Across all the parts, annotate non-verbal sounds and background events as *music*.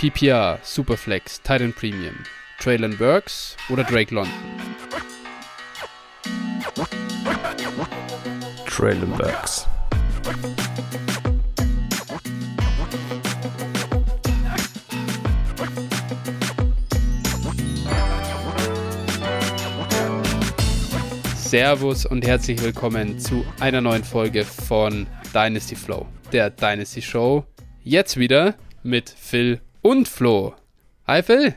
PPR, Superflex, Titan Premium, Traylon Burks oder Drake London? Traylon Burks. Servus und herzlich willkommen zu einer neuen Folge von Dynasty Flow, der Dynasty Show. Jetzt wieder mit Phil und Flo. Hi Phil,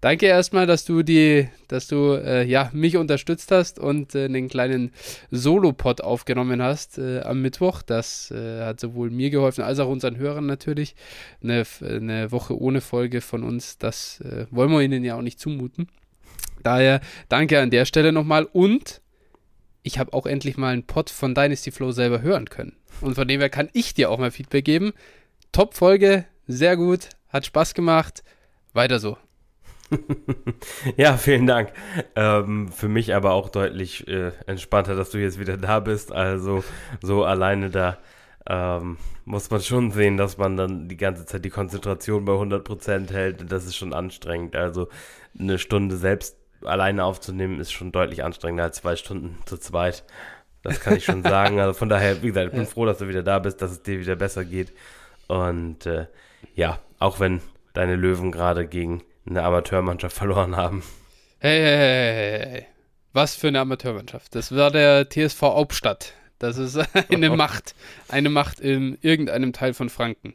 danke erstmal, dass du die, dass du äh, ja mich unterstützt hast und äh, einen kleinen Solo-Pod aufgenommen hast äh, am Mittwoch. Das äh, hat sowohl mir geholfen als auch unseren Hörern natürlich. Eine, eine Woche ohne Folge von uns, das äh, wollen wir ihnen ja auch nicht zumuten. Daher danke an der Stelle nochmal und ich habe auch endlich mal einen Pod von Dynasty Flow selber hören können. Und von dem her kann ich dir auch mal Feedback geben. Top-Folge, sehr gut, hat Spaß gemacht. Weiter so. *laughs* ja, vielen Dank. Ähm, für mich aber auch deutlich äh, entspannter, dass du jetzt wieder da bist. Also so alleine da ähm, muss man schon sehen, dass man dann die ganze Zeit die Konzentration bei 100% hält. Das ist schon anstrengend. Also eine Stunde selbst alleine aufzunehmen, ist schon deutlich anstrengender als zwei Stunden zu zweit. Das kann ich schon *laughs* sagen. Also von daher, wie gesagt, ich bin ja. froh, dass du wieder da bist, dass es dir wieder besser geht. Und äh, ja, auch wenn deine Löwen gerade gegen eine Amateurmannschaft verloren haben. Hey, hey, hey, hey. Was für eine Amateurmannschaft. Das war der TSV Hauptstadt. Das ist *laughs* eine *laughs* Macht. Eine Macht in irgendeinem Teil von Franken.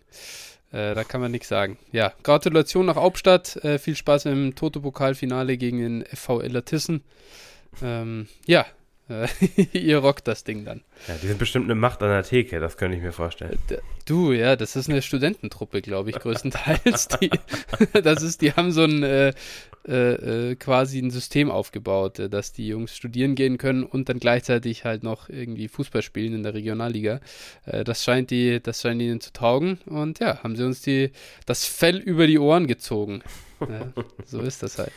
Äh, da kann man nichts sagen. Ja, Gratulation nach Hauptstadt. Äh, viel Spaß im Toto-Pokalfinale gegen den FV Ellertissen. Ähm, ja, *laughs* äh, ihr rockt das Ding dann. Ja, die sind bestimmt eine Macht an der Theke, das könnte ich mir vorstellen. Äh, du, ja, das ist eine Studententruppe, glaube ich, größtenteils. die, *laughs* das ist, die haben so ein äh, äh, äh, quasi ein System aufgebaut, äh, dass die Jungs studieren gehen können und dann gleichzeitig halt noch irgendwie Fußball spielen in der Regionalliga. Äh, das scheint die, das scheint ihnen zu taugen und ja, haben sie uns die, das Fell über die Ohren gezogen. Ja, so ist das halt.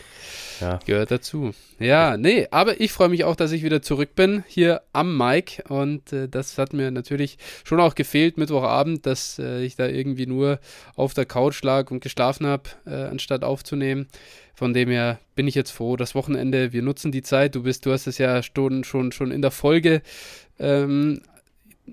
Ja. Gehört dazu. Ja, nee, aber ich freue mich auch, dass ich wieder zurück bin hier am Mic und äh, das hat mir natürlich schon auch gefehlt Mittwochabend, dass äh, ich da irgendwie nur auf der Couch lag und geschlafen habe, äh, anstatt aufzunehmen. Von dem her bin ich jetzt froh, das Wochenende, wir nutzen die Zeit. Du bist, du hast es ja schon, schon, schon in der Folge ähm,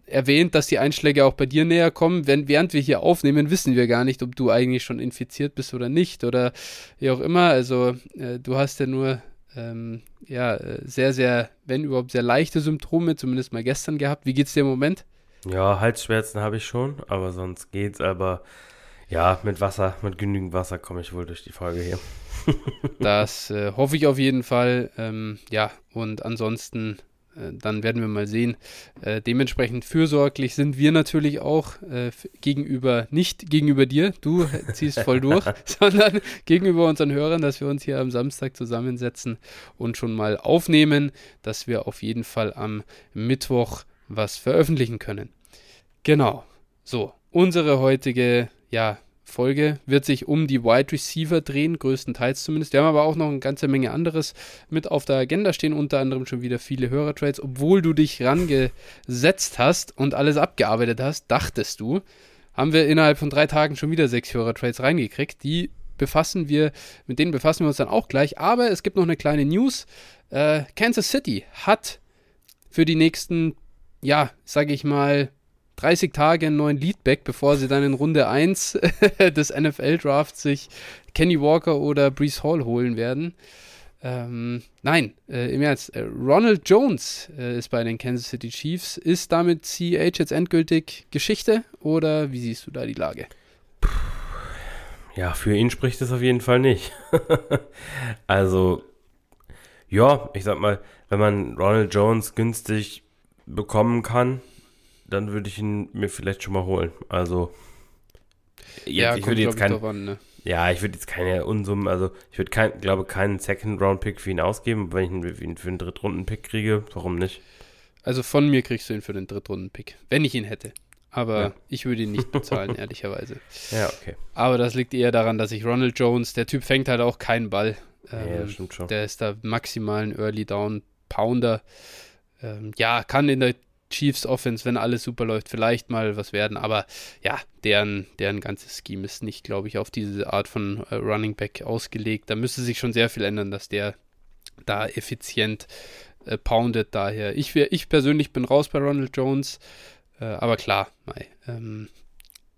erwähnt, dass die Einschläge auch bei dir näher kommen. Wenn, während wir hier aufnehmen, wissen wir gar nicht, ob du eigentlich schon infiziert bist oder nicht oder wie auch immer. Also äh, du hast ja nur ähm, ja, äh, sehr, sehr, wenn überhaupt sehr leichte Symptome, zumindest mal gestern gehabt. Wie geht's dir im Moment? Ja, Halsschmerzen habe ich schon, aber sonst geht's. Aber ja, mit Wasser, mit genügend Wasser komme ich wohl durch die Folge hier. *laughs* das äh, hoffe ich auf jeden Fall. Ähm, ja, und ansonsten, dann werden wir mal sehen. Äh, dementsprechend fürsorglich sind wir natürlich auch äh, gegenüber, nicht gegenüber dir, du ziehst voll durch, *laughs* sondern gegenüber unseren Hörern, dass wir uns hier am Samstag zusammensetzen und schon mal aufnehmen, dass wir auf jeden Fall am Mittwoch was veröffentlichen können. Genau. So, unsere heutige, ja, Folge wird sich um die Wide Receiver drehen, größtenteils zumindest. Wir haben aber auch noch eine ganze Menge anderes mit auf der Agenda stehen, unter anderem schon wieder viele Hörertrades. Obwohl du dich rangesetzt hast und alles abgearbeitet hast, dachtest du, haben wir innerhalb von drei Tagen schon wieder sechs Hörertrades reingekriegt. Die befassen wir, mit denen befassen wir uns dann auch gleich. Aber es gibt noch eine kleine News. Äh, Kansas City hat für die nächsten, ja, sage ich mal, 30 Tage einen neuen Leadback, bevor sie dann in Runde 1 *laughs* des NFL-Drafts sich Kenny Walker oder Brees Hall holen werden. Ähm, nein, äh, im Ernst. Äh, Ronald Jones äh, ist bei den Kansas City Chiefs. Ist damit CH jetzt endgültig Geschichte oder wie siehst du da die Lage? Ja, für ihn spricht es auf jeden Fall nicht. *laughs* also, ja, ich sag mal, wenn man Ronald Jones günstig bekommen kann, dann würde ich ihn mir vielleicht schon mal holen. Also, ja, ich würde jetzt kein, an, ne? ja, ich würde jetzt keine Unsummen, also ich würde kein, glaube keinen Second-Round-Pick für ihn ausgeben, wenn ich ihn für einen Drittrunden-Pick kriege, warum nicht? Also von mir kriegst du ihn für den Drittrunden-Pick, wenn ich ihn hätte. Aber ja. ich würde ihn nicht bezahlen, *laughs* ehrlicherweise. Ja, okay. Aber das liegt eher daran, dass ich Ronald Jones, der Typ fängt halt auch keinen Ball. Ähm, ja, stimmt schon. Der ist da maximal ein Early Down Pounder. Ähm, ja, kann in der Chiefs Offense, wenn alles super läuft, vielleicht mal was werden. Aber ja, deren, deren ganzes Scheme ist nicht, glaube ich, auf diese Art von äh, Running Back ausgelegt. Da müsste sich schon sehr viel ändern, dass der da effizient äh, poundet. Daher, ich, ich persönlich bin raus bei Ronald Jones. Äh, aber klar, mei, ähm,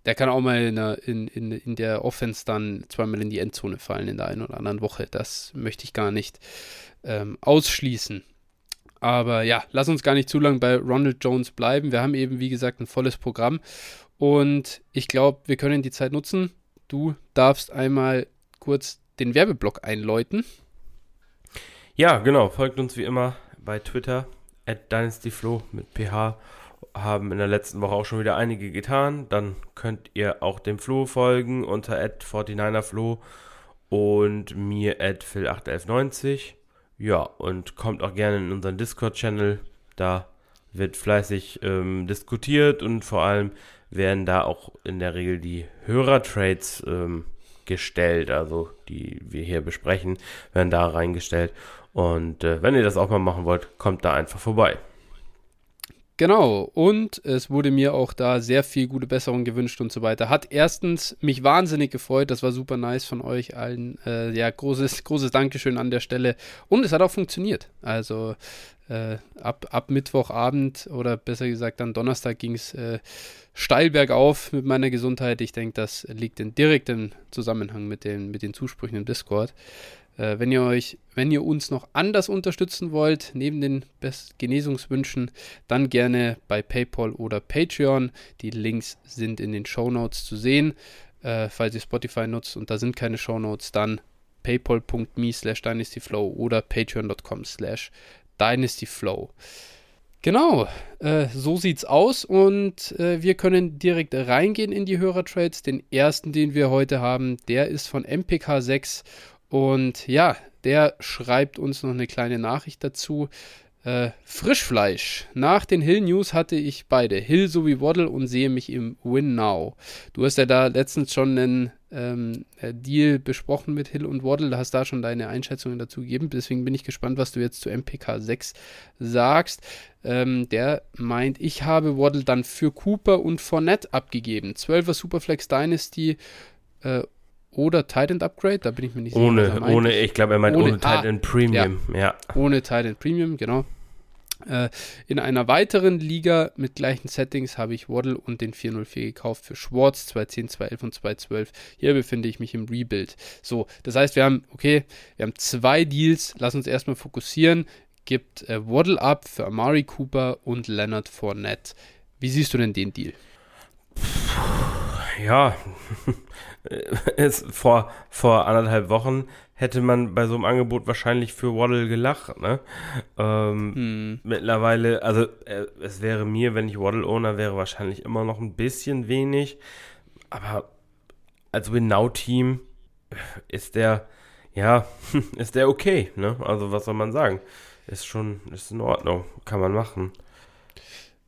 der kann auch mal in der, in, in, in der Offense dann zweimal in die Endzone fallen in der einen oder anderen Woche. Das möchte ich gar nicht ähm, ausschließen. Aber ja, lass uns gar nicht zu lange bei Ronald Jones bleiben. Wir haben eben, wie gesagt, ein volles Programm. Und ich glaube, wir können die Zeit nutzen. Du darfst einmal kurz den Werbeblock einläuten. Ja, genau. Folgt uns wie immer bei Twitter at DynastyFlow mit PH. Haben in der letzten Woche auch schon wieder einige getan. Dann könnt ihr auch dem Flo folgen unter at 49erFlo und mir at Phil81190. Ja, und kommt auch gerne in unseren Discord-Channel. Da wird fleißig ähm, diskutiert und vor allem werden da auch in der Regel die Hörertrades ähm, gestellt, also die wir hier besprechen, werden da reingestellt. Und äh, wenn ihr das auch mal machen wollt, kommt da einfach vorbei. Genau, und es wurde mir auch da sehr viel gute Besserung gewünscht und so weiter. Hat erstens mich wahnsinnig gefreut, das war super nice von euch allen. Äh, ja, großes, großes Dankeschön an der Stelle. Und es hat auch funktioniert. Also äh, ab, ab Mittwochabend oder besser gesagt dann Donnerstag ging es äh, steil bergauf mit meiner Gesundheit. Ich denke, das liegt in direktem Zusammenhang mit den, mit den Zusprüchen im Discord. Äh, wenn ihr euch, wenn ihr uns noch anders unterstützen wollt, neben den Best Genesungswünschen, dann gerne bei PayPal oder Patreon. Die Links sind in den Show Notes zu sehen. Äh, falls ihr Spotify nutzt und da sind keine Show Notes, dann paypal.me slash dynastyflow oder patreon.com slash dynastyflow. Genau, äh, so sieht's aus und äh, wir können direkt reingehen in die Hörertrades. Den ersten, den wir heute haben, der ist von MPK6 und ja, der schreibt uns noch eine kleine Nachricht dazu. Äh, Frischfleisch. Nach den Hill News hatte ich beide, Hill sowie Waddle und sehe mich im Win Now. Du hast ja da letztens schon einen ähm, äh, Deal besprochen mit Hill und Waddle, da hast da schon deine Einschätzungen dazu gegeben. Deswegen bin ich gespannt, was du jetzt zu MPK 6 sagst. Ähm, der meint, ich habe Waddle dann für Cooper und Fournette abgegeben. 12er Superflex Dynasty äh, oder Titan Upgrade, da bin ich mir nicht sicher. Ohne, ohne ich glaube, er meint ohne, ohne Titan ah, Premium, ja. ja. Ohne Titan Premium, genau. Äh, in einer weiteren Liga mit gleichen Settings habe ich Waddle und den 404 gekauft für Schwartz 210, 211 und 212. Hier befinde ich mich im Rebuild. So, das heißt, wir haben, okay, wir haben zwei Deals. Lass uns erstmal fokussieren. Gibt äh, Waddle ab für Amari Cooper und Leonard Fournette. Wie siehst du denn den Deal? Ja, *laughs* ist vor, vor anderthalb Wochen hätte man bei so einem Angebot wahrscheinlich für Waddle gelacht, ne? Ähm, hm. Mittlerweile, also äh, es wäre mir, wenn ich Waddle-Owner wäre, wahrscheinlich immer noch ein bisschen wenig, aber als Win-Now-Team ist der, ja, *laughs* ist der okay, ne? Also was soll man sagen? Ist schon, ist in Ordnung, kann man machen.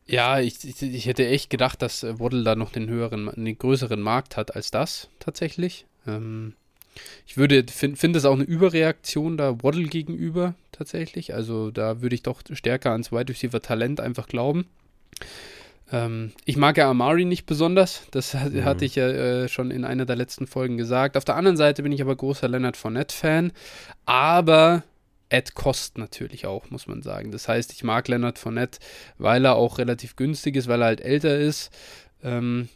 Ja, ich, ich, ich, hätte echt gedacht, dass äh, Waddle da noch den höheren, den größeren Markt hat als das tatsächlich. Ähm, ich würde finde find das auch eine Überreaktion da Waddle gegenüber tatsächlich. Also da würde ich doch stärker ans Wide Receiver Talent einfach glauben. Ähm, ich mag ja Amari nicht besonders. Das mhm. hatte ich ja äh, schon in einer der letzten Folgen gesagt. Auf der anderen Seite bin ich aber großer Leonard Fournette Fan. Aber at Cost natürlich auch, muss man sagen. Das heißt, ich mag Leonard Fournette, weil er auch relativ günstig ist, weil er halt älter ist. Ähm,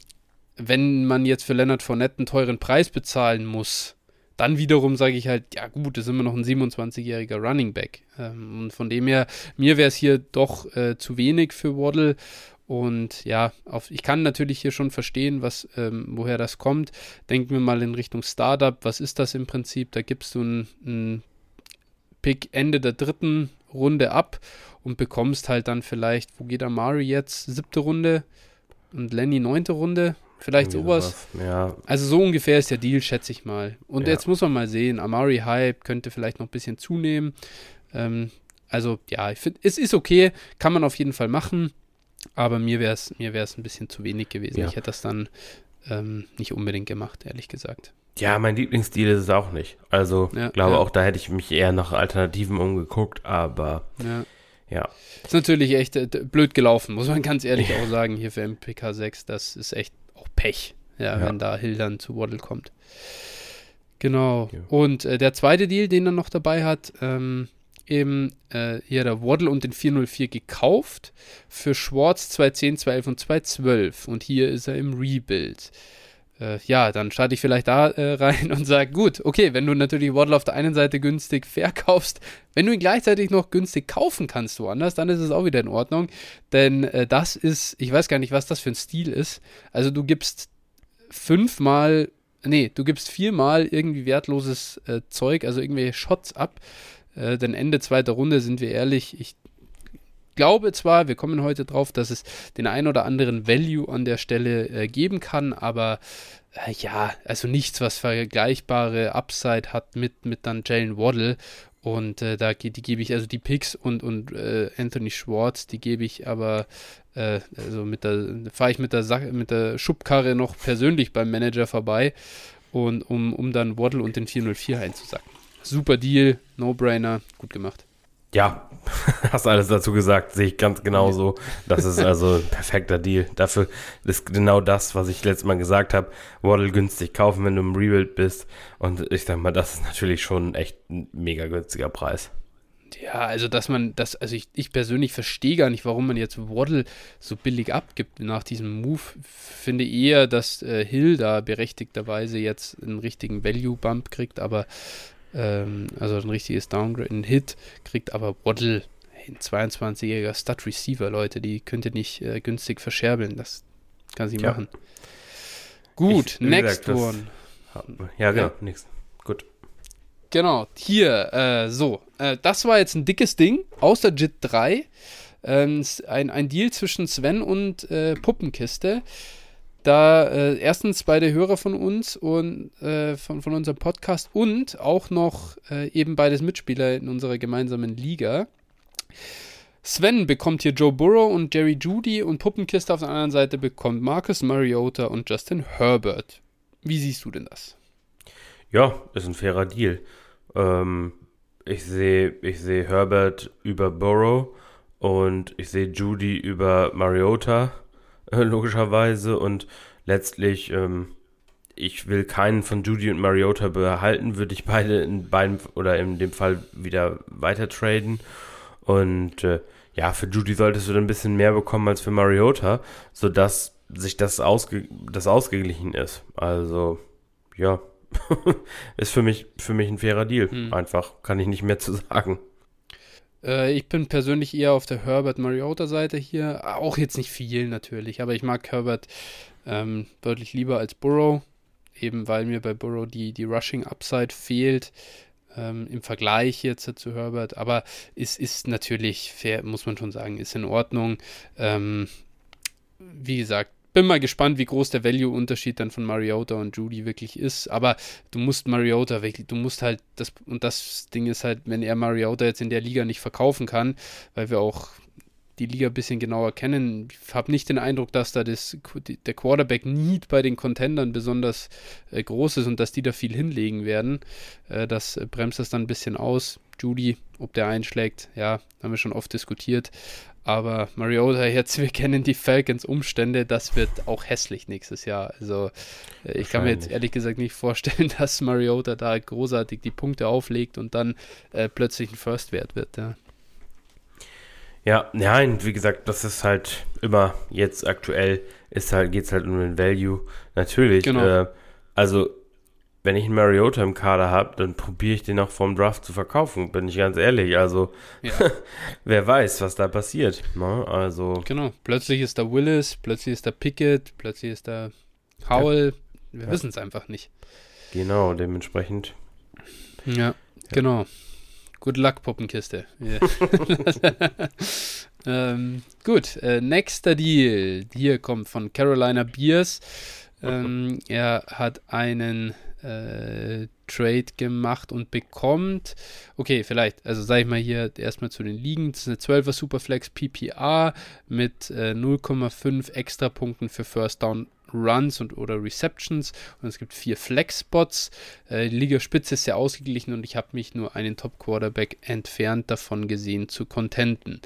wenn man jetzt für Leonard Fournette einen teuren Preis bezahlen muss, dann wiederum sage ich halt, ja gut, das ist immer noch ein 27-jähriger Running Back. Ähm, und von dem her, mir wäre es hier doch äh, zu wenig für Waddle. Und ja, auf, ich kann natürlich hier schon verstehen, was, ähm, woher das kommt. Denken wir mal in Richtung Startup. Was ist das im Prinzip? Da gibst du ein Pick Ende der dritten Runde ab und bekommst halt dann vielleicht, wo geht Amari jetzt? Siebte Runde und Lenny neunte Runde. Vielleicht sowas. Ja. Also so ungefähr ist der Deal, schätze ich mal. Und ja. jetzt muss man mal sehen, Amari Hype könnte vielleicht noch ein bisschen zunehmen. Ähm, also ja, ich finde, es ist okay, kann man auf jeden Fall machen. Aber mir wäre es mir ein bisschen zu wenig gewesen. Ja. Ich hätte das dann ähm, nicht unbedingt gemacht, ehrlich gesagt. Ja, mein Lieblingsstil ist es auch nicht. Also, ja, glaube ja. auch, da hätte ich mich eher nach Alternativen umgeguckt, aber ja. Ja. Ist natürlich echt äh, blöd gelaufen, muss man ganz ehrlich auch sagen, hier für MPK 6. Das ist echt auch Pech, ja, wenn da Hill dann zu Waddle kommt. Genau. Und äh, der zweite Deal, den er noch dabei hat, ähm, eben äh, hier der Waddle und den 404 gekauft für Schwartz 210, 211 und 212. Und hier ist er im Rebuild ja, dann starte ich vielleicht da äh, rein *laughs* und sage, gut, okay, wenn du natürlich Waddle auf der einen Seite günstig verkaufst, wenn du ihn gleichzeitig noch günstig kaufen kannst woanders, dann ist es auch wieder in Ordnung. Denn äh, das ist, ich weiß gar nicht, was das für ein Stil ist. Also du gibst fünfmal, nee, du gibst viermal irgendwie wertloses äh, Zeug, also irgendwelche Shots ab. Äh, denn Ende zweiter Runde, sind wir ehrlich, ich glaube zwar, wir kommen heute drauf, dass es den ein oder anderen Value an der Stelle äh, geben kann, aber äh, ja, also nichts, was vergleichbare Upside hat mit, mit dann Jalen Waddle. Und äh, da die gebe ich, also die Picks und, und äh, Anthony Schwartz, die gebe ich aber, äh, also mit der, fahre ich mit der mit der Schubkarre noch persönlich beim Manager vorbei und um, um dann Waddle und den 404 einzusacken. Super Deal, No-Brainer, gut gemacht. Ja, *laughs* hast alles dazu gesagt, sehe ich ganz genauso. Das ist also ein perfekter Deal. Dafür ist genau das, was ich letztes Mal gesagt habe. Waddle günstig kaufen, wenn du im Rebuild bist. Und ich sag mal, das ist natürlich schon echt ein mega günstiger Preis. Ja, also dass man das, also ich, ich persönlich verstehe gar nicht, warum man jetzt Waddle so billig abgibt nach diesem Move. Finde eher, dass äh, Hill da berechtigterweise jetzt einen richtigen Value-Bump kriegt, aber ähm, also ein richtiges Downgrade, ein Hit, kriegt aber Waddle, ein 22-jähriger Stud-Receiver, Leute, die könnt ihr nicht äh, günstig verscherbeln, das kann sie ja. machen. Gut, ich, next gesagt, one. Ja, genau, ja. next. Gut. Genau, hier, äh, so, äh, das war jetzt ein dickes Ding aus der JIT 3. Ähm, ein, ein Deal zwischen Sven und äh, Puppenkiste da äh, erstens beide Hörer von uns und äh, von, von unserem Podcast und auch noch äh, eben beides Mitspieler in unserer gemeinsamen Liga. Sven bekommt hier Joe Burrow und Jerry Judy und Puppenkiste auf der anderen Seite bekommt Marcus Mariota und Justin Herbert. Wie siehst du denn das? Ja, ist ein fairer Deal. Ähm, ich sehe ich seh Herbert über Burrow und ich sehe Judy über Mariota *laughs* logischerweise. Und letztlich, ähm, ich will keinen von Judy und Mariota behalten, würde ich beide in beiden oder in dem Fall wieder weiter traden. Und äh, ja, für Judy solltest du dann ein bisschen mehr bekommen als für Mariota, sodass sich das, ausge das ausgeglichen ist. Also, ja, *laughs* ist für mich, für mich ein fairer Deal. Hm. Einfach, kann ich nicht mehr zu sagen. Äh, ich bin persönlich eher auf der Herbert Mariota-Seite hier. Auch jetzt nicht viel natürlich, aber ich mag Herbert ähm, deutlich lieber als Burrow. Eben weil mir bei Burrow die, die Rushing-Upside fehlt. Ähm, im Vergleich jetzt zu Herbert. Aber es ist natürlich fair, muss man schon sagen, ist in Ordnung. Ähm, wie gesagt, bin mal gespannt, wie groß der Value-Unterschied dann von Mariota und Judy wirklich ist. Aber du musst Mariota wirklich, du musst halt das, und das Ding ist halt, wenn er Mariota jetzt in der Liga nicht verkaufen kann, weil wir auch die Liga ein bisschen genauer kennen, ich habe nicht den Eindruck, dass da das, der Quarterback-Need bei den Contendern besonders äh, groß ist und dass die da viel hinlegen werden. Äh, das bremst das dann ein bisschen aus. Judy, ob der einschlägt, ja, haben wir schon oft diskutiert. Aber Mariota, jetzt, wir kennen die Falcons Umstände, das wird auch hässlich nächstes Jahr. Also äh, ich kann mir jetzt ehrlich gesagt nicht vorstellen, *laughs* dass Mariota da großartig die Punkte auflegt und dann äh, plötzlich ein First-Wert wird. Ja. Ja, nein, wie gesagt, das ist halt immer jetzt aktuell, ist halt, geht es halt um den Value. Natürlich, genau. äh, also wenn ich einen Mariota im Kader habe, dann probiere ich den auch vom Draft zu verkaufen, bin ich ganz ehrlich. Also, ja. *laughs* wer weiß, was da passiert. Ne? Also. Genau, plötzlich ist da Willis, plötzlich ist da Pickett, plötzlich ist da Howell. Ja. Wir ja. wissen es einfach nicht. Genau, dementsprechend. Ja, genau. Good luck, Puppenkiste. *laughs* ähm, gut, äh, nächster Deal. Hier kommt von Carolina Beers. Ähm, er hat einen äh, Trade gemacht und bekommt, okay, vielleicht, also sage ich mal hier erstmal zu den Ligen, das ist eine 12er Superflex PPA mit äh, 0,5 extra Punkten für First Down Runs und oder Receptions und es gibt vier Flex-Spots. Äh, die Ligaspitze ist sehr ausgeglichen und ich habe mich nur einen Top-Quarterback entfernt davon gesehen zu contenten.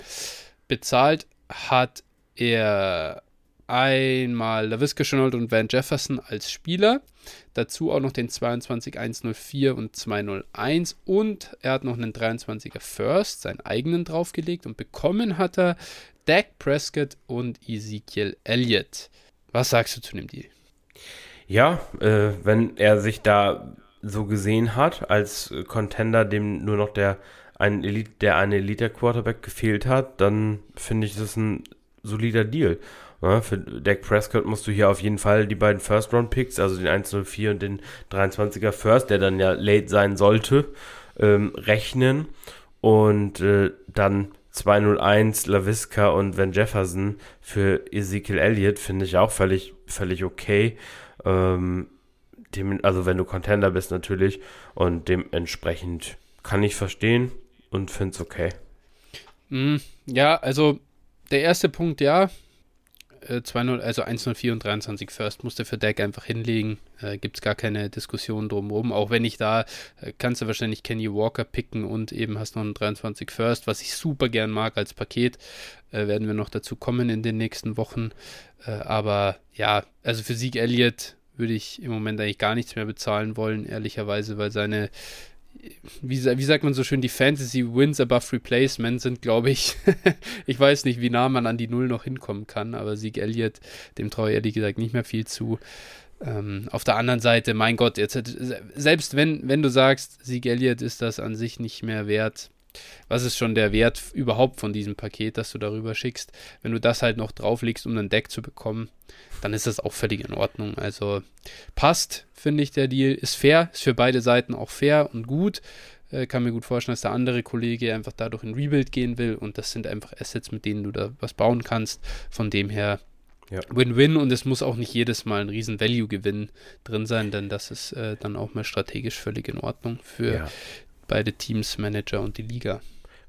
Bezahlt hat er einmal LaVisca Chenault und Van Jefferson als Spieler. Dazu auch noch den 22-104 und 201 und er hat noch einen 23er First, seinen eigenen draufgelegt und bekommen hat er Dak Prescott und Ezekiel Elliott. Was sagst du zu dem Deal? Ja, äh, wenn er sich da so gesehen hat, als Contender, dem nur noch der ein Elite, der eine Elite Quarterback gefehlt hat, dann finde ich das ein solider Deal. Ja, für Dak Prescott musst du hier auf jeden Fall die beiden First-Round-Picks, also den 104 und den 23er First, der dann ja late sein sollte, ähm, rechnen. Und äh, dann 201 LaVisca und Van Jefferson für Ezekiel Elliott finde ich auch völlig, völlig okay. Ähm, dem, also wenn du Contender bist natürlich und dementsprechend kann ich verstehen und finde es okay. Mm, ja, also der erste Punkt, ja, äh, 2-0, also 1-0-4 und 23 First musste für Deck einfach hinlegen. Äh, Gibt es gar keine Diskussion drumherum. Auch wenn ich da, äh, kannst du wahrscheinlich Kenny Walker picken und eben hast noch einen 23 First, was ich super gern mag als Paket. Äh, werden wir noch dazu kommen in den nächsten Wochen. Äh, aber ja, also für Sieg Elliott würde ich im Moment eigentlich gar nichts mehr bezahlen wollen, ehrlicherweise, weil seine wie, wie, sagt man so schön, die Fantasy Wins above Replacement sind, glaube ich. *laughs* ich weiß nicht, wie nah man an die Null noch hinkommen kann, aber Sieg Elliott, dem traue ich ehrlich gesagt nicht mehr viel zu. Ähm, auf der anderen Seite, mein Gott, jetzt, selbst wenn, wenn du sagst, Sieg Elliott ist das an sich nicht mehr wert, was ist schon der Wert überhaupt von diesem Paket, das du darüber schickst? Wenn du das halt noch drauflegst, um ein Deck zu bekommen, dann ist das auch völlig in Ordnung. Also passt, finde ich, der Deal. Ist fair, ist für beide Seiten auch fair und gut. Äh, kann mir gut vorstellen, dass der andere Kollege einfach dadurch in Rebuild gehen will und das sind einfach Assets, mit denen du da was bauen kannst. Von dem her Win-Win ja. und es muss auch nicht jedes Mal ein riesen Value-Gewinn drin sein, denn das ist äh, dann auch mal strategisch völlig in Ordnung für ja beide Teams, Manager und die Liga.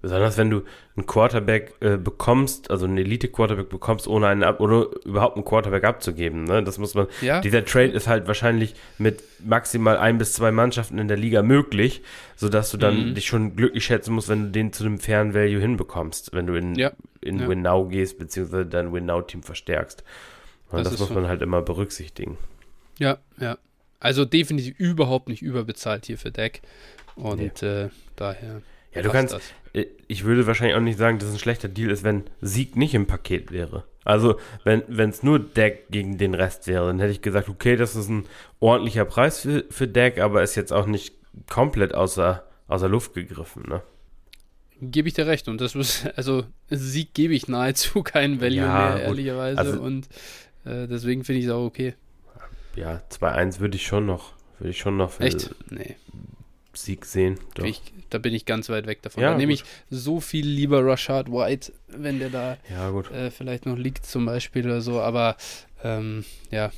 Besonders wenn du einen Quarterback äh, bekommst, also einen Elite-Quarterback bekommst, ohne einen ab oder überhaupt einen Quarterback abzugeben. Ne? Das muss man. Ja. Dieser Trade ist halt wahrscheinlich mit maximal ein bis zwei Mannschaften in der Liga möglich, sodass du dann mhm. dich schon glücklich schätzen musst, wenn du den zu einem fairen Value hinbekommst, wenn du in, ja. in ja. Win-Now gehst, beziehungsweise dein Win-Now-Team verstärkst. Das, das muss so. man halt immer berücksichtigen. Ja, ja. Also definitiv überhaupt nicht überbezahlt hier für Deck. Und nee. äh, daher. Ja, du kannst. Das. Äh, ich würde wahrscheinlich auch nicht sagen, dass es ein schlechter Deal ist, wenn Sieg nicht im Paket wäre. Also, wenn es nur Deck gegen den Rest wäre, dann hätte ich gesagt, okay, das ist ein ordentlicher Preis für, für Deck, aber ist jetzt auch nicht komplett außer, außer Luft gegriffen, ne? Gebe ich dir recht. Und das muss, also Sieg gebe ich nahezu keinen Value ja, mehr, ehrlicherweise. Also, und äh, deswegen finde ich es auch okay. Ja, 2-1 würde ich schon noch, würde ich schon noch Echt? Nee. Sieg sehen. Ich, da bin ich ganz weit weg davon. Ja, da nehme ich so viel lieber Rashad White, wenn der da ja, äh, vielleicht noch liegt zum Beispiel oder so. Aber ähm, ja,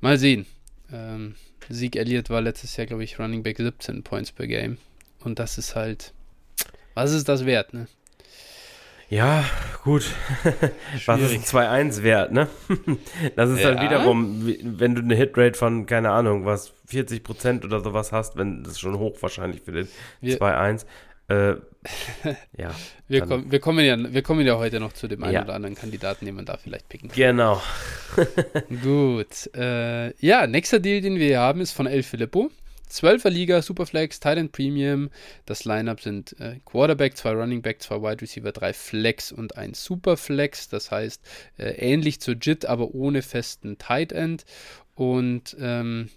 mal sehen. Ähm, Sieg Elliott war letztes Jahr, glaube ich, Running Back 17 Points per Game. Und das ist halt, was ist das wert, ne? Ja, gut. *laughs* Was ist 2-1 wert, ne? *laughs* Das ist ja. dann wiederum, wenn du eine Hitrate von, keine Ahnung, was, 40% oder sowas hast, wenn das ist schon hoch wahrscheinlich für den 2-1. Äh, *laughs* ja. wir, komm, wir, kommen ja. Wir kommen ja heute noch zu dem einen ja. oder anderen Kandidaten, den man da vielleicht picken kann. Genau. Gut. Äh, ja, nächster Deal, den wir hier haben, ist von El Filippo. 12er Liga, Superflex, Titan Premium. Das Lineup sind äh, Quarterback, zwei Running Back, zwei Wide Receiver, drei Flex und ein Superflex. Das heißt, äh, ähnlich zu JIT, aber ohne festen Tight End. Und ähm,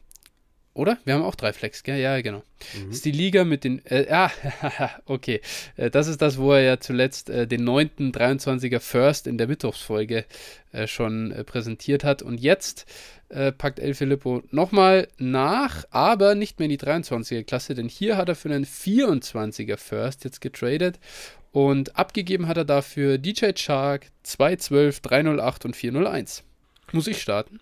oder? Wir haben auch drei Flex, gell? Ja, genau. Mhm. Das ist die Liga mit den. Äh, ah, *laughs* okay. Äh, das ist das, wo er ja zuletzt äh, den 9. 23er First in der Mittwochsfolge äh, schon äh, präsentiert hat. Und jetzt äh, packt El Filippo nochmal nach, aber nicht mehr in die 23er Klasse, denn hier hat er für einen 24er First jetzt getradet. Und abgegeben hat er dafür DJ Shark 212, 308 und 401. Muss ich starten?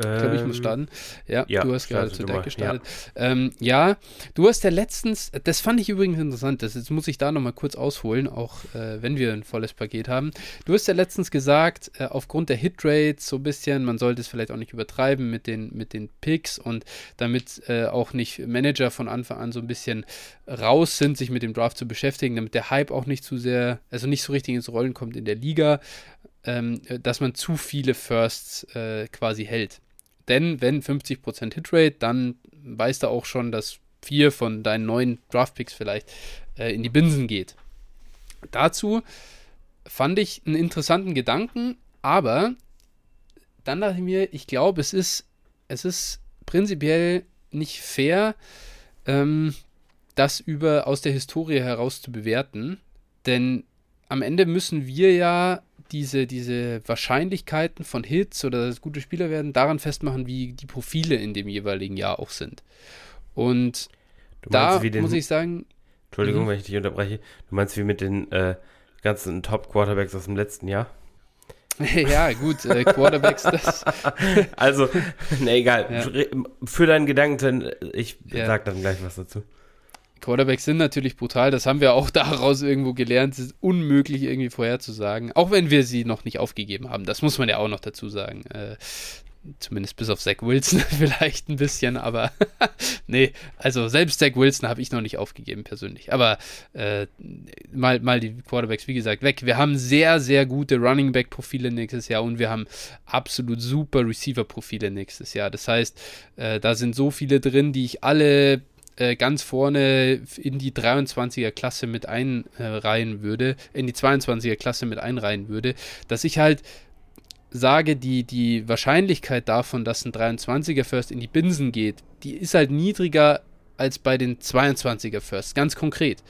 Ich glaube, ich muss ähm, starten. Ja, ja du hast gerade zu Deck gestartet. Ja. Ähm, ja. du hast ja letztens, das fand ich übrigens interessant, das, jetzt muss ich da nochmal kurz ausholen, auch äh, wenn wir ein volles Paket haben. Du hast ja letztens gesagt, äh, aufgrund der Hitrates so ein bisschen, man sollte es vielleicht auch nicht übertreiben mit den, mit den Picks und damit äh, auch nicht Manager von Anfang an so ein bisschen raus sind, sich mit dem Draft zu beschäftigen, damit der Hype auch nicht zu sehr, also nicht so richtig ins Rollen kommt in der Liga, ähm, dass man zu viele Firsts äh, quasi hält. Denn wenn 50% Hitrate, dann weißt du auch schon, dass vier von deinen neuen Draftpicks vielleicht äh, in die Binsen geht. Dazu fand ich einen interessanten Gedanken, aber dann dachte ich mir, ich glaube, es ist, es ist prinzipiell nicht fair, ähm, das über aus der Historie heraus zu bewerten. Denn am Ende müssen wir ja diese, diese Wahrscheinlichkeiten von Hits oder dass gute Spieler werden daran festmachen, wie die Profile in dem jeweiligen Jahr auch sind. Und da den, muss ich sagen. Entschuldigung, mhm. wenn ich dich unterbreche. Du meinst wie mit den äh, ganzen Top-Quarterbacks aus dem letzten Jahr? *laughs* ja, gut, äh, Quarterbacks, das. *laughs* also, ne, egal. Ja. Für deinen Gedanken, ich ja. sag dann gleich was dazu. Quarterbacks sind natürlich brutal, das haben wir auch *laughs* daraus irgendwo gelernt. Es ist unmöglich irgendwie vorherzusagen, auch wenn wir sie noch nicht aufgegeben haben. Das muss man ja auch noch dazu sagen. Äh, zumindest bis auf Zach Wilson *laughs* vielleicht ein bisschen, aber *laughs* nee, also selbst Zach Wilson habe ich noch nicht aufgegeben persönlich. Aber äh, mal, mal die Quarterbacks, wie gesagt, weg. Wir haben sehr, sehr gute Running Back Profile nächstes Jahr und wir haben absolut super Receiver Profile nächstes Jahr. Das heißt, äh, da sind so viele drin, die ich alle äh, ganz vorne in die 23er Klasse mit einreihen würde, in die 22er Klasse mit einreihen würde, dass ich halt sage, die, die Wahrscheinlichkeit davon, dass ein 23er First in die Binsen geht, die ist halt niedriger als bei den 22er First, ganz konkret.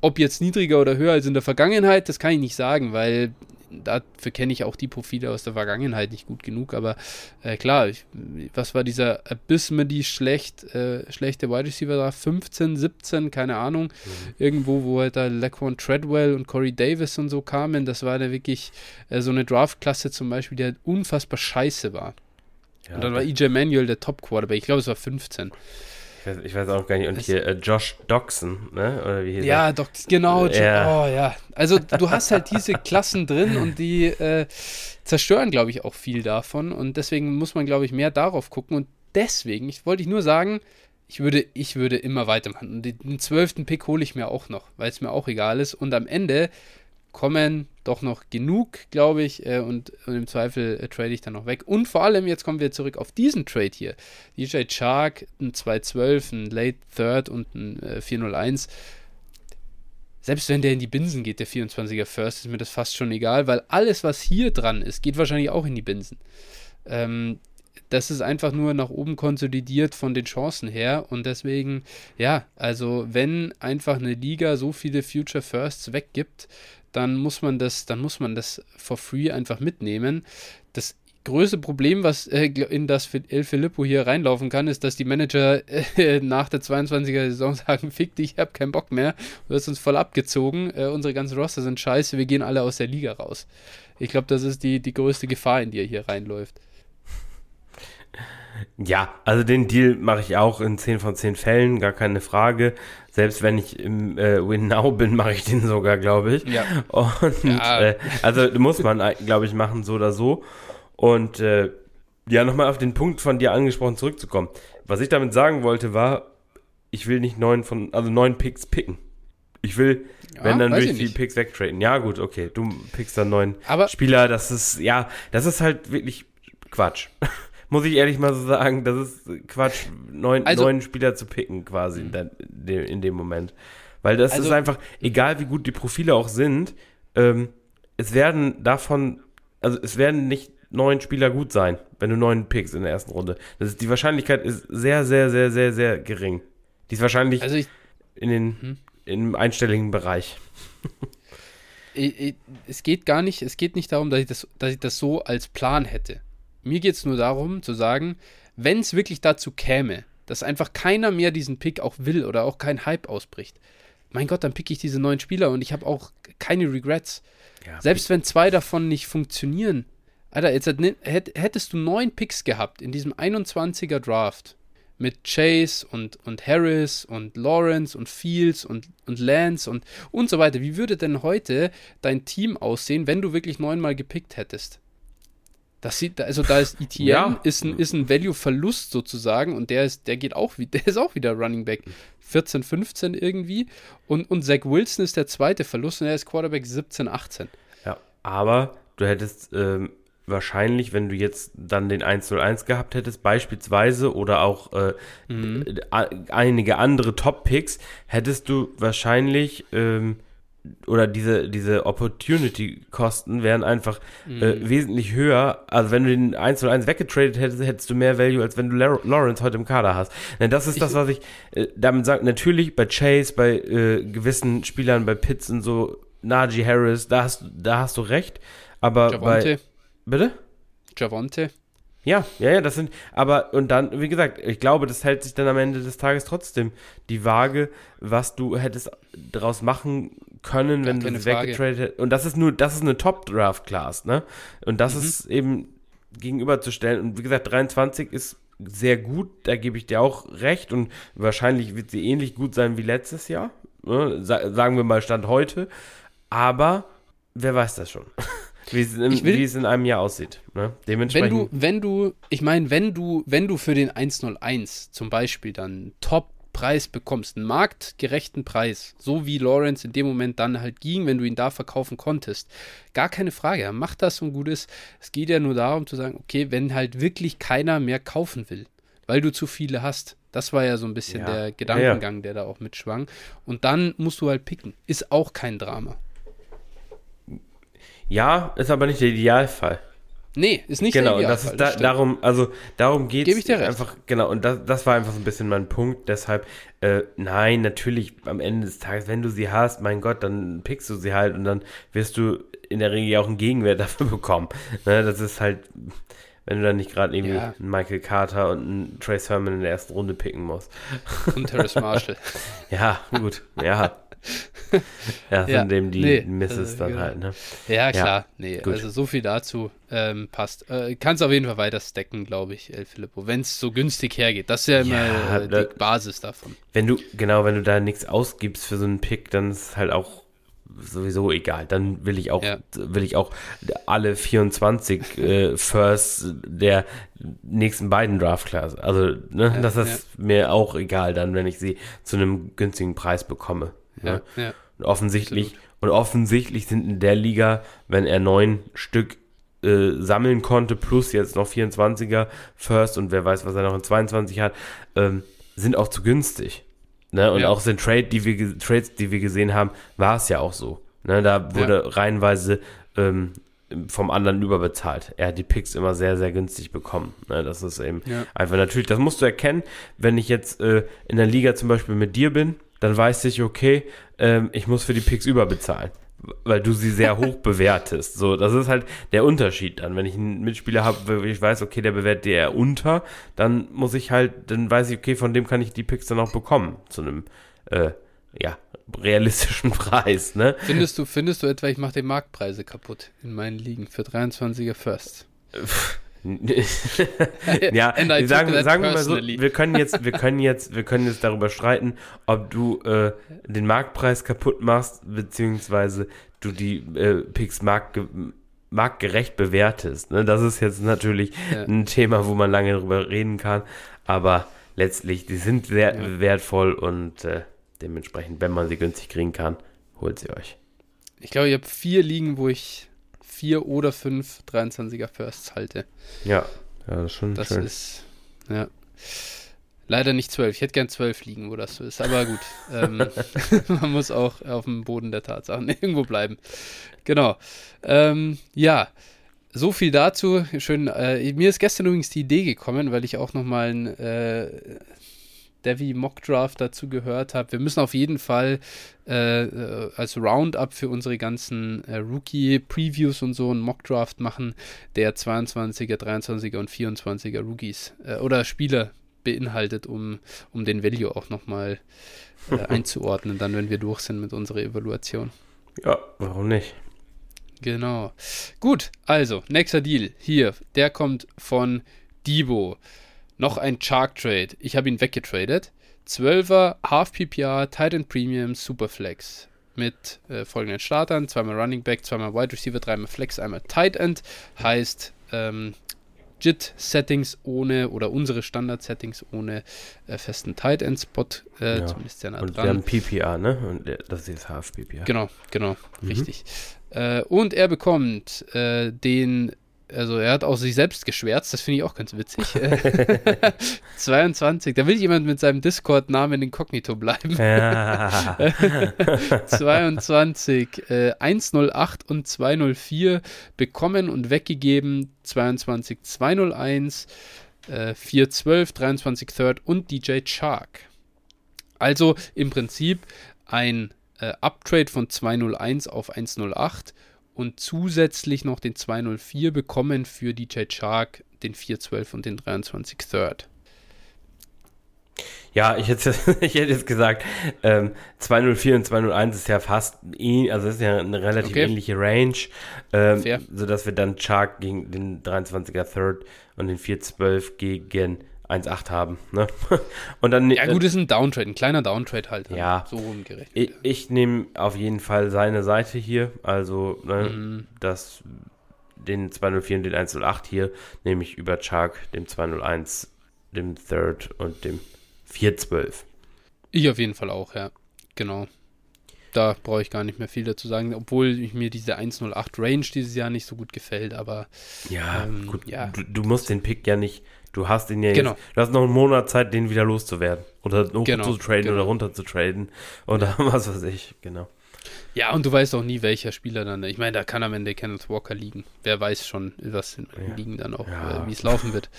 Ob jetzt niedriger oder höher als in der Vergangenheit, das kann ich nicht sagen, weil dafür kenne ich auch die Profile aus der Vergangenheit nicht gut genug, aber äh, klar, ich, was war dieser Abysmedy schlecht, äh, schlechte Wide Receiver da? 15, 17, keine Ahnung. Mhm. Irgendwo, wo halt da Laquan Treadwell und Corey Davis und so kamen, das war da wirklich äh, so eine Draft-Klasse zum Beispiel, die halt unfassbar scheiße war. Ja, und dann war EJ Manuel der Top-Quarterback, ich glaube, es war 15. Ich weiß, ich weiß, auch gar nicht. Und das hier äh, Josh Doxson, ne? Oder wie hieß Ja, Dox, genau. Ja. Oh, ja. Also du hast halt diese Klassen drin und die äh, zerstören, glaube ich, auch viel davon. Und deswegen muss man, glaube ich, mehr darauf gucken. Und deswegen, ich wollte ich nur sagen, ich würde, ich würde immer weitermachen. Und den zwölften Pick hole ich mir auch noch, weil es mir auch egal ist. Und am Ende kommen doch noch genug, glaube ich, äh, und, und, im Zweifel äh, trade ich dann noch weg. Und vor allem, jetzt kommen wir zurück auf diesen Trade hier. DJ Chark, ein 212, ein Late Third und ein äh, 401. Selbst wenn der in die Binsen geht, der 24er First, ist mir das fast schon egal, weil alles, was hier dran ist, geht wahrscheinlich auch in die Binsen. Ähm, das ist einfach nur nach oben konsolidiert von den Chancen her und deswegen, ja, also wenn einfach eine Liga so viele Future Firsts weggibt, dann muss man das, dann muss man das for free einfach mitnehmen. Das größte Problem, was äh, in das El Filippo hier reinlaufen kann, ist, dass die Manager äh, *laughs* nach der 22er Saison sagen, fick dich, ich hab keinen Bock mehr, du hast uns voll abgezogen, äh, unsere ganzen Roster sind scheiße, wir gehen alle aus der Liga raus. Ich glaube, das ist die, die größte Gefahr, in die er hier reinläuft. *laughs* Ja, also den Deal mache ich auch in 10 von 10 Fällen, gar keine Frage. Selbst wenn ich im äh, Win Now bin, mache ich den sogar, glaube ich. Ja. Und ja. Äh, also muss man, glaube ich, machen, so oder so. Und äh, ja, nochmal auf den Punkt von dir angesprochen zurückzukommen. Was ich damit sagen wollte, war, ich will nicht neun von, also neun Picks picken. Ich will, ja, wenn dann will ich die Picks wegtraden. Ja, gut, okay. Du pickst dann neun Aber Spieler. Das ist, ja, das ist halt wirklich Quatsch. *laughs* muss ich ehrlich mal so sagen, das ist Quatsch, neun, also, neun Spieler zu picken quasi in, der, in, dem Moment. Weil das also, ist einfach, egal wie gut die Profile auch sind, ähm, es werden davon, also es werden nicht neun Spieler gut sein, wenn du neun pickst in der ersten Runde. Das ist, die Wahrscheinlichkeit ist sehr, sehr, sehr, sehr, sehr gering. Die ist wahrscheinlich also ich, in den, hm? im einstelligen Bereich. *laughs* es geht gar nicht, es geht nicht darum, dass ich das, dass ich das so als Plan hätte. Mir geht es nur darum, zu sagen, wenn es wirklich dazu käme, dass einfach keiner mehr diesen Pick auch will oder auch kein Hype ausbricht, mein Gott, dann picke ich diese neuen Spieler und ich habe auch keine Regrets. Ja, Selbst wenn zwei davon nicht funktionieren, Alter, jetzt hättest du neun Picks gehabt in diesem 21er Draft mit Chase und, und Harris und Lawrence und Fields und, und Lance und, und so weiter. Wie würde denn heute dein Team aussehen, wenn du wirklich neunmal gepickt hättest? Das sieht, also da ist ETN, ja. ist ein, ist ein Value-Verlust sozusagen und der ist, der geht auch, *laughs* der ist auch wieder Running Back 14, 15 irgendwie und, und Zach Wilson ist der zweite Verlust und er ist Quarterback 17, 18. Ja, aber du hättest ähm, wahrscheinlich, wenn du jetzt dann den 101 gehabt hättest, beispielsweise, oder auch äh, mhm. einige andere Top-Picks, hättest du wahrscheinlich ähm, oder diese, diese Opportunity-Kosten wären einfach mhm. äh, wesentlich höher. Also wenn du den 1 zu 1 weggetradet hättest, hättest du mehr Value, als wenn du Lawrence heute im Kader hast. Denn das ist ich, das, was ich äh, damit sage. Natürlich bei Chase, bei äh, gewissen Spielern, bei Pitts und so, Najee Harris, da hast, da hast du recht. Aber Javonte. bei... Bitte? Javonte. Ja, ja, ja, das sind, aber, und dann, wie gesagt, ich glaube, das hält sich dann am Ende des Tages trotzdem die Waage, was du hättest daraus machen können, wenn du es weggetradet hättest. Und das ist nur, das ist eine Top-Draft-Class, ne? Und das mhm. ist eben gegenüberzustellen. Und wie gesagt, 23 ist sehr gut, da gebe ich dir auch recht. Und wahrscheinlich wird sie ähnlich gut sein wie letztes Jahr. Ne? sagen wir mal Stand heute. Aber wer weiß das schon? *laughs* wie, es in, will, wie es in einem Jahr aussieht. Ne? Dementsprechend. Wenn du, wenn du, ich meine, wenn du, wenn du für den 101 zum Beispiel dann Top Preis bekommst, einen marktgerechten Preis, so wie Lawrence in dem Moment dann halt ging, wenn du ihn da verkaufen konntest. Gar keine Frage, mach das und gut ist. Es geht ja nur darum zu sagen, okay, wenn halt wirklich keiner mehr kaufen will, weil du zu viele hast. Das war ja so ein bisschen ja. der Gedankengang, der da auch mitschwang. Und dann musst du halt picken. Ist auch kein Drama. Ja, ist aber nicht der Idealfall. Nee, ist nicht genau, der Idealfall. Genau, das ist da, darum, also darum geht es einfach, genau, und das, das war einfach so ein bisschen mein Punkt. Deshalb, äh, nein, natürlich am Ende des Tages, wenn du sie hast, mein Gott, dann pickst du sie halt und dann wirst du in der Regel auch einen Gegenwert *laughs* dafür bekommen. Ne, das ist halt, wenn du dann nicht gerade irgendwie ja. einen Michael Carter und einen Trace Herman in der ersten Runde picken musst. Und Terrace Marshall. *laughs* ja, gut, ja. *laughs* ja, von ja, dem die nee, Misses äh, dann genau. halt, ne? Ja, klar. Ja, nee, gut. also so viel dazu ähm, passt. Äh, Kannst auf jeden Fall weiter stacken, glaube ich, El Filippo, wenn es so günstig hergeht. Das ist ja immer ja, äh, die Basis davon. Wenn du, genau, wenn du da nichts ausgibst für so einen Pick, dann ist es halt auch sowieso egal. Dann will ich auch, ja. will ich auch alle 24 äh, Firsts der nächsten beiden Draft Class. Also, ne, ja, das ist ja. mir auch egal dann, wenn ich sie zu einem günstigen Preis bekomme. Ja, ja. Und offensichtlich, Absolut. und offensichtlich sind in der Liga, wenn er neun Stück äh, sammeln konnte, plus jetzt noch 24er First und wer weiß, was er noch in 22 hat, ähm, sind auch zu günstig. Ne? Und ja. auch sind Trade, die wir, Trades, die wir gesehen haben, war es ja auch so. Ne? Da wurde ja. reihenweise ähm, vom anderen überbezahlt. Er hat die Picks immer sehr, sehr günstig bekommen. Ne? Das ist eben ja. einfach natürlich, das musst du erkennen, wenn ich jetzt äh, in der Liga zum Beispiel mit dir bin dann weiß ich, okay, ähm, ich muss für die Picks überbezahlen. Weil du sie sehr hoch bewertest. So, das ist halt der Unterschied dann. Wenn ich einen Mitspieler habe, wo ich weiß, okay, der bewertet eher unter, dann muss ich halt, dann weiß ich, okay, von dem kann ich die Picks dann auch bekommen. Zu einem, äh, ja, realistischen *laughs* Preis, ne? Findest du, findest du etwa, ich mache die Marktpreise kaputt in meinen Ligen für 23er First? *laughs* ja, sagen, sagen wir mal so, wir können jetzt, wir können jetzt, wir können jetzt darüber streiten, ob du äh, den Marktpreis kaputt machst, beziehungsweise du die äh, Picks marktge marktgerecht bewertest. Ne? Das ist jetzt natürlich ja. ein Thema, wo man lange darüber reden kann, aber letztlich, die sind sehr ja. wertvoll und äh, dementsprechend, wenn man sie günstig kriegen kann, holt sie euch. Ich glaube, ich habe vier Ligen, wo ich vier oder fünf 23er Firsts halte. Ja, ja, das ist schon Das schön. ist, ja. Leider nicht zwölf. Ich hätte gern zwölf liegen, wo das so ist. Aber gut, ähm, *laughs* *laughs* man muss auch auf dem Boden der Tatsachen *laughs* irgendwo bleiben. Genau. Ähm, ja, so viel dazu. Schön. Äh, mir ist gestern übrigens die Idee gekommen, weil ich auch nochmal ein äh, Devi Mock Draft dazu gehört habe. Wir müssen auf jeden Fall äh, äh, als Roundup für unsere ganzen äh, Rookie-Previews und so einen Mock Draft machen, der 22er, 23er und 24er Rookies äh, oder Spieler beinhaltet, um, um den Value auch nochmal äh, *laughs* einzuordnen, dann wenn wir durch sind mit unserer Evaluation. Ja, warum nicht? Genau. Gut, also, nächster Deal. Hier, der kommt von Debo. Noch ein Shark Trade. Ich habe ihn weggetradet. 12er, Half PPR, Titan Premium, Superflex. Mit äh, folgenden Startern: zweimal Running Back, zweimal Wide Receiver, dreimal Flex, einmal Tight End. Heißt, ähm, JIT-Settings ohne oder unsere Standard-Settings ohne äh, festen Tight End-Spot, äh, Ja. zumindest sehr nah Und dran. wir haben PPA, ne? Und der- das ist Half PPA. Genau, genau, Mhm. richtig. Äh, und er bekommt äh, den, also er hat auch sich selbst geschwärzt, das finde ich auch ganz witzig. *laughs* Äh, 22, da will jemand mit seinem Discord-Namen inkognito bleiben. Ja. *laughs* 22, äh, 108 und 204 bekommen und weggegeben. 22, 201, äh, 412, 23 Third und DJ Shark. Also im Prinzip ein äh, Uptrade von 201 auf 108 und zusätzlich noch den 204 bekommen für DJ Shark, den 412 und den 23 Third. Ja, ich hätte, *laughs* ich hätte jetzt gesagt, ähm, 204 und 201 ist ja fast, ähn- also ist ja eine relativ Okay. ähnliche Range, ähm, Fair. sodass wir dann Chark gegen den 23er Third und den 412 gegen 1,8 haben. Ne? *laughs* Und dann Ja gut, ist ein Downtrade, ein kleiner Downtrade halt. Ja. So rumgerechnet. Ich, ich nehme auf jeden Fall seine Seite hier, also ne, Mhm. das, den 204 und den 108 hier nehme ich über Chark, dem 201, dem Third und dem 412. Ich auf jeden Fall auch, ja. Genau. Da brauche ich gar nicht mehr viel dazu sagen, obwohl ich mir diese 108 Range dieses Jahr nicht so gut gefällt, aber Ja, Ähm, gut, ja. Du, du musst den Pick ja nicht, du hast ihn ja Genau. jetzt, du hast noch einen Monat Zeit, den wieder loszuwerden. Oder hoch Genau, zu traden genau. oder runter zu traden. Oder *laughs* was weiß ich, genau. ja, und du weißt auch nie, welcher Spieler dann, ich meine, da kann am Ende Kenneth Walker liegen. Wer weiß schon, was in Ja. Ligen dann auch, Ja. äh, wie es laufen wird. *laughs*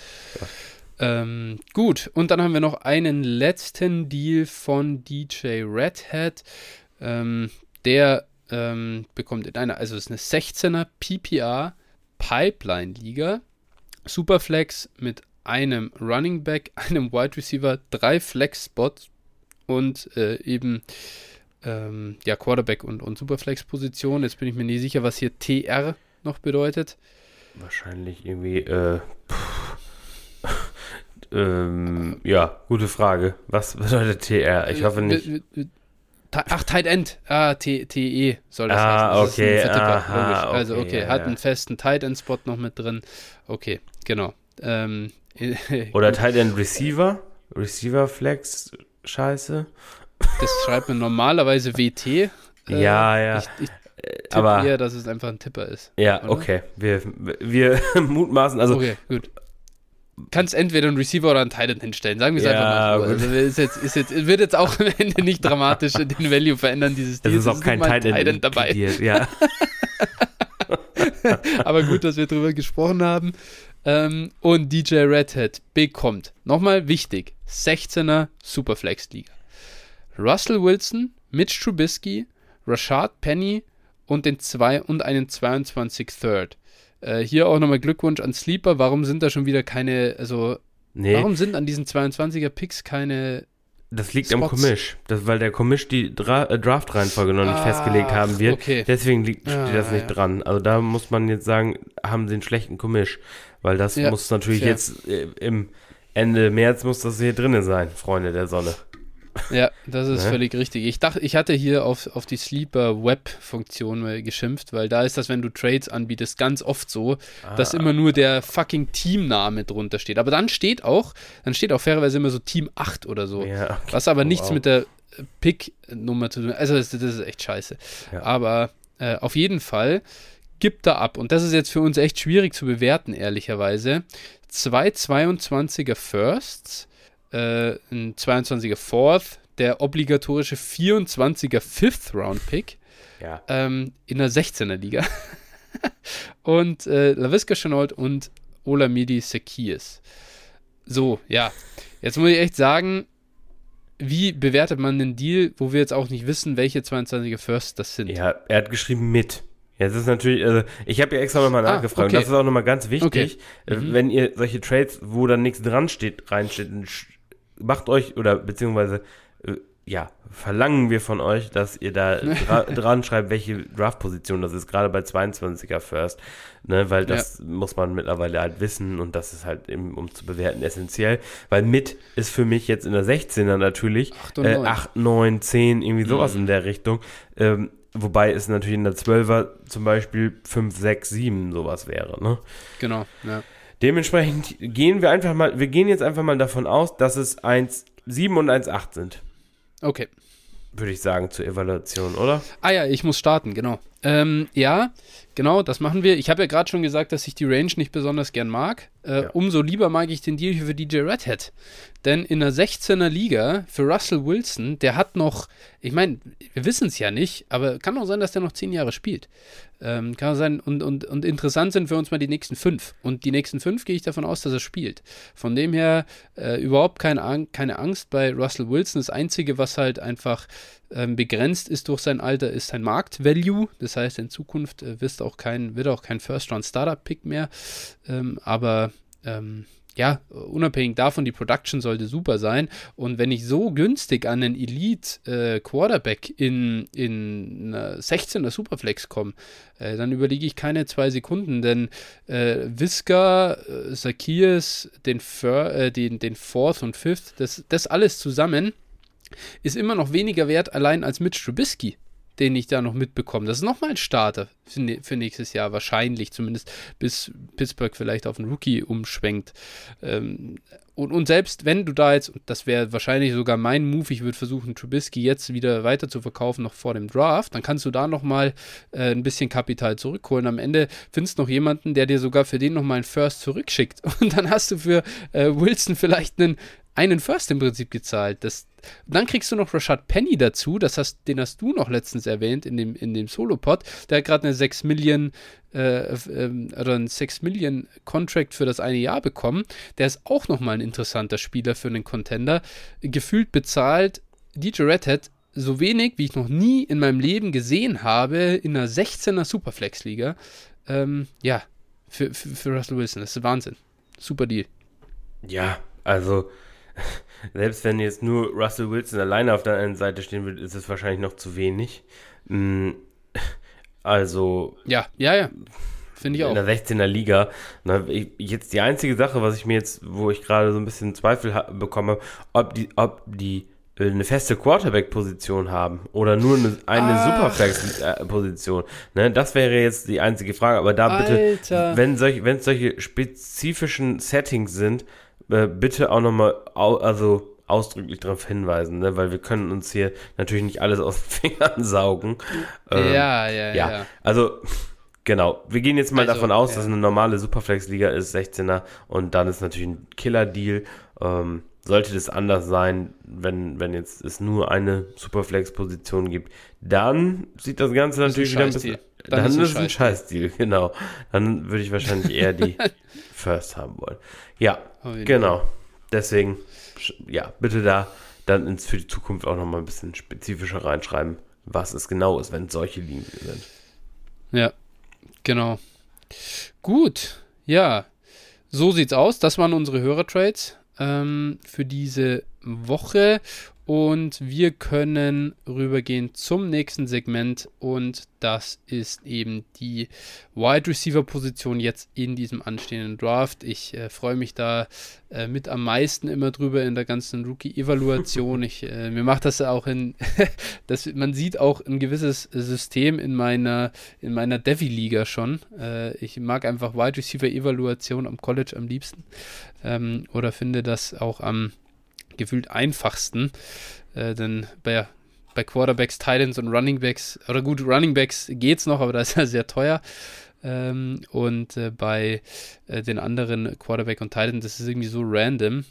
Ähm, gut, und dann haben wir noch einen letzten Deal von DJ Redhead. Ähm, der ähm, bekommt in einer, also es ist eine 16er PPR Pipeline Liga, Superflex mit einem Running Back, *laughs* einem Wide Receiver, drei Flex Spots und äh, eben ähm, ja Quarterback und, und Superflex Position. Jetzt bin ich mir nicht sicher, was hier TR noch bedeutet. Wahrscheinlich irgendwie, äh, *laughs* ähm, ja, gute Frage. Was bedeutet TR? Ich hoffe Äh, nicht. w- Ti- Ach, Tight End. Ah, TE soll das Ah, heißen. Das okay, aha. Also, okay, okay, ja, hat ja. einen festen Tight End Spot noch mit drin. Okay, genau. Ähm, *laughs* Oder Tight End Receiver? Receiver Flex, scheiße. das schreibt man normalerweise WT. *laughs* Äh, Ja, ja. Ich, ich tippe Aber- eher, dass es einfach ein Tipper ist. Ja, oder? okay. Wir, wir *laughs* mutmaßen, also okay, gut. Kannst entweder einen Receiver oder einen Tight End hinstellen. Sagen wir es Ja, einfach mal. Also ist jetzt, ist jetzt, wird jetzt auch am Ende nicht dramatisch den Value verändern, dieses es Deals. ist auch kein nicht mal ein Tight End, Tight End dabei. inkludiert, Ja. Aber gut, dass wir drüber gesprochen haben. Ähm, und DJ Redhead bekommt, nochmal wichtig, 16er Superflex-Liga. Russell Wilson, Mitch Trubisky, Rashad Penny und, den zwei, und einen 22 Third. Äh, hier auch nochmal Glückwunsch an Sleeper. Warum sind da schon wieder keine, also, Nee, warum sind an diesen 22er Picks keine das liegt am Spots? Commish. Das, weil der Commish die Dra äh, Draft-Reihenfolge noch nicht Ach, festgelegt haben wird. okay. Deswegen liegt Ah, steht das nicht ja. dran. Also da muss man jetzt sagen, haben sie einen schlechten Commish. Weil das Ja, muss natürlich fair. jetzt äh, im Ende März muss das hier drinne sein, Freunde der Sonne. Ja, das ist Ne? völlig richtig. Ich dachte, ich hatte hier auf, auf die Sleeper Web-Funktion geschimpft, weil da ist das, wenn du Trades anbietest, ganz oft so, dass Ah. immer nur der fucking Teamname drunter steht. Aber dann steht auch, dann steht auch fairerweise immer so Team 8 oder so. Ja, okay. Was aber Oh, nichts wow. mit der Pick-Nummer zu tun hat. Also das, das ist echt scheiße. Ja. Aber äh, auf jeden Fall gibt er ab. Und das ist jetzt für uns echt schwierig zu bewerten, ehrlicherweise. Zwei 22er Firsts, äh, ein 22er Fourth, der obligatorische 24er Fifth Round Pick Ja. ähm, in der 16er Liga. *laughs* und äh, LaVisca Chenault und Olamidi Sekias. So, ja. Jetzt muss ich echt sagen, wie bewertet man einen Deal, wo wir jetzt auch nicht wissen, welche 22er Firsts das sind? Ja, er hat geschrieben mit. Jetzt ist natürlich, also ich habe ja extra nochmal Ah, nachgefragt. okay. Das ist auch nochmal ganz wichtig. Okay. Äh, Mhm. Wenn ihr solche Trades, wo dann nichts dran steht, reinsteht, macht euch oder beziehungsweise äh, ja, verlangen wir von euch, dass ihr da *laughs* dra dran schreibt, welche Draft-Position das ist, gerade bei 22er First, ne, weil das ja. muss man mittlerweile halt wissen und das ist halt, eben, um zu bewerten, essentiell, weil mit ist für mich jetzt in der 16er natürlich 8, äh, 8 9, 10, irgendwie sowas mhm. in der Richtung, ähm, wobei es natürlich in der 12er zum Beispiel 5, 6, 7 sowas wäre, ne? Genau, ja. Dementsprechend gehen wir einfach mal, wir gehen jetzt einfach mal davon aus, dass es 1, 7 und 1, 8 sind. Okay. Würde ich sagen, zur Evaluation, oder? Ah ja, ich muss starten, genau. Ähm, ja, genau, das machen wir. Ich habe ja gerade schon gesagt, dass ich die Range nicht besonders gern mag. Äh, ja. Umso lieber mag ich den Deal für DJ Redhead. Denn in der 16er Liga für Russell Wilson, der hat noch, ich meine, wir wissen es ja nicht, aber kann auch sein, dass der noch zehn Jahre spielt. Ähm, kann sein, und, und, und interessant sind für uns mal die nächsten fünf. Und die nächsten fünf gehe ich davon aus, dass er spielt. Von dem her äh, überhaupt keine, keine Angst bei Russell Wilson. Das Einzige, was halt einfach ähm, begrenzt ist durch sein Alter, ist sein Marktvalue. Das heißt, in Zukunft äh, wirst auch kein, wird auch kein First-Round-Startup-Pick mehr. Ähm, aber ähm, ja, unabhängig davon, die Production sollte super sein. Und wenn ich so günstig an einen Elite äh, in, in 16er Superflex komme, äh, dann überlege ich keine zwei Sekunden, denn äh, Visca, äh, Zacchaeus, den, Fir äh, den, den Fourth und Fifth, das, das alles zusammen ist immer noch weniger wert allein als Mitch Trubisky den ich da noch mitbekomme. Das ist nochmal ein Starter für, für, nächstes Jahr, wahrscheinlich, zumindest bis Pittsburgh vielleicht auf einen Rookie umschwenkt. Ähm, und, und, selbst wenn du da jetzt, das wäre wahrscheinlich sogar mein Move, ich würde versuchen, Trubisky jetzt wieder weiter zu verkaufen, noch vor dem Draft, dann kannst du da nochmal äh, ein bisschen Kapital zurückholen. Am Ende findest du noch jemanden, der dir sogar für den nochmal einen First zurückschickt. *laughs* Und dann hast du für äh, Wilson vielleicht einen einen First im Prinzip gezahlt. Das, dann kriegst du noch Rashad Penny dazu, das hast, den hast du noch letztens erwähnt in dem, in dem Solo-Pod. Der hat gerade eine 6 Millionen äh, äh, oder einen 6 Millionen Contract für das eine Jahr bekommen. Der ist auch nochmal ein interessanter Spieler für einen Contender. Gefühlt bezahlt DJ Redhead so wenig, wie ich noch nie in meinem Leben gesehen habe, in einer 16er Superflex-Liga. Ähm, ja, für, für, für Russell Wilson. Das ist Wahnsinn. Super Deal. Ja, also *laughs* selbst wenn jetzt nur Russell Wilson alleine auf der einen Seite stehen würde, ist es wahrscheinlich noch zu wenig. Mm, *laughs* also. Ja, ja, ja. Finde ich auch. In der 16er Liga. Jetzt die einzige Sache, was ich mir jetzt, wo ich gerade so ein bisschen Zweifel bekomme, ob die, ob die äh, eine feste Quarterback-Position haben oder nur eine, eine Superflex-Position. Ne, das wäre jetzt die einzige Frage. Aber da bitte, Alter. wenn solche, wenn es solche spezifischen Settings sind, äh, bitte auch nochmal, au also ausdrücklich darauf hinweisen, ne? weil wir können uns hier natürlich nicht alles aus den *laughs* Fingern saugen. Ähm, ja, ja, ja, ja, Also, genau. Wir gehen jetzt mal also, davon aus, ja. dass eine normale Superflex-Liga ist, 16er, und dann ist natürlich ein Killer-Deal. Ähm, sollte das anders sein, wenn, wenn jetzt es nur eine Superflex-Position gibt, dann sieht das Ganze natürlich wieder ein bisschen. Dann, dann ist es ein Scheißdeal, genau. Dann würde ich wahrscheinlich eher die *laughs* First haben wollen. Ja, genau. Deswegen, ja, bitte da dann ins, für die Zukunft auch nochmal ein bisschen spezifischer reinschreiben, was es genau ist, wenn solche Linien sind. Ja, genau. Gut, ja. So sieht's aus. Das waren unsere Hörertrades ähm, für diese Woche. Und wir können rübergehen zum nächsten Segment und das ist eben die Wide Receiver Position jetzt in diesem anstehenden Draft. Ich äh, freue mich da äh, mit am meisten immer drüber in der ganzen Rookie Evaluation. Ich, äh, mir macht das auch in, *laughs* das, man sieht auch ein gewisses System in meiner, in meiner Devi Liga schon. Äh, ich mag einfach Wide Receiver Evaluation am College am liebsten ähm, oder finde das auch am gefühlt einfachsten. Äh, denn bei, bei Quarterbacks, Titans und Runningbacks, oder gut, Runningbacks geht es noch, aber das ist ja *laughs* sehr teuer. Ähm, und äh, bei äh, den anderen Quarterback und Titans, das ist irgendwie so random,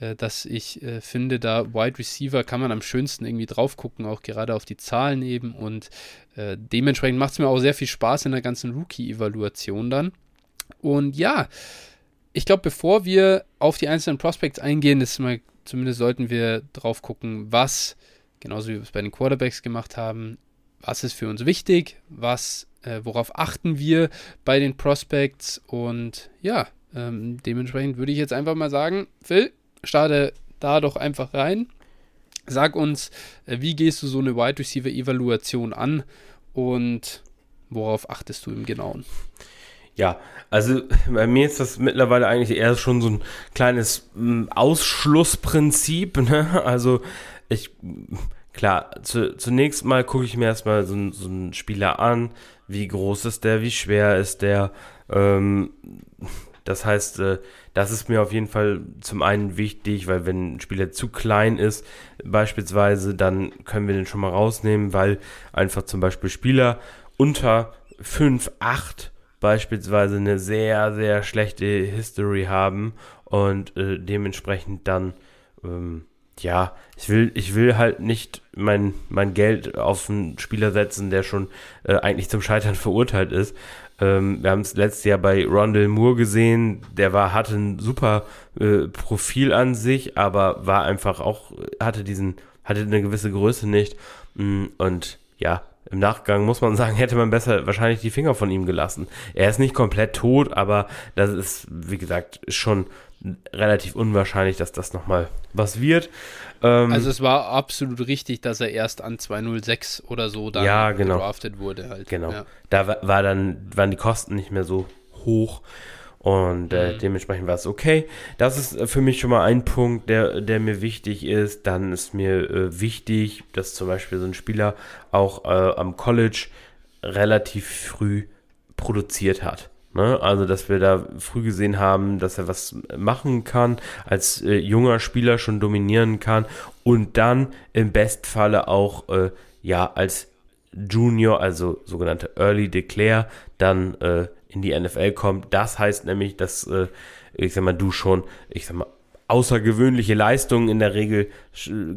äh, dass ich äh, finde, da Wide Receiver kann man am schönsten irgendwie drauf gucken, auch gerade auf die Zahlen eben. Und äh, dementsprechend macht es mir auch sehr viel Spaß in der ganzen Rookie-Evaluation dann. Und ja, ich glaube, bevor wir auf die einzelnen Prospects eingehen, ist mal zumindest sollten wir drauf gucken, was, genauso wie wir es bei den Quarterbacks gemacht haben, was ist für uns wichtig, was, äh, worauf achten wir bei den Prospects und ja, ähm, dementsprechend würde ich jetzt einfach mal sagen, Phil, starte da doch einfach rein Sag uns, äh, wie gehst du so eine Wide Receiver Evaluation an und worauf achtest du im Genauen? Ja, also *laughs* bei mir ist das mittlerweile eigentlich eher schon so ein kleines hm, Ausschlussprinzip. *laughs* Ne? Also ich, klar, zu, zunächst mal gucke ich mir erstmal so, so einen Spieler an. Wie groß ist der, wie schwer ist der? Ähm, das heißt, äh, das ist mir auf jeden Fall zum einen wichtig, weil wenn ein Spieler zu klein ist, beispielsweise, dann können wir den schon mal rausnehmen, weil einfach zum Beispiel Spieler unter 5, 8 beispielsweise eine sehr, sehr schlechte History haben und äh, dementsprechend dann, ähm, ja, ich will, ich will halt nicht mein, mein Geld auf einen Spieler setzen, der schon äh, eigentlich zum Scheitern verurteilt ist. Ähm, wir haben es letztes Jahr bei Rondell Moore gesehen, der war, hatte ein super äh, Profil an sich, aber war einfach auch, hatte diesen, hatte eine gewisse Größe nicht. Mm, und ja, im Nachgang muss man sagen, *laughs* hätte man besser wahrscheinlich die Finger von ihm gelassen. Er ist nicht komplett tot, aber das ist, wie gesagt, schon relativ unwahrscheinlich, dass das nochmal was wird. Ähm, also es war absolut richtig, dass er erst an 206 oder so dann ja, genau. wurde. Halt. Genau. Ja. Da war dann, waren die Kosten nicht mehr so hoch. Und äh, mhm. dementsprechend war es okay. Das ist äh, für mich schon mal ein Punkt, der, der mir wichtig ist. Dann ist mir äh, wichtig, dass zum Beispiel so ein Spieler auch äh, am College relativ früh produziert hat. Ne? Also, dass wir da früh gesehen haben, dass er was machen kann, als äh, junger Spieler schon dominieren kann und dann im Bestfalle auch äh, ja als Junior, also sogenannte Early Declare, dann äh, in die NFL kommt. Das heißt nämlich, dass, äh, ich sag mal, du schon, ich sag mal, außergewöhnliche Leistungen in der Regel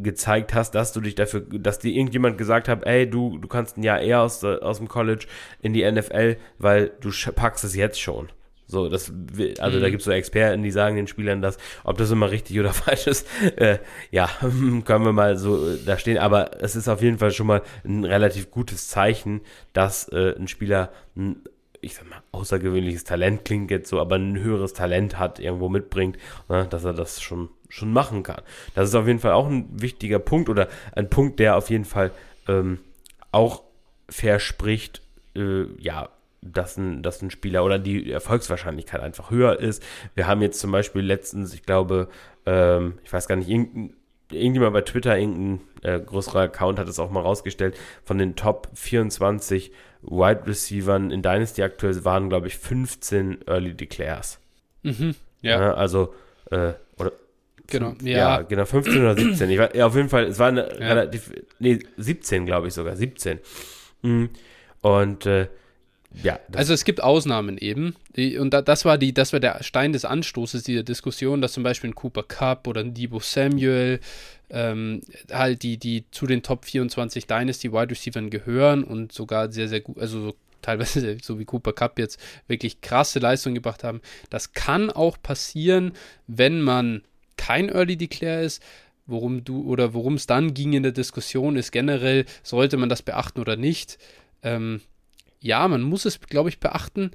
gezeigt hast, dass du dich dafür, dass dir irgendjemand gesagt hat, ey, du, du kannst ein Jahr eher aus, aus dem College in die NFL, weil du packst es jetzt schon. So, das, also mhm. da gibt es so Experten, die sagen den Spielern das, ob das immer richtig oder *laughs* falsch ist, äh, ja, *laughs* können wir mal so äh, da stehen. Aber es ist auf jeden Fall schon mal ein relativ gutes Zeichen, dass äh, ein Spieler ein ich sag mal, außergewöhnliches Talent klingt jetzt so, aber ein höheres Talent hat, irgendwo mitbringt, ne, dass er das schon, schon machen kann. Das ist auf jeden Fall auch ein wichtiger Punkt oder ein Punkt, der auf jeden Fall ähm, auch verspricht, äh, ja, dass ein, dass ein Spieler oder die Erfolgswahrscheinlichkeit einfach höher ist. Wir haben jetzt zum Beispiel letztens, ich glaube, ähm, ich weiß gar nicht, irgendein, irgendjemand bei Twitter, irgendein äh, größerer Account hat es auch mal rausgestellt, von den Top 24 Wide Receivern in Dynasty aktuell waren, glaube ich, 15 Early Declares. Mhm, ja. ja. Also, äh, oder. Genau, ja. ja. genau, 15 oder 17. Ich war, ja, auf jeden Fall, es war eine ja. relativ, nee, 17, glaube ich sogar, 17. Mhm. Und, äh, ja. Also es gibt Ausnahmen eben. Die, und da, das war die, das war der Stein des Anstoßes dieser Diskussion, dass zum Beispiel ein Cooper Cup oder ein Debo Samuel ähm, halt die, die zu den Top 24 Dynasty Wide Receivers gehören und sogar sehr, sehr gut, also so *laughs* teilweise so wie Cooper Cup jetzt wirklich krasse Leistungen gebracht haben. Das kann auch passieren, wenn man kein Early Declare ist. Worum du oder worum es dann ging in der Diskussion ist generell, sollte man das beachten oder nicht. Ähm, ja, man muss es, glaube ich, beachten,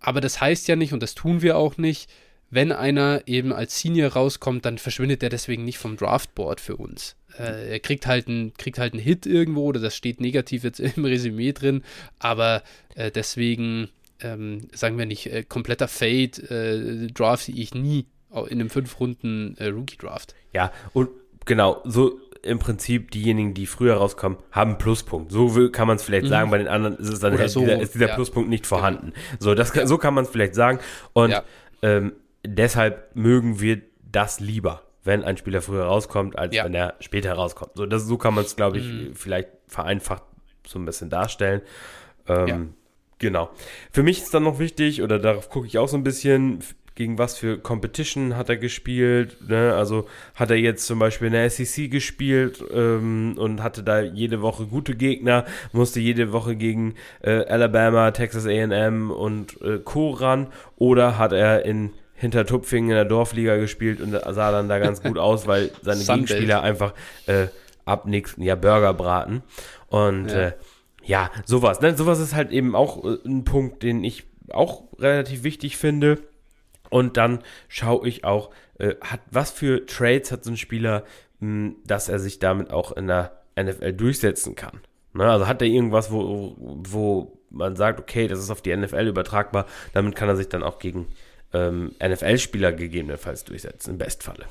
aber das heißt ja nicht, und das tun wir auch nicht, wenn einer eben als Senior rauskommt, dann verschwindet er deswegen nicht vom Draftboard für uns. Äh, er kriegt halt, einen, kriegt halt einen Hit irgendwo, oder das steht negativ jetzt *laughs* im Resümee drin, aber äh, deswegen, ähm, sagen wir nicht, äh, kompletter Fade, äh, drafte ich nie in einem fünf Runden äh. Ja, und genau, so im Prinzip diejenigen, die früher rauskommen, haben einen Pluspunkt. So kann man es vielleicht mhm. sagen. Bei den anderen ist es dann halt so, dieser, ist dieser ja. Pluspunkt nicht vorhanden. Genau. So, das, ja. so kann man es vielleicht sagen. Und ja. ähm, deshalb mögen wir das lieber, wenn ein Spieler früher rauskommt, als wenn er später rauskommt. So, das, so kann man es, glaube ich, mhm. vielleicht vereinfacht so ein bisschen darstellen. Ähm, genau. Für mich ist dann noch wichtig, oder darauf gucke ich auch so ein bisschen, gegen was für Competition hat er gespielt. Ne? Also hat er jetzt zum Beispiel in der SEC gespielt ähm, und hatte da jede Woche gute Gegner, musste jede Woche gegen äh, Alabama, Texas AM und äh, Co. ran oder hat er in Hintertupfingen in der Dorfliga gespielt und sah dann da ganz gut aus, weil seine *laughs* Gegenspieler einfach äh, ab nächsten Jahr Burger braten. Und ja, äh, ja sowas. Ne? Sowas ist halt eben auch äh, ein Punkt, den ich auch relativ wichtig finde. Und dann schaue ich auch, äh, hat, was für Trades hat so ein Spieler dass er sich damit auch in der NFL durchsetzen kann. Ne? Also hat er irgendwas, wo, wo man sagt, okay, das ist auf die NFL übertragbar, damit kann er sich dann auch gegen ähm, NFL-Spieler gegebenenfalls durchsetzen, im Bestfalle.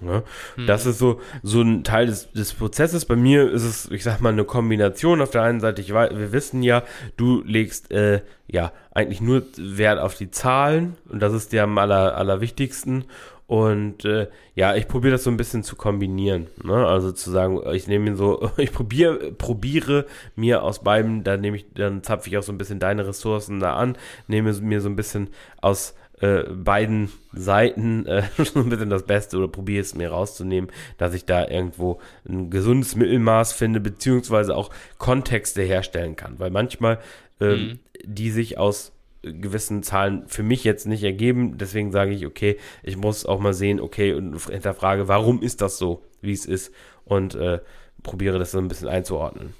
Ne? Hm. Das ist so, so ein Teil des, des Prozesses. Bei mir ist es, ich sag mal, eine Kombination. Auf der einen Seite, ich weiß, wir wissen ja, du legst äh, ja eigentlich nur Wert auf die Zahlen und das ist dir am aller, allerwichtigsten. Und äh, ja, ich probiere das so ein bisschen zu kombinieren. Ne? Also zu sagen, ich nehme ihn so, *laughs* ich probiere, probiere mir aus beiden, dann nehme ich, dann zapfe ich auch so ein bisschen deine Ressourcen da an, nehme mir so ein bisschen aus äh, beiden Seiten äh, *laughs* so ein bisschen das Beste oder probiere es mir rauszunehmen, dass ich da irgendwo ein gesundes Mittelmaß finde, beziehungsweise auch Kontexte herstellen kann. Weil manchmal ähm, mhm. die sich aus gewissen Zahlen für mich jetzt nicht ergeben. Deswegen sage ich, okay, ich muss auch mal sehen, okay, und hinterfrage, warum ist das so, wie es ist und äh, probiere das so ein bisschen einzuordnen.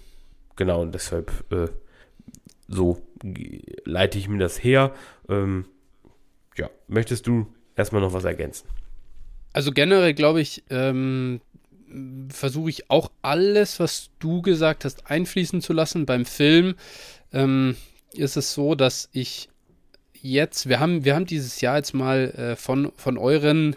Genau, und deshalb äh, so leite ich mir das her. Ähm, ja, möchtest du erstmal noch was ergänzen? Also generell glaube ich, ähm, versuche ich auch alles, was du gesagt hast, einfließen zu lassen. Beim Film ähm, ist es so, dass ich jetzt, wir haben, wir haben dieses Jahr jetzt mal äh, von, von euren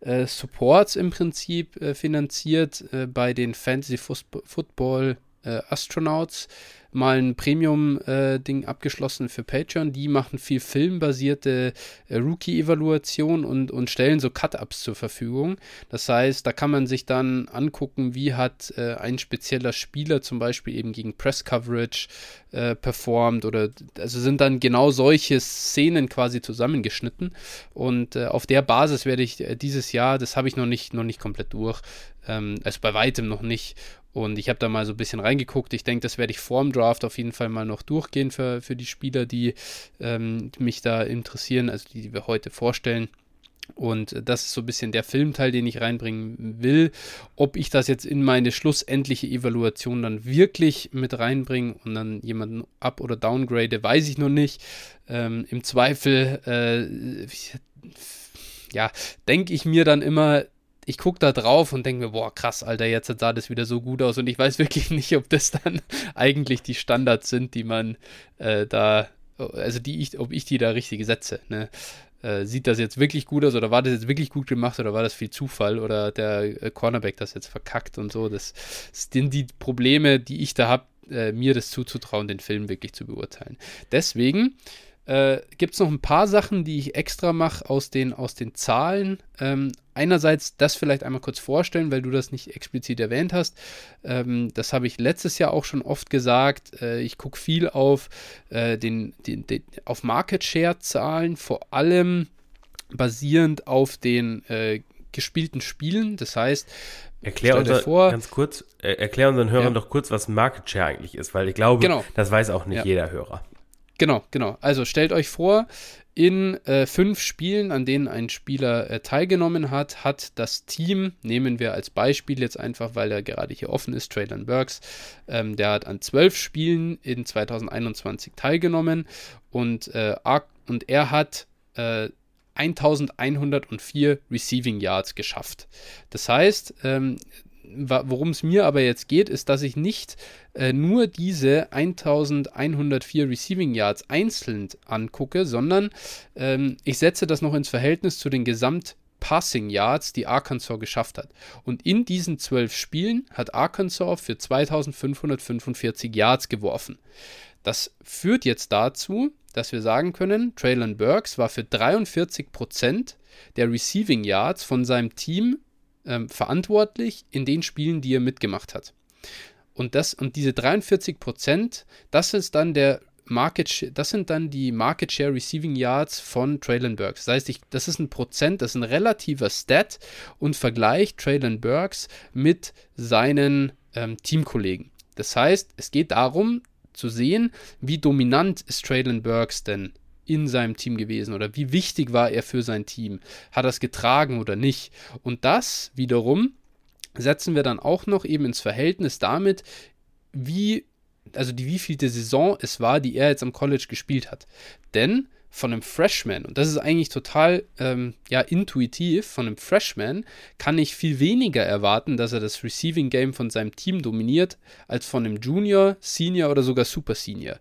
äh, Supports im Prinzip äh, finanziert äh, bei den Fantasy Football äh, Astronauts mal ein Premium-Ding äh, abgeschlossen für Patreon. Die machen viel filmbasierte äh, Rookie-Evaluation und, und stellen so Cut-Ups zur Verfügung. Das heißt, da kann man sich dann angucken, wie hat äh, ein spezieller Spieler zum Beispiel eben gegen Press-Coverage äh, performt oder also sind dann genau solche Szenen quasi zusammengeschnitten. Und äh, auf der Basis werde ich äh, dieses Jahr, das habe ich noch nicht, noch nicht komplett durch, ähm, also bei weitem noch nicht. Und ich habe da mal so ein bisschen reingeguckt. Ich denke, das werde ich vorm Draft auf jeden Fall mal noch durchgehen für, für die Spieler, die ähm, mich da interessieren, also die, die wir heute vorstellen. Und das ist so ein bisschen der Filmteil, den ich reinbringen will. Ob ich das jetzt in meine schlussendliche Evaluation dann wirklich mit reinbringe und dann jemanden up- oder downgrade, weiß ich noch nicht. Ähm, Im Zweifel, äh, ja, denke ich mir dann immer, ich gucke da drauf und denke mir, boah, krass, Alter, jetzt sah das wieder so gut aus und ich weiß *laughs* wirklich nicht, ob das dann eigentlich die Standards sind, die man äh, da, also die ich, ob ich die da richtig setze. Ne? Äh, sieht das jetzt wirklich gut aus oder war das jetzt wirklich gut gemacht oder war das viel Zufall oder der äh, Cornerback das jetzt verkackt und so. Das, das sind die Probleme, die ich da habe, äh, mir das zuzutrauen, den Film wirklich zu beurteilen. Deswegen äh, gibt es noch ein paar Sachen, die ich extra mache aus den, aus den Zahlen. Ähm, einerseits das vielleicht einmal kurz vorstellen, weil du das nicht explizit erwähnt hast. Ähm, das habe ich letztes Jahr auch schon oft gesagt. Äh, ich gucke viel auf, äh, den, den, den, auf Market Share Zahlen, vor allem basierend auf den äh, gespielten Spielen. Das heißt, Erklär unser, vor, ganz kurz, äh, erklär unseren Hörern ja. doch kurz, was Market Share eigentlich ist, weil ich glaube, genau. das weiß auch nicht ja. jeder Hörer. Genau, genau. Also stellt euch vor, in äh, fünf Spielen, an denen ein Spieler äh, teilgenommen hat, hat das Team, nehmen wir als Beispiel jetzt einfach, weil er gerade hier offen ist, Traylon Burks, ähm, der hat an zwölf Spielen in 2021 teilgenommen und, äh, und er hat 1104 äh, Receiving Yards geschafft. Das heißt, ähm, worum es mir aber jetzt geht, ist, dass ich nicht äh, nur diese 1104 Receiving Yards einzeln angucke, sondern ähm, ich setze das noch ins Verhältnis zu den Gesamt Passing Yards, die Arkansas geschafft hat. Und in diesen zwölf Spielen hat Arkansas für 2545 Yards geworfen. Das führt jetzt dazu, dass wir sagen können, Traylon Burks war für 43% der Receiving Yards von seinem Team ähm, verantwortlich in den Spielen, die er mitgemacht hat. Und, das, und diese 43 Prozent, das ist dann der Market, das sind dann die Market Share Receiving Yards von Traylon Burks. Das heißt, ich, das ist ein Prozent, das ist ein relativer Stat und vergleicht Traylon Burks mit seinen ähm, Teamkollegen. Das heißt, es geht darum zu sehen, wie dominant ist Traylon Burks denn in seinem Team gewesen oder wie wichtig war er für sein Team? Hat er es getragen oder nicht? Und das wiederum setzen wir dann auch noch eben ins Verhältnis damit, wie, also die wievielte Saison es war, die er jetzt am College gespielt hat. Denn von einem Freshman, und das ist eigentlich total ähm, ja, intuitiv, von einem Freshman kann ich viel weniger erwarten, dass er das Receiving Game von seinem Team dominiert, als von einem Junior, Senior oder sogar Super Senior.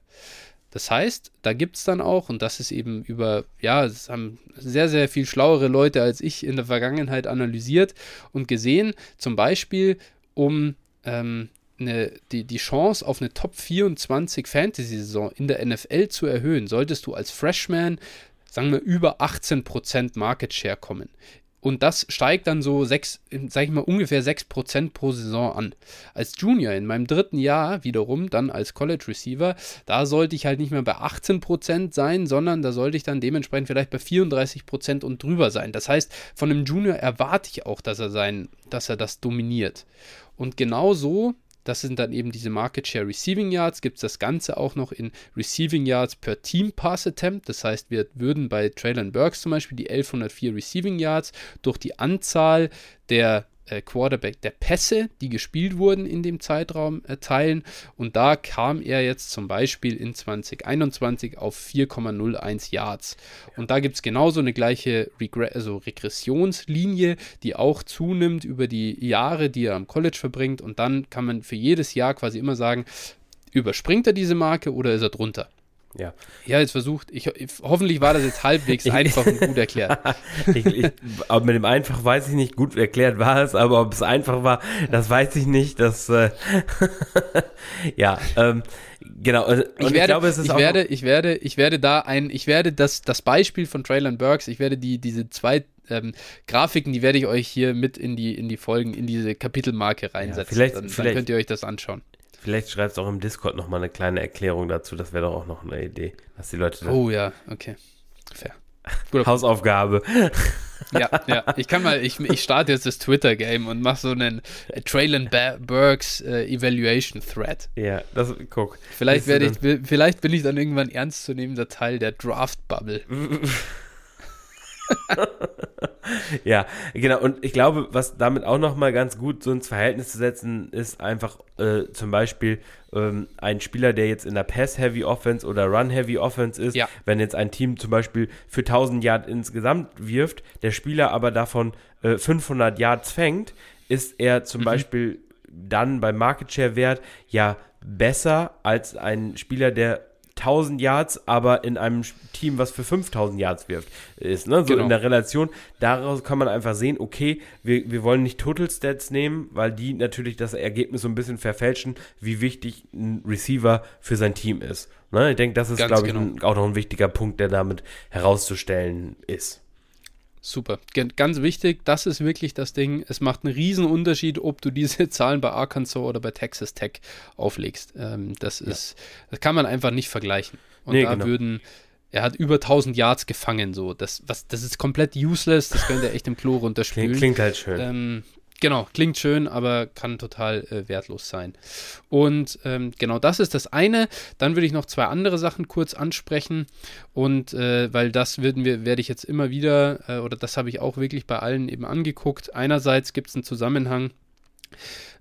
Das heißt, da gibt es dann auch, und das ist eben über, ja, es haben sehr, sehr viel schlauere Leute als ich in der Vergangenheit analysiert und gesehen, zum Beispiel, um ähm, eine, die, die Chance auf eine Top 24 Fantasy-Saison in der NFL zu erhöhen, solltest du als Freshman, sagen wir, über 18% Market Share kommen. Und das steigt dann so sechs, sag ich mal, ungefähr 6% pro Saison an. Als Junior in meinem dritten Jahr wiederum, dann als College Receiver, da sollte ich halt nicht mehr bei 18% sein, sondern da sollte ich dann dementsprechend vielleicht bei 34% und drüber sein. Das heißt, von einem Junior erwarte ich auch, dass er sein, dass er das dominiert. Und genau so das sind dann eben diese Market Share Receiving Yards. Gibt es das Ganze auch noch in Receiving Yards per Team Pass Attempt. Das heißt, wir würden bei Traylon Burks zum Beispiel die 1104 Receiving Yards durch die Anzahl der äh, Quarterback der Pässe, die gespielt wurden in dem Zeitraum, erteilen. Und da kam er jetzt zum Beispiel in 2021 auf 4,01 Yards. Und da gibt es genauso eine gleiche Regre also Regressionslinie, die auch zunimmt über die Jahre, die er am College verbringt. Und dann kann man für jedes Jahr quasi immer sagen, überspringt er diese Marke oder ist er drunter? Ja. Ja, jetzt versucht, ich, hoffentlich war das jetzt halbwegs *laughs* einfach und gut erklärt. *laughs* ich, ich, aber mit dem einfach weiß ich nicht, gut erklärt war es, aber ob es einfach war, das weiß ich nicht. Das, äh, *laughs* ja, ähm, genau. Und ich, werde, ich glaube, es ist ich auch werde, ich werde, ich werde da ein, ich werde das, das Beispiel von Traylon Burks, ich werde die, diese zwei ähm, Grafiken, die werde ich euch hier mit in die, in die Folgen, in diese Kapitelmarke reinsetzen. Ja, vielleicht, dann, vielleicht, dann könnt ihr euch das anschauen. Vielleicht schreibst du auch im Discord nochmal eine kleine Erklärung dazu. Das wäre doch auch noch eine Idee, dass die Leute. Oh ja, okay. Fair. Guter *laughs* Hausaufgabe. *laughs* Ja, ja. Ich kann mal, ich, ich starte jetzt das Twitter-Game und mache so einen äh, Traylon Burks äh, Evaluation Thread. Ja, das guck. Vielleicht werde ich, vielleicht bin ich dann irgendwann ernstzunehmender Teil der Draft Bubble. *laughs* *laughs* ja, genau. Und ich glaube, was damit auch nochmal ganz gut so ins Verhältnis zu setzen, ist einfach äh, zum Beispiel ähm, ein Spieler, der jetzt in der Pass-Heavy Offense oder Run-Heavy Offense ist, ja. wenn jetzt ein Team zum Beispiel für 1000 Yards insgesamt wirft, der Spieler aber davon äh, 500 Yards fängt, ist er zum mhm. Beispiel dann beim Market Share Wert ja besser als ein Spieler, der 1000 Yards, aber in einem Team, was für 5000 Yards wirft, ist. Ne? So genau. in der Relation. Daraus kann man einfach sehen, okay, wir, wir wollen nicht Total Stats nehmen, weil die natürlich das Ergebnis so ein bisschen verfälschen, wie wichtig ein Receiver für sein Team ist. Ne? Ich denke, das ist, glaube ich, genau. ein, auch noch ein wichtiger Punkt, der damit herauszustellen ist. Super. Ganz wichtig, das ist wirklich das Ding. Es macht einen riesen Unterschied, ob du diese *laughs* Zahlen bei Arkansas oder bei Texas Tech auflegst. Ähm, das ist, ja. das kann man einfach nicht vergleichen. Und nee, da genau. würden, er hat über 1000 Yards gefangen, so. Das, was, das ist komplett useless, das könnte er echt im Klo runterspülen. Klingt, klingt halt schön. Ähm, Genau, klingt schön, aber kann total äh, wertlos sein. Und ähm, genau das ist das eine. Dann würde ich noch zwei andere Sachen kurz ansprechen. Und äh, weil das werden wir, werde ich jetzt immer wieder, äh, oder das habe ich auch wirklich bei allen eben angeguckt. Einerseits gibt es einen Zusammenhang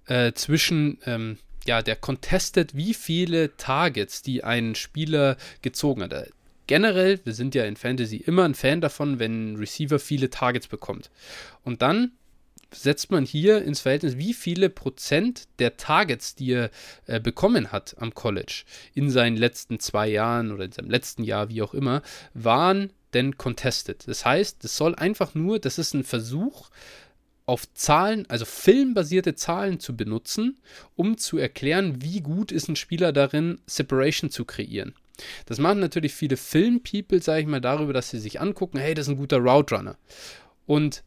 äh, zwischen ähm, ja, der Contested, wie viele Targets, die ein Spieler gezogen hat generell, wir sind ja in Fantasy immer ein Fan davon, wenn ein Receiver viele Targets bekommt. Und dann setzt man hier ins Verhältnis, wie viele Prozent der Targets, die er äh, bekommen hat am College in seinen letzten zwei Jahren oder in seinem letzten Jahr, wie auch immer, waren denn contested. Das heißt, das soll einfach nur, das ist ein Versuch, auf Zahlen, also filmbasierte Zahlen zu benutzen, um zu erklären, wie gut ist ein Spieler darin, Separation zu kreieren. Das machen natürlich viele Film-People, sage ich mal, darüber, dass sie sich angucken, hey, das ist ein guter Route Runner. Und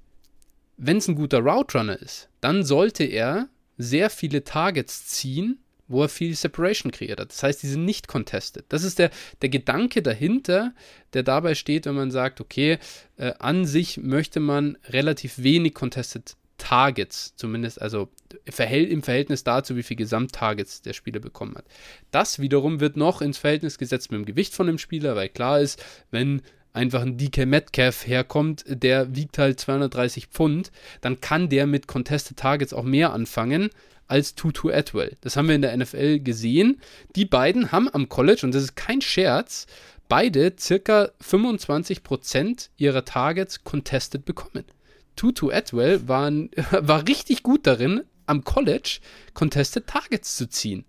wenn es ein guter Route Runner ist, dann sollte er sehr viele Targets ziehen, wo er viel Separation kreiert hat. Das heißt, die sind nicht contested. Das ist der, der Gedanke dahinter, der dabei steht, wenn man sagt, okay, äh, an sich möchte man relativ wenig contested Targets, zumindest also im Verhältnis dazu, wie viel Gesamttargets der Spieler bekommen hat. Das wiederum wird noch ins Verhältnis gesetzt mit dem Gewicht von dem Spieler, weil klar ist, wenn einfach ein DK Metcalf herkommt, der wiegt halt 230 Pfund, dann kann der mit Contested Targets auch mehr anfangen als Tutu Atwell. Das haben wir in der NFL gesehen. Die beiden haben am College, und das ist kein Scherz, beide circa 25% ihrer Targets contested bekommen. Tutu Atwell war, *laughs* war richtig gut darin, am College contested Targets zu ziehen.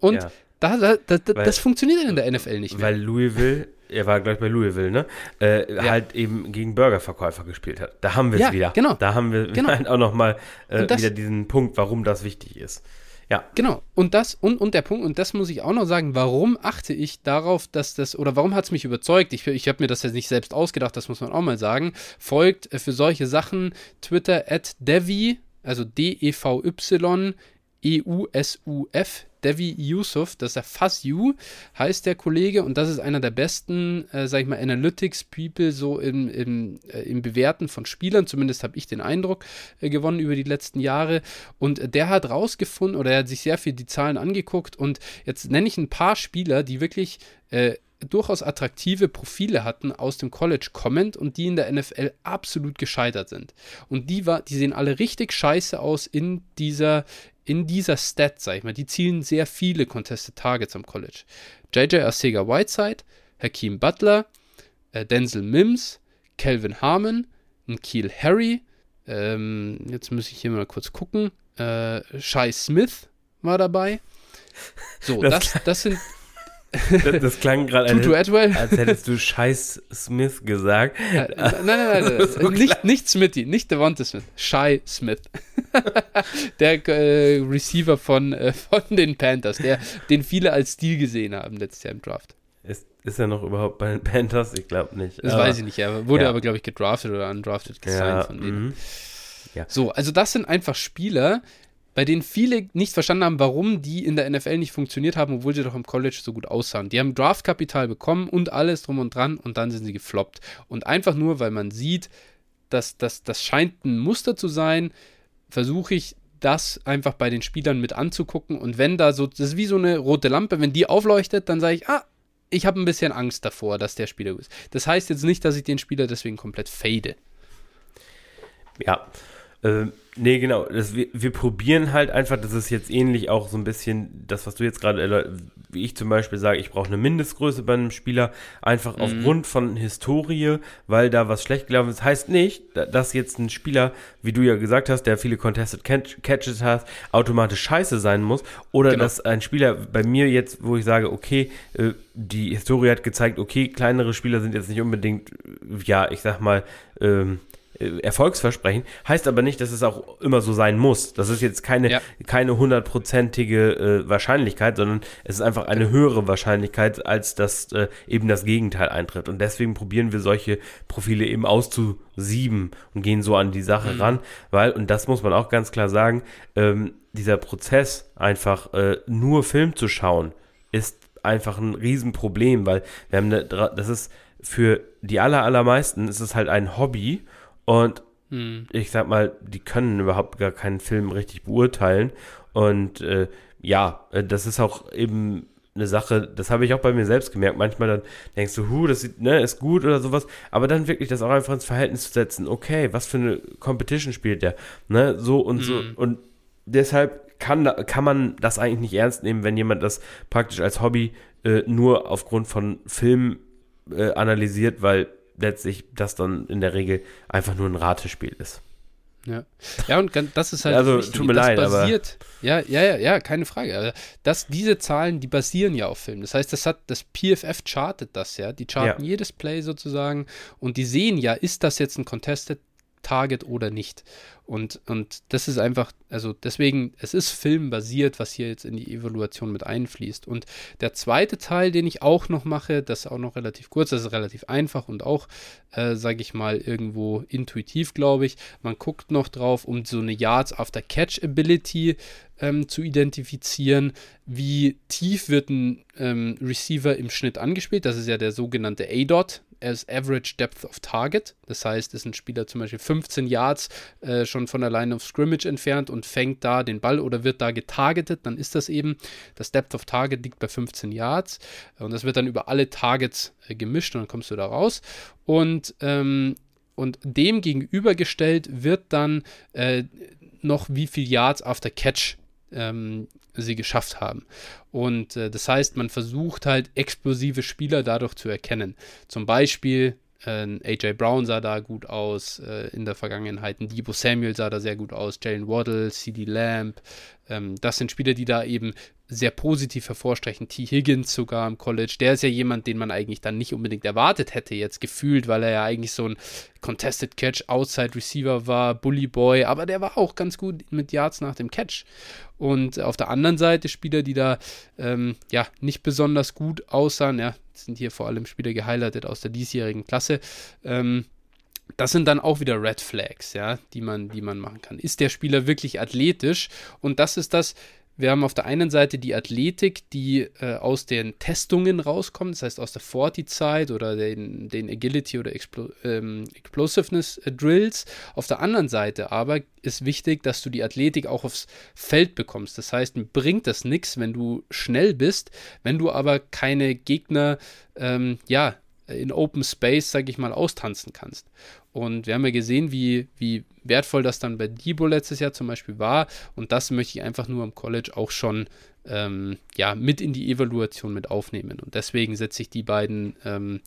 Und ja. da, da, da, weil, das funktioniert in der NFL nicht mehr. Weil Louisville er war gleich bei Louisville, ne? Äh, ja. Halt eben gegen Burgerverkäufer gespielt hat. Da haben wir es ja, wieder. Genau. Da haben wir genau. *laughs* auch nochmal äh, wieder diesen Punkt, warum das wichtig ist. Ja. Genau. Und das, und, und der Punkt, und das muss ich auch noch sagen, warum achte ich darauf, dass das, oder warum hat es mich überzeugt? Ich, ich habe mir das jetzt nicht selbst ausgedacht, das muss man auch mal sagen. Folgt äh, für solche Sachen Twitter at Devi, also D-E-V-Y, E-U-S-U-F, Devi Yusuf, das ist der FASU, heißt der Kollege, und das ist einer der besten, äh, sag ich mal, Analytics-People so im, im, äh, im Bewerten von Spielern, zumindest habe ich den Eindruck äh, gewonnen über die letzten Jahre. Und der hat rausgefunden, oder er hat sich sehr viel die Zahlen angeguckt, und jetzt nenne ich ein paar Spieler, die wirklich äh, durchaus attraktive Profile hatten aus dem College kommend und die in der NFL absolut gescheitert sind. Und die war, die sehen alle richtig scheiße aus in dieser, in dieser Stat, sag ich mal, die zielen sehr viele Contested Targets am College. JJ Arcega Whiteside, Hakeem Butler, äh, Denzel Mims, Calvin Harmon, Kiel Harry, ähm, jetzt muss ich hier mal kurz gucken, äh, Shai Smith war dabei. So, das, das, das sind das, das klang gerade, als, als hättest du Scheiß Smith gesagt. Ja, nein, nein, nein, nein. *laughs* so nicht, nicht Smithy, nicht Devonta Smith. Shy Smith. *laughs* der äh, Receiver von, äh, von den Panthers, der, den viele als Stil gesehen haben letztes Jahr im Draft. Ist, ist er noch überhaupt bei den Panthers? Ich glaube nicht. Das aber, weiß ich nicht. Er wurde ja. aber, glaube ich, gedraftet oder undrafted gesigned ja, von denen. Mhm. Ja. So, also das sind einfach Spieler, bei denen viele nicht verstanden haben, warum die in der NFL nicht funktioniert haben, obwohl sie doch im College so gut aussahen. Die haben Draftkapital bekommen und alles drum und dran und dann sind sie gefloppt. Und einfach nur, weil man sieht, dass das, das scheint ein Muster zu sein, versuche ich das einfach bei den Spielern mit anzugucken. Und wenn da so, das ist wie so eine rote Lampe, wenn die aufleuchtet, dann sage ich, ah, ich habe ein bisschen Angst davor, dass der Spieler ist. Das heißt jetzt nicht, dass ich den Spieler deswegen komplett fade. Ja, äh, nee, genau. Das, wir, wir probieren halt einfach, das ist jetzt ähnlich auch so ein bisschen das, was du jetzt gerade, wie ich zum Beispiel sage, ich brauche eine Mindestgröße bei einem Spieler, einfach mhm. aufgrund von Historie, weil da was schlecht gelaufen ist. Heißt nicht, dass jetzt ein Spieler, wie du ja gesagt hast, der viele Contested Catches hat, automatisch scheiße sein muss. Oder genau. dass ein Spieler bei mir jetzt, wo ich sage, okay, äh, die Historie hat gezeigt, okay, kleinere Spieler sind jetzt nicht unbedingt, ja, ich sag mal, ähm, äh, Erfolgsversprechen, heißt aber nicht, dass es auch immer so sein muss. Das ist jetzt keine, ja. keine hundertprozentige äh, Wahrscheinlichkeit, sondern es ist einfach eine höhere Wahrscheinlichkeit, als dass äh, eben das Gegenteil eintritt. Und deswegen probieren wir solche Profile eben auszusieben und gehen so an die Sache mhm. ran, weil, und das muss man auch ganz klar sagen, ähm, dieser Prozess, einfach äh, nur Film zu schauen, ist einfach ein Riesenproblem, weil wir haben eine, das ist für die aller, allermeisten ist es halt ein Hobby und hm. ich sag mal, die können überhaupt gar keinen Film richtig beurteilen. Und äh, ja, äh, das ist auch eben eine Sache, das habe ich auch bei mir selbst gemerkt. Manchmal dann denkst du, hu, das sieht, ne, ist gut oder sowas, aber dann wirklich das auch einfach ins Verhältnis zu setzen. Okay, was für eine Competition spielt der? Ne, so und mhm. so. Hm. Und deshalb kann, kann man das eigentlich nicht ernst nehmen, wenn jemand das praktisch als Hobby äh, nur aufgrund von Filmen äh, analysiert, weil letztlich das dann in der Regel einfach nur ein Ratespiel ist. Ja. ja, und das ist halt. Also, wichtig. tut mir das leid, basiert, aber. Ja, ja, ja, ja, keine Frage. Das, diese Zahlen, die basieren ja auf Filmen. Das heißt, das hat, das PFF chartet das ja. Die charten ja. jedes Play sozusagen und die sehen ja, ist das jetzt ein Contested Target oder nicht. Und, und das ist einfach, also deswegen, es ist filmbasiert, was hier jetzt in die Evaluation mit einfließt. Und der zweite Teil, den ich auch noch mache, das ist auch noch relativ kurz, das ist relativ einfach und auch, äh, sage ich mal, irgendwo intuitiv, glaube ich. Man guckt noch drauf, um so eine Yards After Catch Ability ähm, zu identifizieren, wie tief wird ein ähm, Receiver im Schnitt angespielt. Das ist ja der sogenannte A-Dot, as Average Depth of Target. Das heißt, ist ein Spieler zum Beispiel 15 Yards äh, schon von der Line of Scrimmage entfernt und fängt da den Ball oder wird da getargetet, dann ist das eben, das Depth of Target liegt bei 15 Yards und das wird dann über alle Targets äh, gemischt und dann kommst du da raus. Und, ähm, und dem gegenübergestellt wird dann äh, noch wie viel Yards after Catch ähm, sie geschafft haben. Und äh, das heißt, man versucht halt explosive Spieler dadurch zu erkennen. Zum Beispiel AJ Brown sah da gut aus äh, in der Vergangenheit. Debo Samuel sah da sehr gut aus. Jalen Waddle, CD Lamb. Ähm, das sind Spieler, die da eben sehr positiv hervorstreichen. T. Higgins sogar im College. Der ist ja jemand, den man eigentlich dann nicht unbedingt erwartet hätte, jetzt gefühlt, weil er ja eigentlich so ein Contested Catch Outside Receiver war, Bully Boy. Aber der war auch ganz gut mit Yards nach dem Catch. Und auf der anderen Seite Spieler, die da ähm, ja nicht besonders gut aussahen. Ja, sind hier vor allem Spieler gehighlightet aus der diesjährigen Klasse. Ähm, das sind dann auch wieder Red Flags, ja, die man, die man machen kann. Ist der Spieler wirklich athletisch? Und das ist das, wir haben auf der einen Seite die Athletik, die äh, aus den Testungen rauskommt, das heißt aus der 40-Zeit oder den, den Agility oder Explo ähm, Explosiveness äh, Drills. Auf der anderen Seite aber ist wichtig, dass du die Athletik auch aufs Feld bekommst. Das heißt, bringt das nichts, wenn du schnell bist, wenn du aber keine Gegner, ähm, ja, in Open Space, sage ich mal, austanzen kannst. Und wir haben ja gesehen, wie, wie wertvoll das dann bei Debo letztes Jahr zum Beispiel war. Und das möchte ich einfach nur am College auch schon ähm, ja, mit in die Evaluation mit aufnehmen. Und deswegen setze ich die beiden ähm,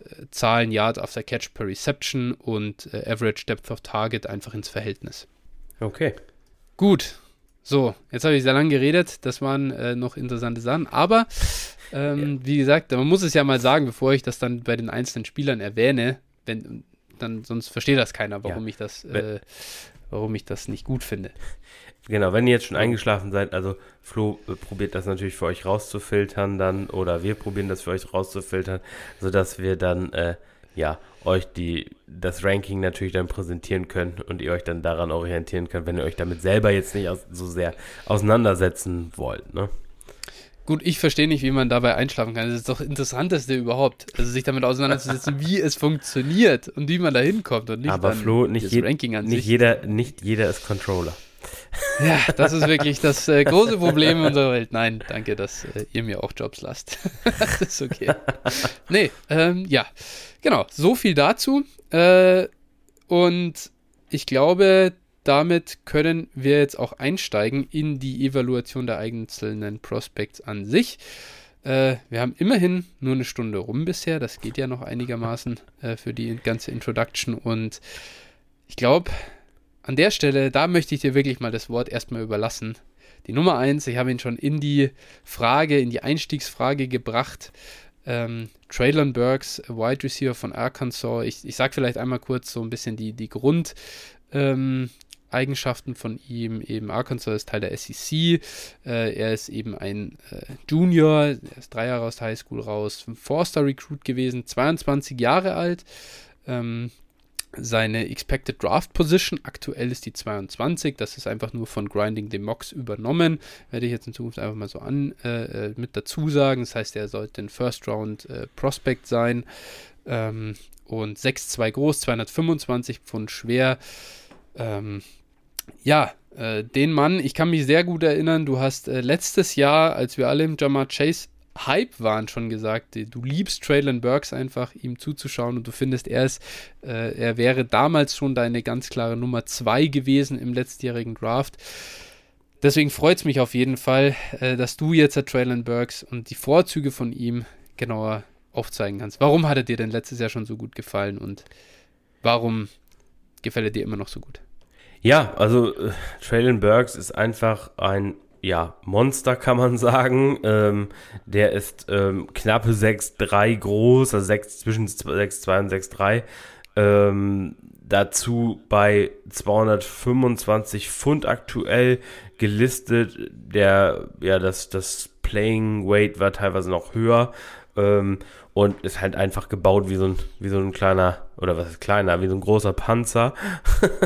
äh, Zahlen Yard after Catch per Reception und äh, Average Depth of Target einfach ins Verhältnis. Okay. Gut. So, jetzt habe ich sehr lange geredet. Das waren äh, noch interessante Sachen. Aber ähm, ja. wie gesagt, man muss es ja mal sagen, bevor ich das dann bei den einzelnen Spielern erwähne. Wenn, dann sonst versteht das keiner, warum ja. ich das, äh, warum ich das nicht gut finde. Genau, wenn ihr jetzt schon eingeschlafen seid, also Flo äh, probiert das natürlich für euch rauszufiltern dann, oder wir probieren das für euch rauszufiltern, sodass wir dann, äh, ja, euch die, das Ranking natürlich dann präsentieren können und ihr euch dann daran orientieren könnt, wenn ihr euch damit selber jetzt nicht aus, so sehr auseinandersetzen wollt, ne? Gut, ich verstehe nicht, wie man dabei einschlafen kann. Das ist doch das Interessanteste überhaupt. Also sich damit auseinanderzusetzen, *laughs* wie es funktioniert und wie man da hinkommt und nicht Aber Flo, nicht, je Ranking an nicht sich. Jeder, nicht jeder ist Controller. Ja, das ist wirklich das äh, große Problem in unserer Welt. Nein, danke, dass äh, ihr mir auch Jobs lasst. *laughs* das ist okay. Nee, ähm, ja, genau. So viel dazu. Äh, und ich glaube, damit können wir jetzt auch einsteigen in die Evaluation der einzelnen Prospects an sich. Äh, wir haben immerhin nur eine Stunde rum bisher. Das geht ja noch einigermaßen äh, für die ganze Introduction. Und ich glaube, an der Stelle, da möchte ich dir wirklich mal das Wort erstmal überlassen. Die Nummer eins, ich habe ihn schon in die Frage, in die Einstiegsfrage gebracht. Ähm, Traylon Burks, Wide Receiver von Arkansas. Ich, ich sage vielleicht einmal kurz so ein bisschen die, die Grund, ähm, Eigenschaften von ihm. Eben Arkansas ist Teil der SEC. Äh, er ist eben ein äh, Junior, er ist drei Jahre aus der Highschool raus, Forster Recruit gewesen, 22 Jahre alt. Ähm, seine Expected Draft Position aktuell ist die 22. Das ist einfach nur von Grinding the Mocks übernommen. Werde ich jetzt in Zukunft einfach mal so an äh, äh mit dazu sagen. Das heißt, er sollte ein First Round äh, Prospect sein. Ähm, und 6'2 groß, 225 Pfund schwer. Ähm, ja, äh, den Mann, ich kann mich sehr gut erinnern, du hast äh, letztes Jahr, als wir alle im Jamar Chase Hype waren, schon gesagt, du liebst Traylon Burks einfach, ihm zuzuschauen und du findest, er ist, äh, er wäre damals schon deine ganz klare Nummer 2 gewesen im letztjährigen Draft. Deswegen freut es mich auf jeden Fall, äh, dass du jetzt Traylon Burks und die Vorzüge von ihm genauer aufzeigen kannst. Warum hat er dir denn letztes Jahr schon so gut gefallen und warum gefällt er dir immer noch so gut? Ja, also äh, Traylon Burks ist einfach ein ja, Monster kann man sagen. Ähm, der ist ähm, knappe 6'3 groß, also 6, zwischen 6'2 und 6'3. Ähm, dazu bei 225 Pfund aktuell gelistet. Der, ja, das, das Playing Weight war teilweise noch höher. Ähm, und ist halt einfach gebaut wie so ein, wie so ein kleiner, oder was ist kleiner, wie so ein großer Panzer.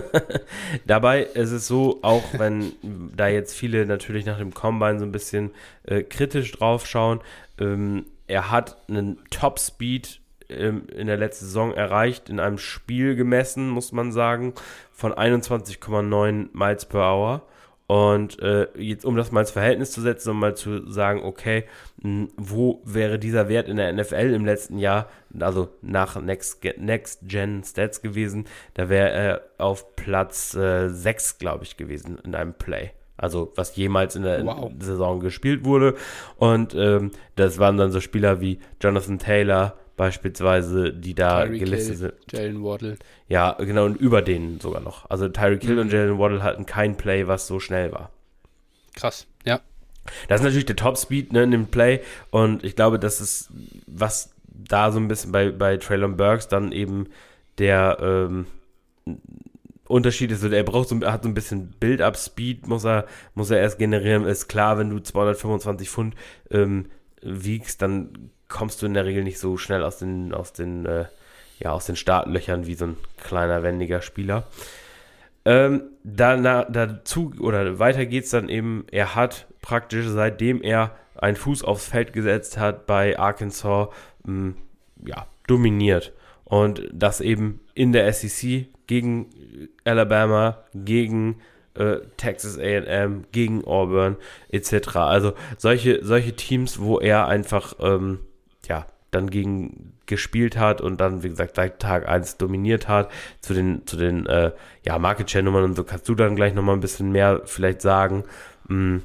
*laughs* Dabei ist es so, auch wenn da jetzt viele natürlich nach dem Combine so ein bisschen äh, kritisch drauf schauen, ähm, er hat einen Top-Speed ähm, in der letzten Saison erreicht, in einem Spiel gemessen, muss man sagen, von 21,9 Miles per Hour. Und äh, jetzt, um das mal ins Verhältnis zu setzen, um mal zu sagen, okay, mh, wo wäre dieser Wert in der NFL im letzten Jahr, also nach Next, Next Gen Stats gewesen, da wäre er auf Platz äh, 6, glaube ich, gewesen in einem Play. Also was jemals in der wow. Saison gespielt wurde. Und ähm, das waren dann so Spieler wie Jonathan Taylor beispielsweise, die da Tyreek gelistet Hill, sind. Jalen Waddle. Ja, genau, und über denen sogar noch. Also Tyreek Hill mhm. und Jalen Waddle hatten kein Play, was so schnell war. Krass, ja. Das ist natürlich der Top-Speed ne, in dem Play und ich glaube, das ist, was da so ein bisschen bei, bei Traylon Burks dann eben der ähm, Unterschied ist, er braucht so, hat so ein bisschen Build-up-Speed, muss er, muss er erst generieren. Ist klar, wenn du 225 Pfund ähm, wiegst, dann kommst du in der Regel nicht so schnell aus den, aus den, äh, ja, aus den Startlöchern wie so ein kleiner, wendiger Spieler. Ähm, danach, dazu oder weiter geht es dann eben, er hat praktisch seitdem er einen Fuß aufs Feld gesetzt hat bei Arkansas, mh, ja, dominiert. Und das eben in der SEC gegen Alabama, gegen äh, Texas AM, gegen Auburn etc. Also solche, solche Teams, wo er einfach ähm, ja, dann gegen gespielt hat und dann, wie gesagt, seit Tag 1 dominiert hat. Zu den, zu den äh, ja, Market Share Nummern und so kannst du dann gleich nochmal ein bisschen mehr vielleicht sagen. Mm,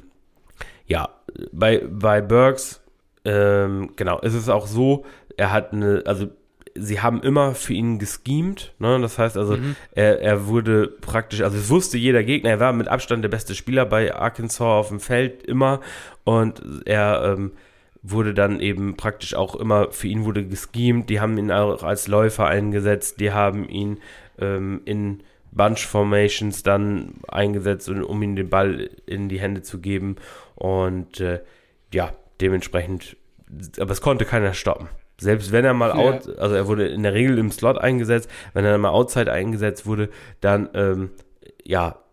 ja, bei, bei Burks, ähm, genau, ist es auch so, er hat eine, also sie haben immer für ihn geschemt. Ne? Das heißt also, mhm. er, er wurde praktisch, also es wusste jeder Gegner, er war mit Abstand der beste Spieler bei Arkansas auf dem Feld immer und er ähm, wurde dann eben praktisch auch immer, für ihn wurde geschemt, die haben ihn auch als Läufer eingesetzt, die haben ihn ähm, in Bunch Formations dann eingesetzt, um ihm den Ball in die Hände zu geben und äh, ja, dementsprechend, aber es konnte keiner stoppen. Selbst wenn er mal ja. out, also er wurde in der Regel im Slot eingesetzt, wenn er mal outside eingesetzt wurde, dann ähm, ja,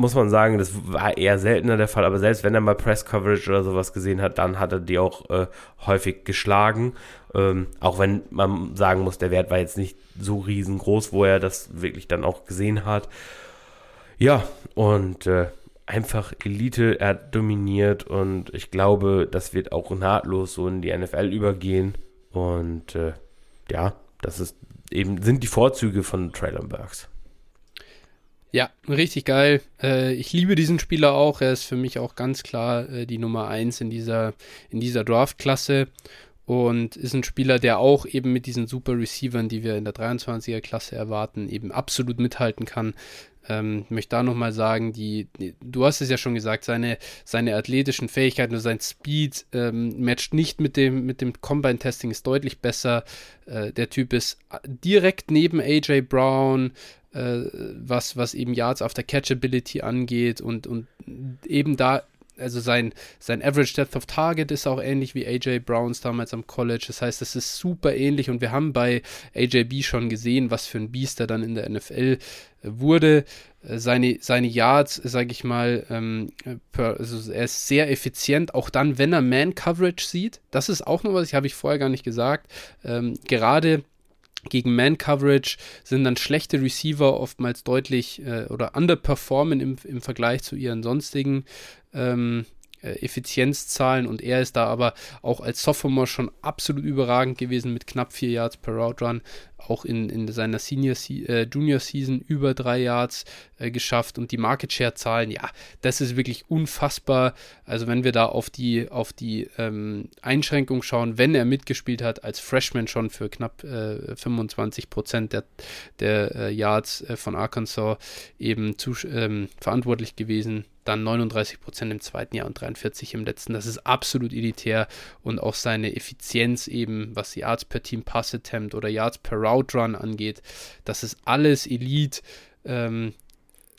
muss man sagen, das war eher seltener der Fall, aber selbst wenn er mal Press Coverage oder sowas gesehen hat, dann hat er die auch äh, häufig geschlagen. Ähm, auch wenn man sagen muss, der Wert war jetzt nicht so riesengroß, wo er das wirklich dann auch gesehen hat. Ja, und äh, einfach Elite, er hat dominiert und ich glaube, das wird auch nahtlos so in die NFL übergehen. Und äh, ja, das ist eben, sind die Vorzüge von Traylon Burks. Ja, richtig geil. Äh, ich liebe diesen Spieler auch. Er ist für mich auch ganz klar äh, die Nummer 1 in dieser, in dieser Draft-Klasse und ist ein Spieler, der auch eben mit diesen super Receivern, die wir in der 23er Klasse erwarten, eben absolut mithalten kann. Ähm, ich möchte da nochmal sagen, die, du hast es ja schon gesagt, seine, seine athletischen Fähigkeiten und sein Speed ähm, matcht nicht mit dem, mit dem Combine-Testing, ist deutlich besser. Äh, der Typ ist direkt neben AJ Brown, äh, was, was eben Yards after Catchability angeht und, und eben da also sein, sein Average Depth of Target ist auch ähnlich wie AJ Browns damals am College. Das heißt, es ist super ähnlich und wir haben bei AJB schon gesehen, was für ein Biest er dann in der NFL äh, wurde. Äh, seine, seine Yards, sage ich mal, ähm, per, also er ist sehr effizient, auch dann, wenn er Man-Coverage sieht. Das ist auch noch was, ich habe ich vorher gar nicht gesagt. Ähm, gerade gegen Man-Coverage sind dann schlechte Receiver oftmals deutlich äh, oder underperformen im, im Vergleich zu ihren sonstigen ähm, äh, Effizienzzahlen und er ist da aber auch als Sophomore schon absolut überragend gewesen mit knapp 4 Yards per Route Run, auch in, in seiner Senior äh, Junior Season über 3 Yards äh, geschafft und die Market Share Zahlen, ja, das ist wirklich unfassbar. Also wenn wir da auf die auf die ähm, Einschränkung schauen, wenn er mitgespielt hat als Freshman schon für knapp äh, 25 Prozent der, der äh, Yards äh, von Arkansas eben zu, ähm, verantwortlich gewesen dann 39 Prozent im zweiten Jahr und 43 im letzten. Das ist absolut elitär und auch seine Effizienz eben, was Yards per Team Pass Attempt oder Yards per Route Run angeht, das ist alles Elite. Ähm,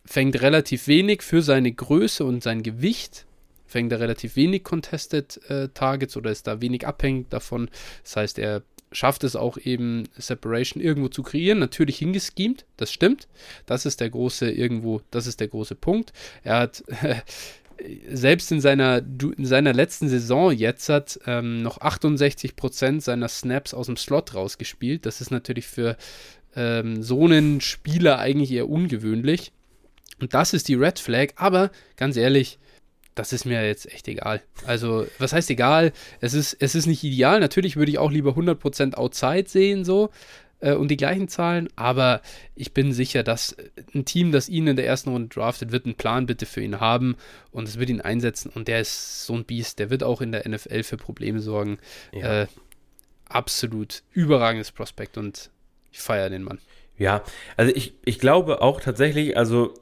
fängt relativ wenig für seine Größe und sein Gewicht fängt er relativ wenig Contested äh, Targets oder ist da wenig abhängig davon. Das heißt, er schafft es auch eben, Separation irgendwo zu kreieren. Natürlich hingeschemt, das stimmt. Das ist der große irgendwo, das ist der große Punkt. Er hat *laughs* selbst in seiner, in seiner letzten Saison jetzt hat ähm, noch 68% seiner Snaps aus dem Slot rausgespielt. Das ist natürlich für ähm, so einen Spieler eigentlich eher ungewöhnlich. Und das ist die Red Flag, aber ganz ehrlich, das ist mir jetzt echt egal. Also, was heißt egal? Es ist, es ist nicht ideal. Natürlich würde ich auch lieber 100% Outside sehen, so. äh, und die gleichen Zahlen, aber ich bin sicher, dass ein Team, das ihn in der ersten Runde draftet, wird einen Plan bitte für ihn haben und es wird ihn einsetzen und der ist so ein Biest, der wird auch in der NFL für Probleme sorgen. Ja. Äh, absolut überragendes Prospekt und ich feiere den Mann. Ja, also ich, ich glaube auch tatsächlich, also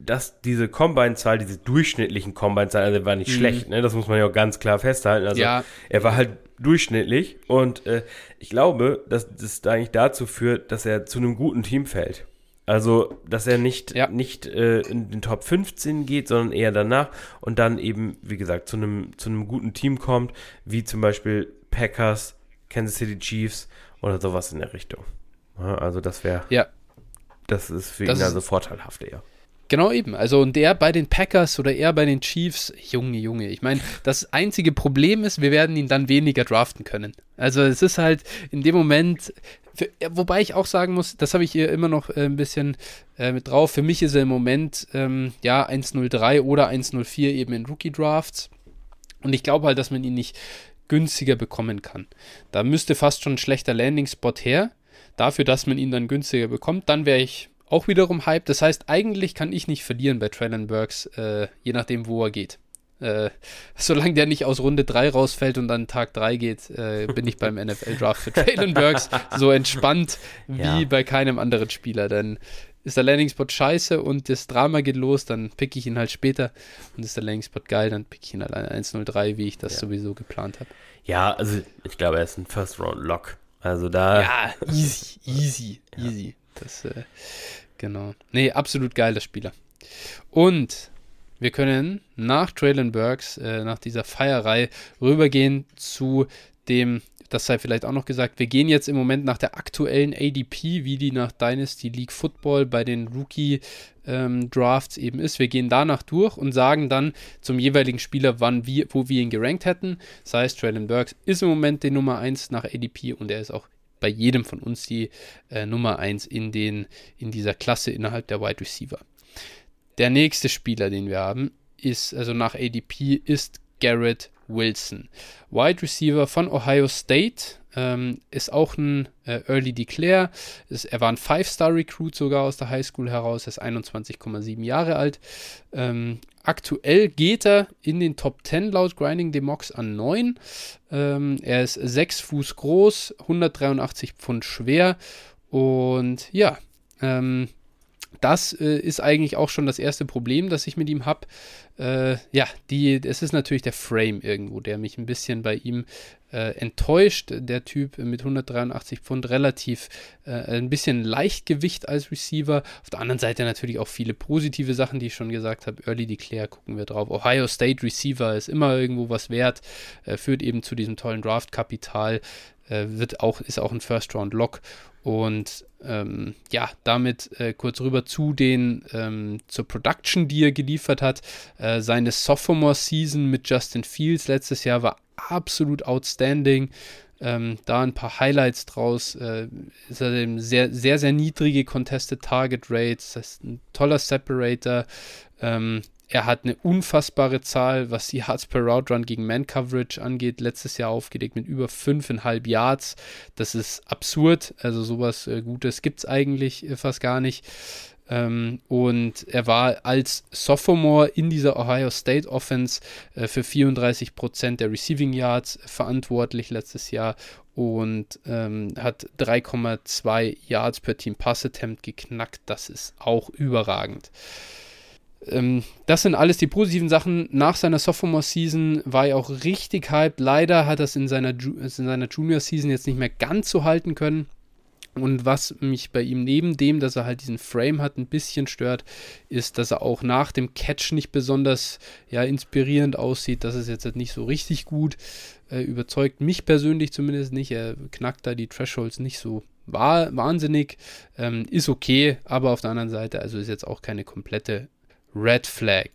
dass diese Combine-Zahl, diese durchschnittlichen Combine-Zahl, also war nicht mhm. schlecht, ne? Das muss man ja auch ganz klar festhalten. Also ja. er war halt durchschnittlich und äh, ich glaube, dass das da eigentlich dazu führt, dass er zu einem guten Team fällt. Also, dass er nicht, ja. nicht äh, in den Top 15 geht, sondern eher danach und dann eben, wie gesagt, zu einem, zu einem guten Team kommt, wie zum Beispiel Packers, Kansas City Chiefs oder sowas in der Richtung. Ja, also, das wäre. Ja. Das ist für das ihn also vorteilhaft eher. Genau eben. Also und der bei den Packers oder er bei den Chiefs, Junge, Junge. Ich meine, das einzige Problem ist, wir werden ihn dann weniger draften können. Also es ist halt in dem Moment, für, wobei ich auch sagen muss, das habe ich hier immer noch äh, ein bisschen äh, mit drauf. Für mich ist er im Moment ähm, ja 1.03 oder 1.04 eben in Rookie Drafts. Und ich glaube halt, dass man ihn nicht günstiger bekommen kann. Da müsste fast schon ein schlechter Landing-Spot her. Dafür, dass man ihn dann günstiger bekommt, dann wäre ich auch wiederum Hype. Das heißt, eigentlich kann ich nicht verlieren bei Traylon Burks, äh, je nachdem, wo er geht. Äh, *laughs* solange der nicht aus Runde 3 rausfällt und dann Tag 3 geht, äh, bin ich beim *laughs* NFL-Draft für Traylon Burks so entspannt wie ja. bei keinem anderen Spieler. Denn ist der Landing-Spot scheiße und das Drama geht los, dann pick ich ihn halt später. Und ist der Landing-Spot geil, dann pick ich ihn halt 1-0-3, wie ich das ja. sowieso geplant habe. Ja, also ich glaube, er ist ein First-Round-Lock. Also da. Ja, easy, easy, ja. easy. Das, äh, Genau. Nee, absolut geiler Spieler. Und wir können nach Traylon Burks, äh, nach dieser Feierei, rübergehen zu dem, das sei vielleicht auch noch gesagt, wir gehen jetzt im Moment nach der aktuellen ADP, wie die nach Dynasty League Football bei den Rookie ähm, Drafts eben ist. Wir gehen danach durch und sagen dann zum jeweiligen Spieler, wann wir, wo wir ihn gerankt hätten. Das heißt, Traylon Burks ist im Moment die Nummer 1 nach ADP und er ist auch bei jedem von uns die äh, Nummer 1 in, in dieser Klasse innerhalb der Wide Receiver. Der nächste Spieler, den wir haben, ist, also nach ADP, ist Garrett Wilson. Wide Receiver von Ohio State, ähm, ist auch ein äh, Early Declare. Ist, er war ein Five-Star-Recruit sogar aus der High School heraus. Er ist 21,7 Jahre alt. Ähm, aktuell geht er in den Top 10 laut Grinding Demox an 9. Ähm, er ist 6 Fuß groß, 183 Pfund schwer. Und ja, ähm, das äh, ist eigentlich auch schon das erste Problem, das ich mit ihm habe. Äh, ja, die, es ist natürlich der Frame irgendwo, der mich ein bisschen bei ihm äh, enttäuscht. Der Typ mit 183 Pfund relativ äh, ein bisschen Leichtgewicht als Receiver. Auf der anderen Seite natürlich auch viele positive Sachen, die ich schon gesagt habe. Early Declare gucken wir drauf. Ohio State Receiver ist immer irgendwo was wert, äh, führt eben zu diesem tollen Draft-Kapital. Äh, wird auch, ist auch ein First-Round-Lock und ähm, ja, damit äh, kurz rüber zu den ähm, zur Production, die er geliefert hat. Äh, seine Sophomore-Season mit Justin Fields letztes Jahr war absolut outstanding. Ähm, da ein paar Highlights draus. Äh, ist eben sehr, sehr, sehr niedrige Contested Target Rates. Das ist ein toller Separator. Ähm, er hat eine unfassbare Zahl, was die Yards per Route Run gegen Man Coverage angeht, letztes Jahr aufgelegt mit über 5,5 Yards. Das ist absurd. Also sowas äh, Gutes gibt es eigentlich äh, fast gar nicht. Ähm, und er war als Sophomore in dieser Ohio State Offense äh, für 34% der Receiving Yards verantwortlich letztes Jahr und ähm, hat 3,2 Yards per Team Pass Attempt geknackt. Das ist auch überragend. Ähm, das sind alles die positiven Sachen. Nach seiner Sophomore-Season war er auch richtig hyped. Leider hat er es in seiner, in seiner Junior-Season jetzt nicht mehr ganz so halten können. Und was mich bei ihm neben dem, dass er halt diesen Frame hat, ein bisschen stört, ist, dass er auch nach dem Catch nicht besonders ja, inspirierend aussieht. Das ist jetzt halt nicht so richtig gut. Äh, überzeugt mich persönlich zumindest nicht. Er knackt da die Thresholds nicht so war wahnsinnig. Ähm, ist okay, aber auf der anderen Seite, also ist jetzt auch keine komplette Red Flag.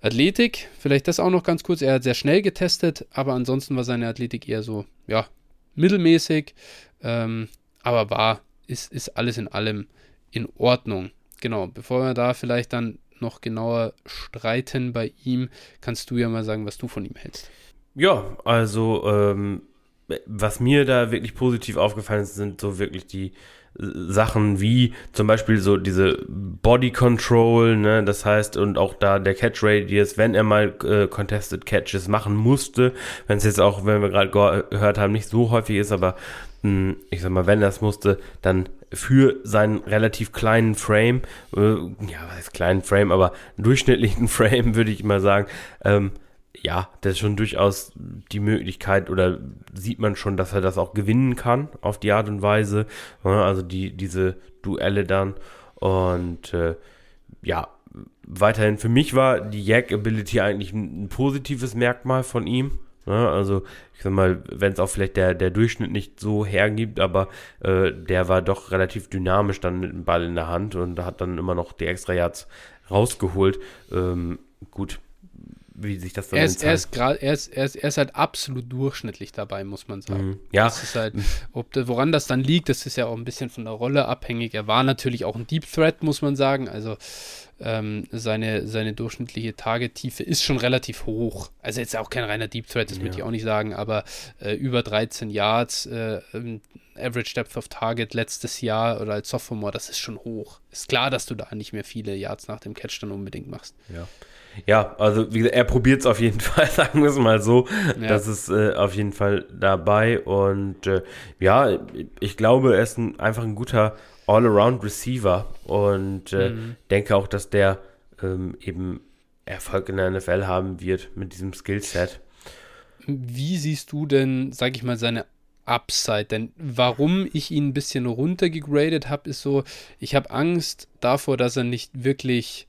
Athletik, vielleicht das auch noch ganz kurz. Er hat sehr schnell getestet, aber ansonsten war seine Athletik eher so, ja, mittelmäßig. Ähm, aber war, ist, ist alles in allem in Ordnung. Genau, bevor wir da vielleicht dann noch genauer streiten bei ihm, kannst du ja mal sagen, was du von ihm hältst. Ja, also ähm, was mir da wirklich positiv aufgefallen ist, sind so wirklich die Sachen wie zum Beispiel so diese Body Control, ne, das heißt, und auch da der Catch Radius, wenn er mal äh, Contested Catches machen musste, wenn es jetzt auch, wenn wir gerade gehört haben, nicht so häufig ist, aber ich sag mal, wenn er es musste, dann für seinen relativ kleinen Frame, äh, ja, was ist kleinen Frame, aber durchschnittlichen *laughs* Frame, würde ich mal sagen, ähm, ja, das ist schon durchaus die Möglichkeit oder sieht man schon, dass er das auch gewinnen kann auf die Art und Weise. Also die, diese Duelle dann. Und äh, ja, weiterhin für mich war die Yak Ability eigentlich ein positives Merkmal von ihm. Ja, also ich sag mal, wenn es auch vielleicht der, der Durchschnitt nicht so hergibt, aber äh, der war doch relativ dynamisch dann mit dem Ball in der Hand und hat dann immer noch die extra Yards rausgeholt. Ähm, gut, wie sich das dann er ist, er ist, grad, er, ist, er, ist, er ist halt absolut durchschnittlich dabei, muss man sagen. Mhm. Ja. Das ist halt, ob woran das dann liegt, das ist ja auch ein bisschen von der Rolle abhängig. Er war natürlich auch ein Deep Threat, muss man sagen. Also ähm, seine, seine durchschnittliche Tagetiefe ist schon relativ hoch. Also jetzt auch kein reiner Deep Threat, das ja. würde ich auch nicht sagen, aber äh, über 13 Yards, äh, ähm, Average Depth of Target letztes Jahr oder als Sophomore, das ist schon hoch. Ist klar, dass du da nicht mehr viele Yards nach dem Catch dann unbedingt machst. Ja. Ja, also wie gesagt, er probiert es auf jeden *laughs* Fall, sagen wir es mal so. Ja. Das ist äh, auf jeden Fall dabei. Und äh, ja, ich glaube, er ist ein, einfach ein guter All-Around-Receiver und äh, mhm. denke auch, dass der ähm, eben Erfolg in der NFL haben wird mit diesem Skillset. Wie siehst du denn, sag ich mal, seine Upside? Denn warum ich ihn ein bisschen runtergegradet habe, ist so, ich habe Angst davor, dass er nicht wirklich,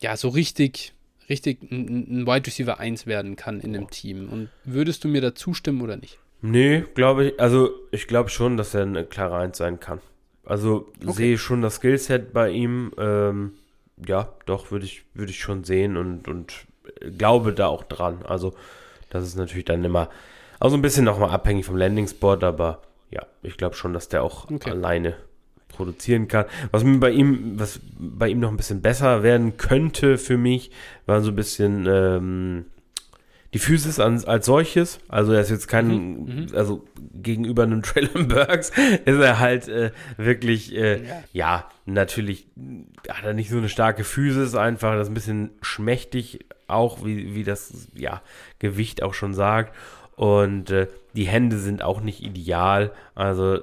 ja, so richtig richtig ein, ein Wide Receiver 1 werden kann in dem Team. Und würdest du mir da zustimmen oder nicht? Nee, glaube ich, also ich glaube schon, dass er eine klare 1 sein kann. Also okay. sehe ich schon das Skillset bei ihm. Ähm, ja, doch, würde ich, würde ich schon sehen und, und glaube da auch dran. Also, das ist natürlich dann immer auch so ein bisschen nochmal abhängig vom Landing-Spot, aber ja, ich glaube schon, dass der auch okay. alleine produzieren kann. Was mir bei ihm, was bei ihm noch ein bisschen besser werden könnte für mich, war so ein bisschen ähm, die Physis an, als solches. Also er ist jetzt kein, mhm, mhm. also gegenüber einem *laughs* Traylon Burks ist er halt äh, wirklich, äh, ja. ja. natürlich hat er nicht so eine starke Physis, einfach das ist ein bisschen schmächtig, auch wie, wie das ja, Gewicht auch schon sagt. Und äh, die Hände sind auch nicht ideal. Also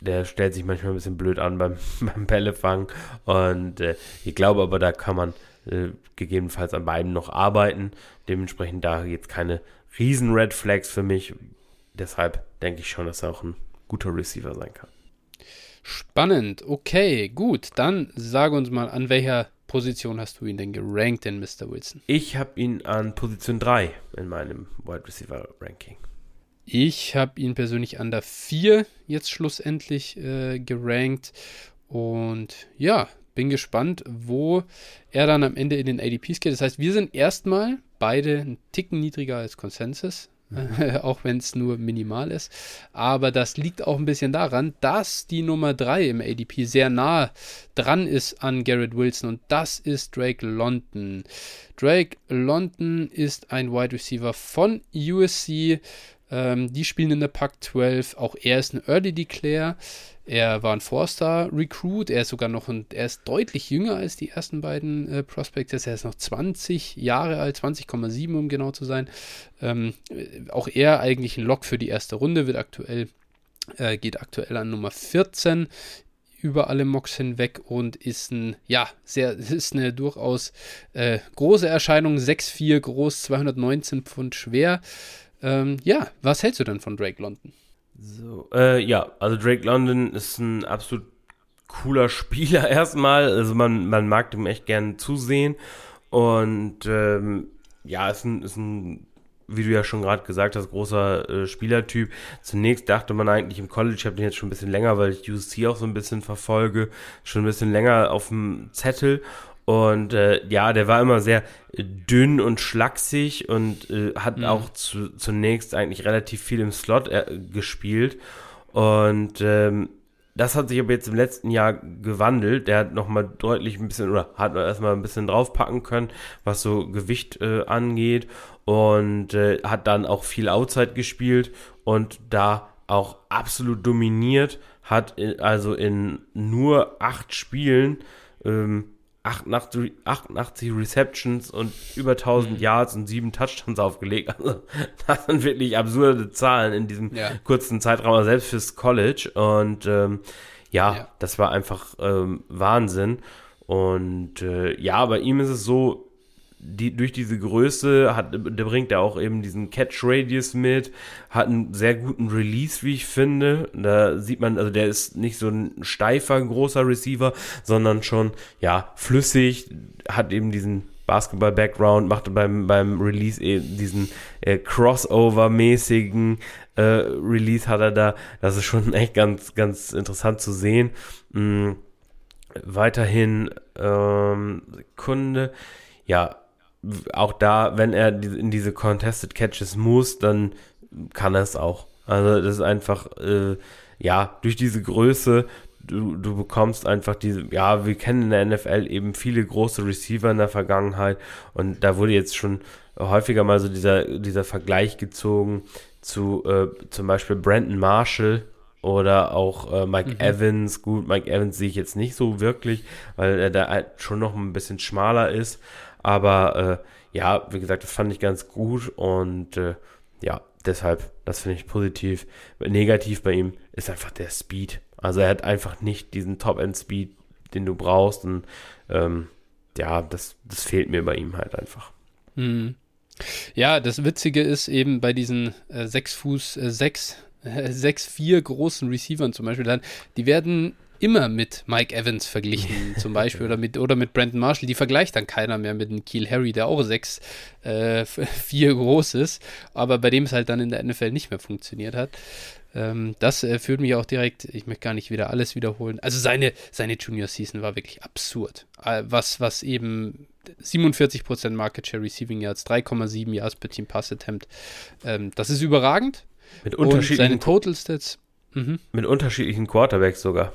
der stellt sich manchmal ein bisschen blöd an beim, *laughs* beim Bällefang. Und äh, ich glaube aber, da kann man äh, gegebenenfalls an beiden noch arbeiten. Dementsprechend da jetzt keine riesen Red Flags für mich. Deshalb denke ich schon, dass er auch ein guter Receiver sein kann. Spannend. Okay, gut. Dann sage uns mal, an welcher Position hast du ihn denn gerankt, denn Mr. Wilson? Ich habe ihn an Position 3 in meinem Wide Receiver Ranking. Ich habe ihn persönlich an der 4 jetzt schlussendlich äh, gerankt. Und ja, bin gespannt, wo er dann am Ende in den ADPs geht. Das heißt, wir sind erstmal beide einen Ticken niedriger als Consensus. Mhm. *laughs* auch wenn es nur minimal ist. Aber das liegt auch ein bisschen daran, dass die Nummer 3 im ADP sehr nah dran ist an Garrett Wilson und das ist Drake London. Drake London ist ein Wide Receiver von USC, ähm, die spielen in der Pack 12. Auch er ist ein Early Declare. Er war ein Four-Star-Recruit. Er ist sogar noch ein, er ist deutlich jünger als die ersten beiden äh, Prospectors. Er ist noch 20 Jahre alt, 20,7 um genau zu sein. Ähm, äh, auch er eigentlich ein Lock für die erste Runde, wird aktuell, äh, geht aktuell an Nummer 14 über alle Mocks hinweg und ist ein, ja, sehr, *laughs* ist eine durchaus äh, große Erscheinung. 6'4 groß, 219 Pfund schwer. Ähm, ja, was hältst du denn von Drake London? So, äh, ja, also Drake London ist ein absolut cooler *laughs* Spieler erstmal. Also man, man mag dem echt gern zusehen. Und ähm, ja, ist ein, ist ein, wie du ja schon gerade gesagt hast, großer äh, Spielertyp. Zunächst dachte man eigentlich im College, ich habe den jetzt schon ein bisschen länger, weil ich USC auch so ein bisschen verfolge, schon ein bisschen länger auf dem Zettel. Und äh, ja, der war immer sehr dünn und schlaksig und äh, hat mhm. auch zu, zunächst eigentlich relativ viel im Slot äh, gespielt. Und ähm, das hat sich aber jetzt im letzten Jahr gewandelt. Der hat nochmal deutlich ein bisschen, oder hat erstmal ein bisschen draufpacken können, was so Gewicht äh, angeht. und äh, hat dann auch viel Outside gespielt und da auch absolut dominiert, hat in, also in nur acht Spielen ähm, 88, 88 Receptions und über 1000 mhm. Yards und sieben Touchdowns *laughs* aufgelegt. Also, das sind wirklich absurde Zahlen in diesem ja. kurzen Zeitraum, selbst fürs College. Und ähm, ja, ja, das war einfach ähm, Wahnsinn. Und äh, ja, bei ihm ist es so, die, durch diese Größe hat, der bringt er auch eben diesen Catch Radius mit, hat einen sehr guten Release, wie ich finde. Da sieht man, also der ist nicht so ein steifer, großer Receiver, sondern schon, ja, flüssig, hat eben diesen Basketball-Background, macht beim, beim Release eben diesen äh, Crossover-mäßigen äh, Release hat er da. Das ist schon *laughs* echt ganz, ganz interessant zu sehen. Mhm. Weiterhin, ähm, Sekunde, ja, auch da, wenn er in diese Contested Catches muss, dann kann er es auch. Also das ist einfach, äh, ja, durch diese Größe, du, du bekommst einfach diese, ja, wir kennen in der NFL eben viele große Receiver in der Vergangenheit und da wurde jetzt schon häufiger mal so dieser, dieser Vergleich gezogen zu äh, zum Beispiel Brandon Marshall oder auch äh, Mike mhm. Evans. Gut, Mike Evans sehe ich jetzt nicht so wirklich, weil er da halt schon noch ein bisschen schmaler ist. Aber äh, ja, wie gesagt, das fand ich ganz gut und äh, ja, deshalb, das finde ich positiv. Negativ bei ihm ist einfach der Speed. Also er hat einfach nicht diesen Top-End-Speed, den du brauchst und ähm, ja, das, das fehlt mir bei ihm halt einfach. Mhm. Ja, das Witzige ist eben bei diesen äh, 6 Fuß äh, 6, äh, 6, 4 großen Receivern zum Beispiel dann, die werden immer mit Mike Evans verglichen, *laughs* zum Beispiel, oder mit, oder mit Brandon Marshall. Die vergleicht dann keiner mehr mit dem Keel Harry, der auch 6, äh, 4 *laughs* groß ist, aber bei dem es halt dann in der NFL nicht mehr funktioniert hat. Ähm, das äh, führt mich auch direkt, ich möchte gar nicht wieder alles wiederholen. Also seine, seine Junior Season war wirklich absurd. Äh, was, was eben 47% Market Share Receiving Yards, 3,7 Yards per Team Pass Attempt. Ähm, das ist überragend. Mit unterschiedlichen Und seine Total Stats Mhm. Mit unterschiedlichen Quarterbacks sogar.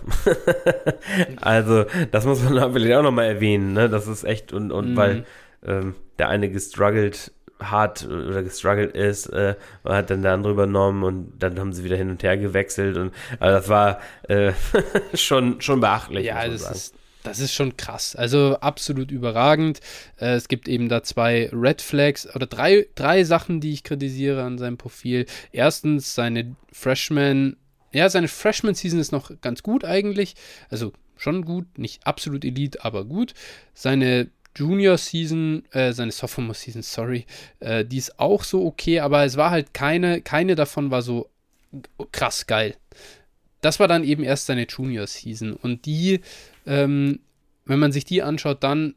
*laughs* also, das muss man *laughs* vielleicht auch nochmal erwähnen, ne? Das ist echt, und, und mhm. weil ähm, der eine gestruggelt hat oder gestruggelt ist, äh, hat dann der andere übernommen und dann haben sie wieder hin und her gewechselt und also das war äh, *laughs* schon, schon beachtlich. Ja, das ist, das ist schon krass. Also absolut überragend. Äh, es gibt eben da zwei Red Flags oder drei, drei Sachen, die ich kritisiere an seinem Profil. Erstens seine Freshman ja, seine Freshman-Season ist noch ganz gut eigentlich. Also schon gut, nicht absolut Elite, aber gut. Seine Junior-Season, äh, seine Sophomore-Season, sorry, äh, die ist auch so okay, aber es war halt keine, keine davon war so krass geil. Das war dann eben erst seine Junior-Season und die, ähm, wenn man sich die anschaut, dann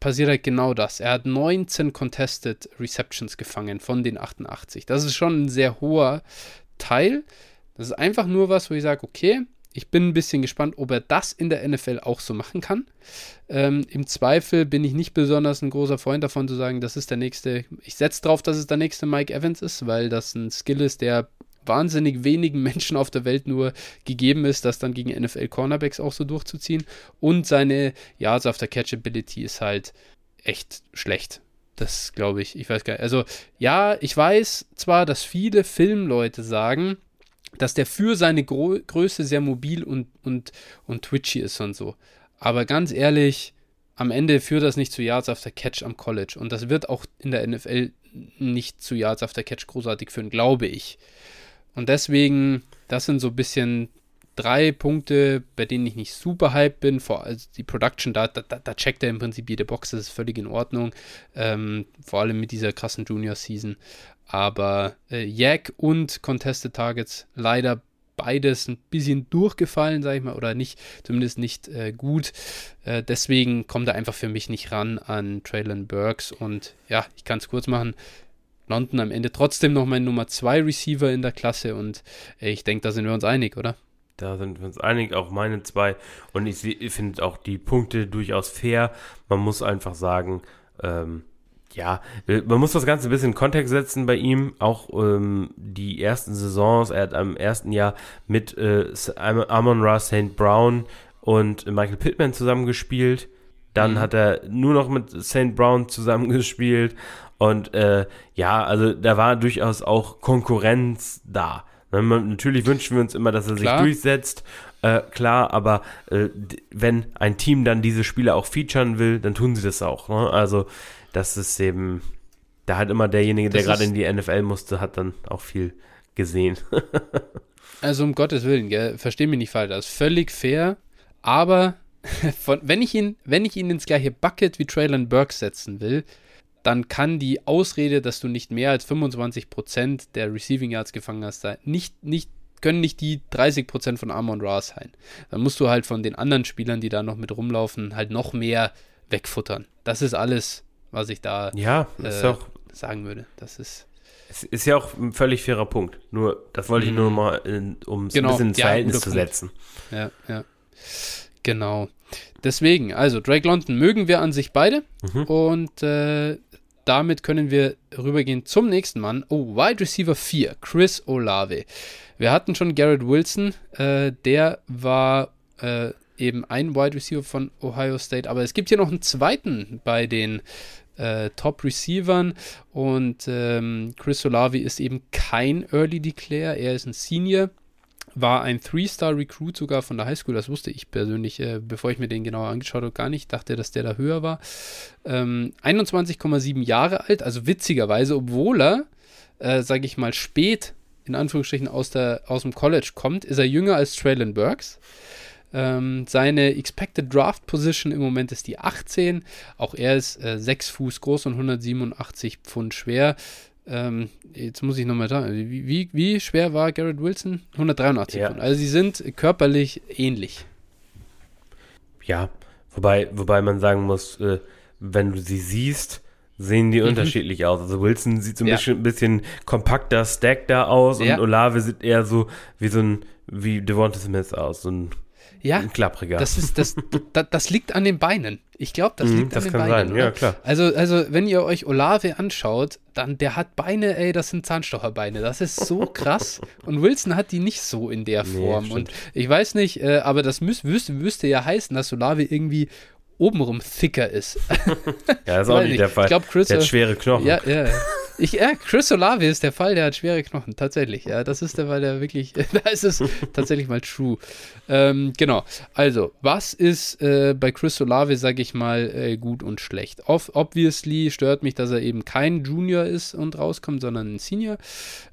passiert halt genau das. Er hat 19 Contested Receptions gefangen von den 88. Das ist schon ein sehr hoher Teil. Das ist einfach nur was, wo ich sage, okay, ich bin ein bisschen gespannt, ob er das in der NFL auch so machen kann. Ähm, Im Zweifel bin ich nicht besonders ein großer Freund davon zu sagen, das ist der nächste. Ich setze drauf, dass es der nächste Mike Evans ist, weil das ein Skill ist, der wahnsinnig wenigen *laughs* Menschen auf der Welt nur gegeben ist, das dann gegen NFL Cornerbacks auch so durchzuziehen. Und seine Yards after Catchability ist halt echt schlecht. Das glaube ich, ich weiß gar nicht. Also, ja, ich weiß zwar, dass viele Filmleute sagen, dass der für seine Gro Größe sehr mobil und, und, und twitchy ist und so. Aber ganz ehrlich, am Ende führt das nicht zu Yards after Catch am College. Und das wird auch in der NFL nicht zu Yards after Catch großartig führen, glaube ich. Und deswegen, das sind so ein bisschen drei Punkte, bei denen ich nicht super hype bin. Vor allem die Production, da, da, da checkt er im Prinzip jede Box, das ist völlig in Ordnung. Ähm, vor allem mit dieser krassen Junior-Season. Aber äh, Yak und Contested Targets leider beides ein bisschen durchgefallen, sag ich mal, oder nicht, zumindest nicht äh, gut. Äh, deswegen kommt er einfach für mich nicht ran an Traylon Burks. Und ja, ich kann es kurz machen. London am Ende trotzdem noch mein Nummer 2 Receiver in der Klasse und äh, ich denke, da sind wir uns einig, oder? Da sind wir uns einig, auch meine zwei. Und ich, ich finde auch die Punkte durchaus fair. Man muss einfach sagen, ähm, ja, man muss das Ganze ein bisschen in Kontext setzen bei ihm. Auch ähm, die ersten Saisons, er hat am ersten Jahr mit äh, Amon Ra St. Brown und Michael Pittman zusammengespielt. Dann mhm. hat er nur noch mit St. Brown zusammengespielt. Und äh, ja, also da war durchaus auch Konkurrenz da. Ne, natürlich wünschen wir uns immer, dass er klar. sich durchsetzt. Äh, klar, aber äh, wenn ein Team dann diese Spiele auch featuren will, dann tun sie das auch. Ne? Also, das ist eben, da hat immer derjenige, der gerade in die NFL musste, hat dann auch viel gesehen. *laughs* also, um Gottes Willen, versteh mich nicht falsch, das ist völlig fair, aber *laughs* von, wenn, ich ihn, wenn ich ihn ins gleiche Bucket wie Traylon Burks setzen will, dann kann die Ausrede, dass du nicht mehr als 25% der Receiving Yards gefangen hast, nicht, nicht, können nicht die 30% von Amon Ra sein. Dann musst du halt von den anderen Spielern, die da noch mit rumlaufen, halt noch mehr wegfuttern. Das ist alles, was ich da ja, äh, sagen würde. Das ist. Es ist ja auch ein völlig fairer Punkt. Nur, das wollte ich nur mhm. mal, um es genau, ein bisschen ins ja, Verhältnis zu setzen. Ja, ja. Genau. Deswegen, also Drake London mögen wir an sich beide. Mhm. Und äh, damit können wir rübergehen zum nächsten Mann. Oh, Wide Receiver 4, Chris Olave. Wir hatten schon Garrett Wilson, äh, der war äh, eben ein Wide Receiver von Ohio State, aber es gibt hier noch einen zweiten bei den äh, Top Receivern und ähm, Chris Olave ist eben kein Early Declare, er ist ein Senior war ein Three-Star-Recruit sogar von der Highschool. Das wusste ich persönlich, äh, bevor ich mir den genauer angeschaut habe, gar nicht. Ich dachte, dass der da höher war. Ähm, 21,7 Jahre alt, also witzigerweise, obwohl er, äh, sage ich mal, spät in Anführungsstrichen aus, der, aus dem College kommt, ist er jünger als Traylon Burks. Ähm, seine Expected Draft Position im Moment ist die 18. Auch er ist äh, 6 Fuß groß und 187 Pfund schwer. Ähm, jetzt muss ich nochmal sagen, wie, wie, wie, schwer war Garrett Wilson? 183 ja. Pfund. Also sie sind körperlich ähnlich. Ja, wobei, wobei man sagen muss, äh, wenn du sie siehst, sehen die mhm. unterschiedlich aus. Also Wilson sieht so ein ja. bisschen, bisschen kompakter, stackter aus ja. und Olave sieht eher so wie so ein, wie Devonta Smith aus, so ein ja, klappriger. Das, ist, das, das, das liegt an den Beinen. Ich glaube, das mhm, liegt das an den Beinen. Sein. Ja, klar. Also, also, wenn ihr euch Olave anschaut, dann der hat Beine, ey, das sind Zahnstocherbeine. Das ist so krass. Und Wilson hat die nicht so in der Form. Nee, und ich weiß nicht, äh, aber das müß, wüsste, müsste ja heißen, dass Olave irgendwie obenrum thicker ist. *laughs* ja, das ist auch nicht der Fall. Ich glaub, Chris, der hat schwere Knochen. Ja, ja. Ich, ja, Chris Olave ist der Fall, der hat schwere Knochen, tatsächlich. Ja, das ist der Fall, der wirklich, *laughs* da ist es tatsächlich mal true. Ähm, genau, also, was ist äh, bei Chris Olave, sage ich mal, äh, gut und schlecht? Ob, obviously stört mich, dass er eben kein Junior ist und rauskommt, sondern ein Senior.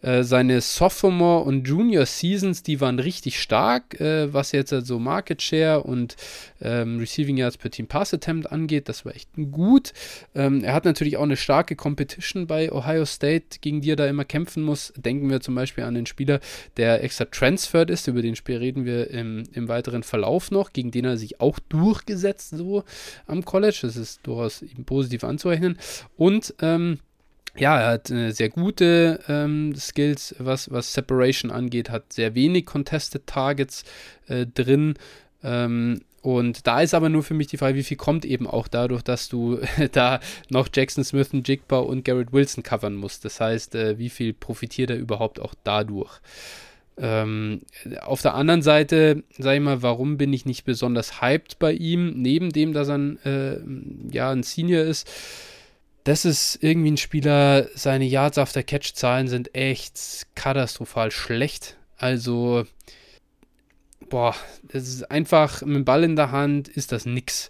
Äh, seine Sophomore und Junior Seasons, die waren richtig stark, äh, was jetzt also Market Share und ähm, Receiving Yards per Team Pass Attempt angeht. Das war echt gut. Ähm, er hat natürlich auch eine starke Competition bei Ohio State, gegen die er da immer kämpfen muss. Denken wir zum Beispiel an den Spieler, der extra transferred ist, über den Spiel reden wir im, im weiteren Verlauf noch, gegen den er sich auch durchgesetzt so am College. Das ist durchaus ihm positiv anzurechnen. Und ähm, ja, er hat äh, sehr gute ähm, Skills, was, was Separation angeht, hat sehr wenig Contested Targets äh, drin. Ähm, und da ist aber nur für mich die Frage, wie viel kommt eben auch dadurch, dass du *laughs* da noch Jackson Smith, Jigba und Garrett Wilson covern musst. Das heißt, äh, wie viel profitiert er überhaupt auch dadurch? Ähm, auf der anderen Seite, sag ich mal, warum bin ich nicht besonders hyped bei ihm, neben dem, dass er ein, äh, ja, ein Senior ist? Das ist irgendwie ein Spieler, seine Yards after Catch-Zahlen sind echt katastrophal schlecht. Also, boah, das ist einfach mit dem Ball in der Hand ist das nix.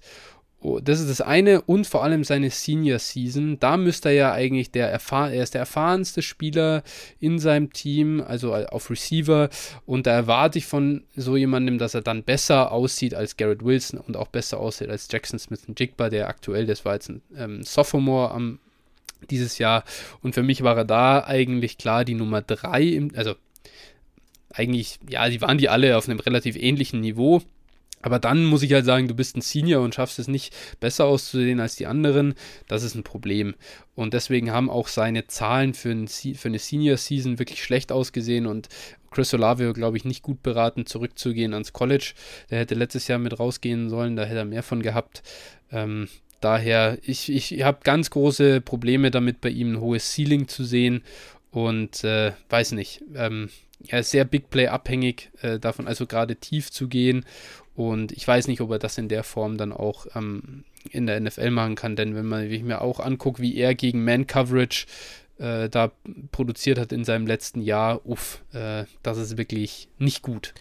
Oh, das ist das eine und vor allem seine Senior Season. Da müsste er ja eigentlich der erfahren, er ist der erfahrenste Spieler in seinem Team, also auf Receiver. Und da erwarte ich von so jemandem, dass er dann besser aussieht als Garrett Wilson und auch besser aussieht als Jackson Smith und Jigba, der aktuell, das war jetzt ein ähm, Sophomore am dieses Jahr. Und für mich war er da eigentlich klar die Nummer drei, also eigentlich, ja, die waren die alle auf einem relativ ähnlichen Niveau. Aber dann muss ich halt sagen, du bist ein Senior und schaffst es nicht besser auszusehen als die anderen. Das ist ein Problem. Und deswegen haben auch seine Zahlen für, ein, für eine Senior-Season wirklich schlecht ausgesehen. Und Chris Olave, glaube ich, nicht gut beraten, zurückzugehen ans College. Der hätte letztes Jahr mit rausgehen sollen, da hätte er mehr von gehabt. Ähm, daher, ich, ich habe ganz große Probleme damit, bei ihm ein hohes Ceiling zu sehen. Und äh, weiß nicht. Ähm, ist sehr Big Play abhängig äh, davon, also gerade tief zu gehen. Und ich weiß nicht, ob er das in der Form dann auch ähm, in der NFL machen kann. Denn wenn man wenn ich mir auch angucke, wie er gegen Man-Coverage äh, da produziert hat in seinem letzten Jahr, uff, äh, das ist wirklich nicht gut.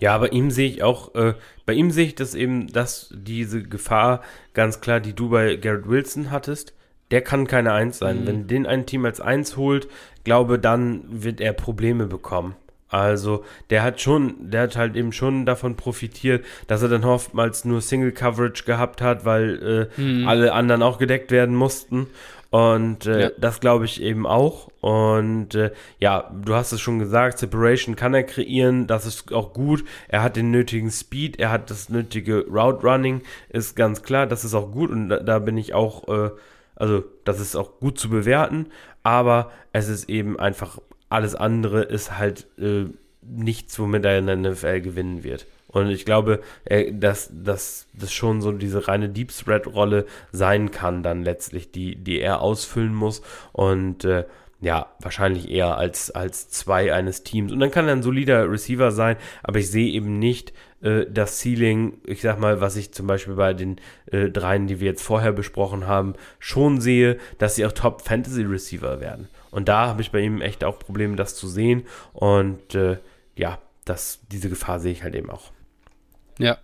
Ja, bei ihm sehe ich auch, äh, bei ihm sehe ich das eben, dass diese Gefahr ganz klar, die du bei Garrett Wilson hattest, der kann keine Eins sein. Mhm. Wenn den ein Team als Eins holt, glaube, dann wird er Probleme bekommen. Also, der hat schon, der hat halt eben schon davon profitiert, dass er dann oftmals nur Single Coverage gehabt hat, weil äh, mhm. alle anderen auch gedeckt werden mussten. Und äh, ja. das glaube ich eben auch. Und äh, ja, du hast es schon gesagt, Separation kann er kreieren, das ist auch gut. Er hat den nötigen Speed, er hat das nötige Route Running, ist ganz klar, das ist auch gut und da, da bin ich auch, äh, also das ist auch gut zu bewerten, aber es ist eben einfach, alles andere ist halt äh, nichts, womit er in der NFL gewinnen wird. Und ich glaube, dass, dass das schon so diese reine Deep Threat-Rolle sein kann, dann letztlich, die, die er ausfüllen muss. Und äh, ja, wahrscheinlich eher als, als zwei eines Teams. Und dann kann er ein solider Receiver sein, aber ich sehe eben nicht äh, das Ceiling, ich sag mal, was ich zum Beispiel bei den äh, dreien, die wir jetzt vorher besprochen haben, schon sehe, dass sie auch Top-Fantasy-Receiver werden. Und da habe ich bei ihm echt auch Probleme, das zu sehen. Und äh, ja, das, diese Gefahr sehe ich halt eben auch. Ja.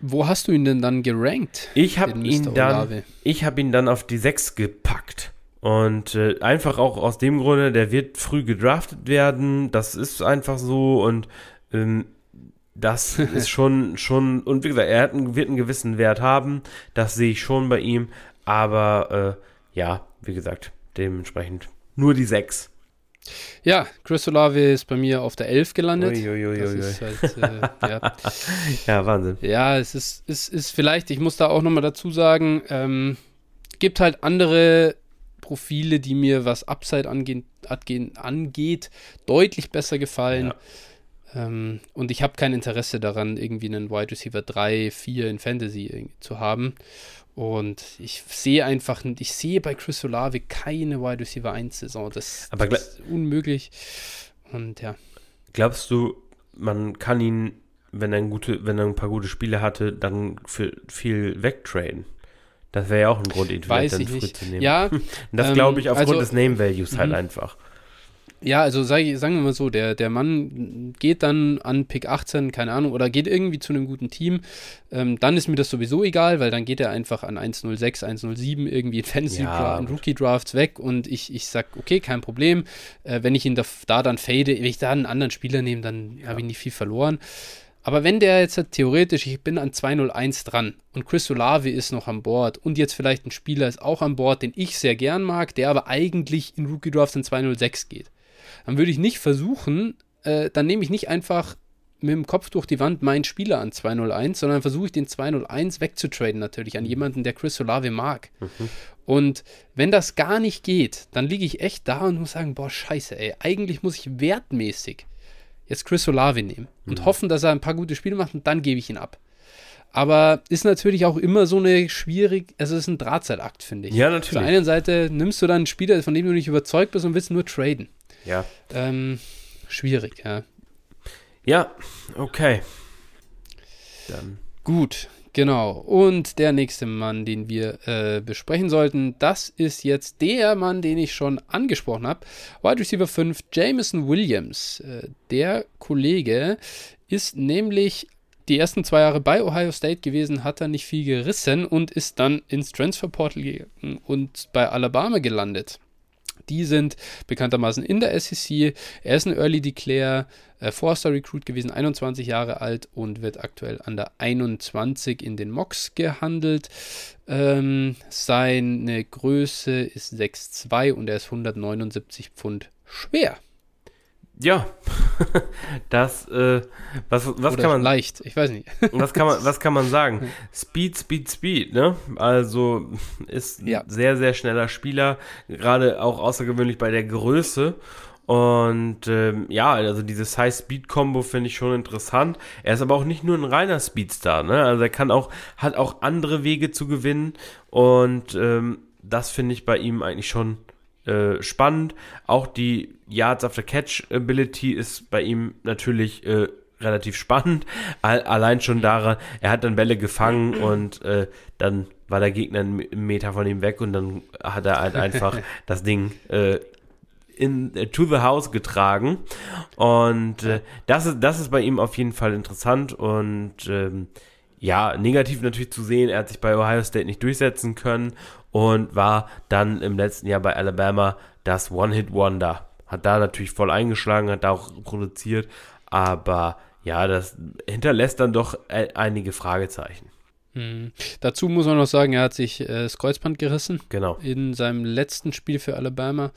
Wo hast du ihn denn dann gerankt? Ich habe ihn dann, ich habe ihn dann auf die 6 gepackt. Und äh, einfach auch aus dem Grunde, der wird früh gedraftet werden. Das ist einfach so und ähm, das ist schon, schon, und wie gesagt, er hat einen, wird einen gewissen Wert haben. Das sehe ich schon bei ihm. Aber äh, ja, wie gesagt, dementsprechend nur die 6. Ja, Chris Olave ist bei mir auf der 11 gelandet. Uiuiui. Das ist halt, äh, ja. *laughs* ja. Wahnsinn. Ja, es ist, ist, ist vielleicht, ich muss da auch nochmal dazu sagen, ähm, gibt halt andere Profile, die mir, was Upside angeht, angeht deutlich besser gefallen. Ja. Ähm, und ich habe kein Interesse daran, irgendwie einen Wide Receiver 3, 4 in Fantasy zu haben. Und ich sehe einfach, ich sehe bei Chris Olave keine Wide Receiver 1 Saison. Das, Aber das ist unmöglich. Und ja. Glaubst du, man kann ihn, wenn er, ein gute, wenn er ein paar gute Spiele hatte, dann für viel wegtraden? Das wäre ja auch ein Grund, ihn vielleicht dann früh nicht. zu nehmen. Ja, *laughs* das glaube ich aufgrund also, des Name Values halt mhm. einfach. Ja, also sag, sagen wir mal so, der, der Mann geht dann an Pick 18, keine Ahnung, oder geht irgendwie zu einem guten Team. Ähm, dann ist mir das sowieso egal, weil dann geht er einfach an 106, 107 irgendwie in Fantasy ja, in Rookie Drafts weg und ich, ich sag, okay, kein Problem. Äh, wenn ich ihn da, da, dann fade, wenn ich da einen anderen Spieler nehme, dann ja. habe ich nicht viel verloren. Aber wenn der jetzt halt theoretisch, ich bin an 201 dran und Chris Olave ist noch an Bord und jetzt vielleicht ein Spieler ist auch an Bord, den ich sehr gern mag, der aber eigentlich in Rookie Drafts in 206 geht dann würde ich nicht versuchen, äh, dann nehme ich nicht einfach mit dem Kopf durch die Wand meinen Spieler an 201, sondern versuche ich den 201 wegzutraden natürlich an jemanden, der Chris Olave mag. Mhm. Und wenn das gar nicht geht, dann liege ich echt da und muss sagen, boah, scheiße, ey, eigentlich muss ich wertmäßig jetzt Chris Olave nehmen und mhm. hoffen, dass er ein paar gute Spiele macht und dann gebe ich ihn ab. Aber ist natürlich auch immer so eine schwierig, also es ist ein Drahtseilakt, finde ich. Ja, natürlich. Auf der einen Seite nimmst du dann einen Spieler, von dem du nicht überzeugt bist und willst nur traden. Ja. Ähm, schwierig, ja. Ja, okay. Dann. Gut, genau. Und der nächste Mann, den wir äh, besprechen sollten, das ist jetzt der Mann, den ich schon angesprochen habe. Wide Receiver 5, Jameson Williams. Äh, der Kollege ist nämlich die ersten zwei Jahre bei Ohio State gewesen, hat er nicht viel gerissen und ist dann ins Transfer Portal gegangen und bei Alabama gelandet. Die sind bekanntermaßen in der SEC. Er ist ein Early Declare, äh, Four-Star Recruit gewesen, 21 Jahre alt und wird aktuell an der 21 in den Mocks gehandelt. Ähm, seine Größe ist 6'2 und er ist 179 Pfund schwer. Ja, *laughs* das, äh, was, was Oder kann man. Leicht, ich weiß nicht. *laughs* was kann man, was kann man sagen? *laughs* Speed, Speed, Speed, ne? Also ist ja. ein sehr, sehr schneller Spieler, gerade auch außergewöhnlich bei der Größe. Und ähm, ja, also diese Size-Speed-Kombo finde ich schon interessant. Er ist aber auch nicht nur ein reiner Speedstar, ne? Also er kann auch, hat auch andere Wege zu gewinnen. Und ähm, das finde ich bei ihm eigentlich schon äh, spannend. Auch die Yards after Catch Ability ist bei ihm natürlich äh, relativ spannend. *laughs* Allein schon daran, er hat dann Bälle gefangen und äh, dann war der Gegner einen Meter von ihm weg und dann hat er halt einfach *laughs* das Ding äh, in, äh, to the house getragen. Und äh, das, ist, das ist bei ihm auf jeden Fall interessant und ähm, ja, negativ natürlich zu sehen, er hat sich bei Ohio State nicht durchsetzen können und war dann im letzten Jahr bei Alabama das One-Hit-Wonder. Hat da natürlich voll eingeschlagen, hat da auch produziert, aber ja, das hinterlässt dann doch äh, einige Fragezeichen. Mhm. Dazu muss man noch sagen, er hat sich äh, das Kreuzband gerissen. Genau. In seinem letzten Spiel für Alabama.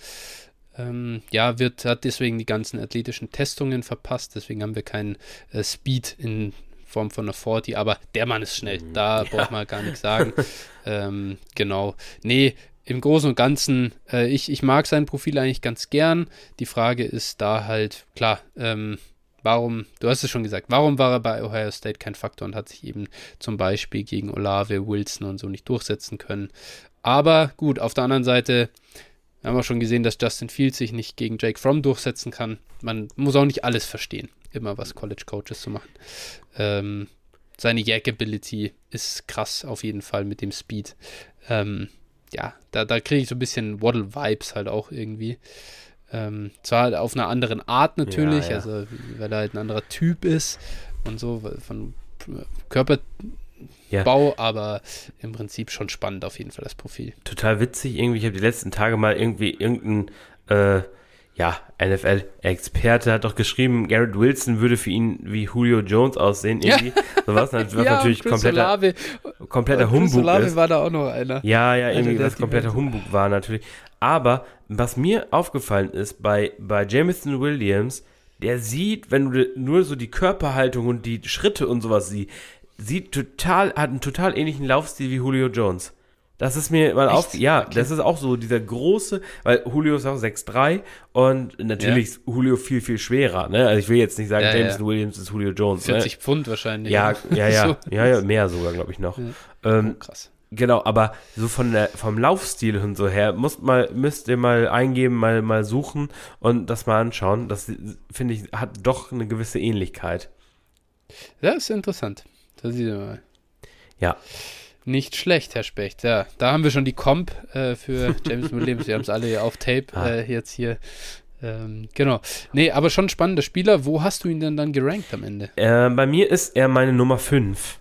Ähm, ja, wird, hat deswegen die ganzen athletischen Testungen verpasst. Deswegen haben wir keinen äh, Speed in Form von einer 40, aber der Mann ist schnell. Mhm. Da ja. braucht man gar nichts sagen. *laughs* ähm, genau. Nee, im Großen und Ganzen, äh, ich, ich mag sein Profil eigentlich ganz gern. Die Frage ist da halt, klar, ähm, warum, du hast es schon gesagt, warum war er bei Ohio State kein Faktor und hat sich eben zum Beispiel gegen Olave, Wilson und so nicht durchsetzen können. Aber gut, auf der anderen Seite, wir haben auch schon gesehen, dass Justin Fields sich nicht gegen Jake Fromm durchsetzen kann. Man muss auch nicht alles verstehen, immer was College Coaches zu machen. Ähm, seine Jackability ist krass auf jeden Fall mit dem Speed. Ähm, ja, da, da kriege ich so ein bisschen Waddle-Vibes halt auch irgendwie. Ähm, zwar auf einer anderen Art natürlich, ja, ja. also weil er halt ein anderer Typ ist und so von Körperbau, ja. aber im Prinzip schon spannend auf jeden Fall das Profil. Total witzig irgendwie. Ich habe die letzten Tage mal irgendwie irgendein äh, ja, NFL-Experte hat doch geschrieben, Garrett Wilson würde für ihn wie Julio Jones aussehen, irgendwie. Ja. So was, *laughs* ja, natürlich kompletter, Olave. kompletter Humbug Olave ist. war da auch noch einer. Ja, ja, irgendwie also, was kompletter Humbug war natürlich. Aber was mir aufgefallen ist bei, bei Jameson Williams, der sieht, wenn du nur so die Körperhaltung und die Schritte und sowas siehst, sieht total, hat einen total ähnlichen Laufstil wie Julio Jones. Das ist mir mal auf. Ja, okay. das ist auch so dieser große, weil Julio ist auch 6'3 und natürlich ja. ist Julio viel, viel schwerer. Ne? Also ich will jetzt nicht sagen, ja, Jameson ja. Williams ist Julio Jones. 40 ne? Pfund wahrscheinlich. Ja, ja, ja, *laughs* so. ja, ja, mehr sogar, glaube ich, noch. Ähm, oh, krass. Genau, aber so von der, vom Laufstil und so her, muss mal, müsst ihr mal eingeben, mal, mal suchen und das mal anschauen. Das finde ich, hat doch eine gewisse Ähnlichkeit. Ja, ist interessant. Da sieht ihr mal. Ja. Nicht schlecht, Herr Specht. Ja, da haben wir schon die Comp äh, für *laughs* James Williams. Wir haben es alle auf Tape ah. äh, jetzt hier. Ähm, genau. Nee, aber schon spannender Spieler. Wo hast du ihn denn dann gerankt am Ende? Äh, bei mir ist er meine Nummer 5.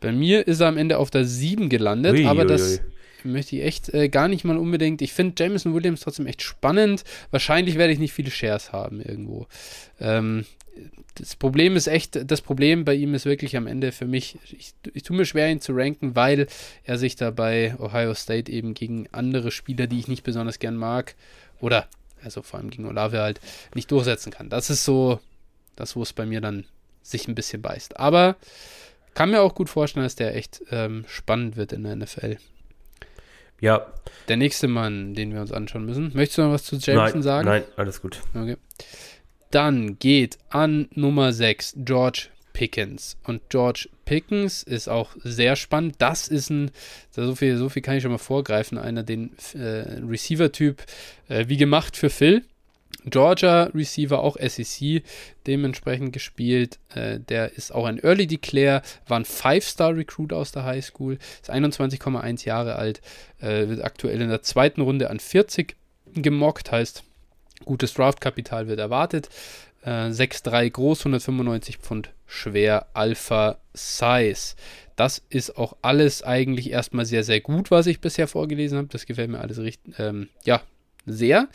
Bei mir ist er am Ende auf der 7 gelandet, ui, aber das möchte ich echt äh, gar nicht mal unbedingt. Ich finde Jameson Williams trotzdem echt spannend. Wahrscheinlich werde ich nicht viele Shares haben irgendwo. Ähm, das Problem ist echt, das Problem bei ihm ist wirklich am Ende für mich, ich, ich tue mir schwer, ihn zu ranken, weil er sich da bei Ohio State eben gegen andere Spieler, die ich nicht besonders gern mag, oder also vor allem gegen Olave halt, nicht durchsetzen kann. Das ist so das, wo es bei mir dann sich ein bisschen beißt. Aber kann mir auch gut vorstellen, dass der echt ähm, spannend wird in der NFL. Ja. Der nächste Mann, den wir uns anschauen müssen. Möchtest du noch was zu Jameson nein, sagen? Nein, alles gut. Okay. Dann geht an Nummer 6 George Pickens. Und George Pickens ist auch sehr spannend. Das ist ein, so viel, so viel kann ich schon mal vorgreifen, einer den äh, Receiver-Typ äh, wie gemacht für Phil. Georgia Receiver, auch SEC dementsprechend gespielt. Äh, der ist auch ein Early Declare, war ein Five-Star-Recruit aus der High School, ist 21,1 Jahre alt, äh, wird aktuell in der zweiten Runde an 40 gemockt, heißt Gutes Draftkapital wird erwartet. Äh, 6'3 groß, 195 Pfund schwer, Alpha Size. Das ist auch alles eigentlich erstmal sehr, sehr gut, was ich bisher vorgelesen habe. Das gefällt mir alles richtig, ähm, ja, sehr.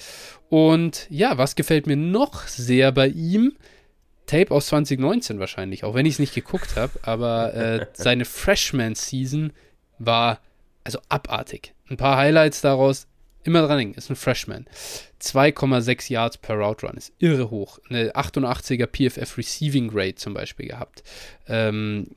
Und ja, was gefällt mir noch sehr bei ihm? Tape aus 2019 wahrscheinlich, auch wenn ich es nicht geguckt habe, aber äh, seine Freshman-Season war also abartig. Ein paar Highlights daraus, immer dran denken, ist ein Freshman. 2,6 Yards per Route Run ist irre hoch. Eine 88er PFF Receiving Rate zum Beispiel gehabt. Ähm,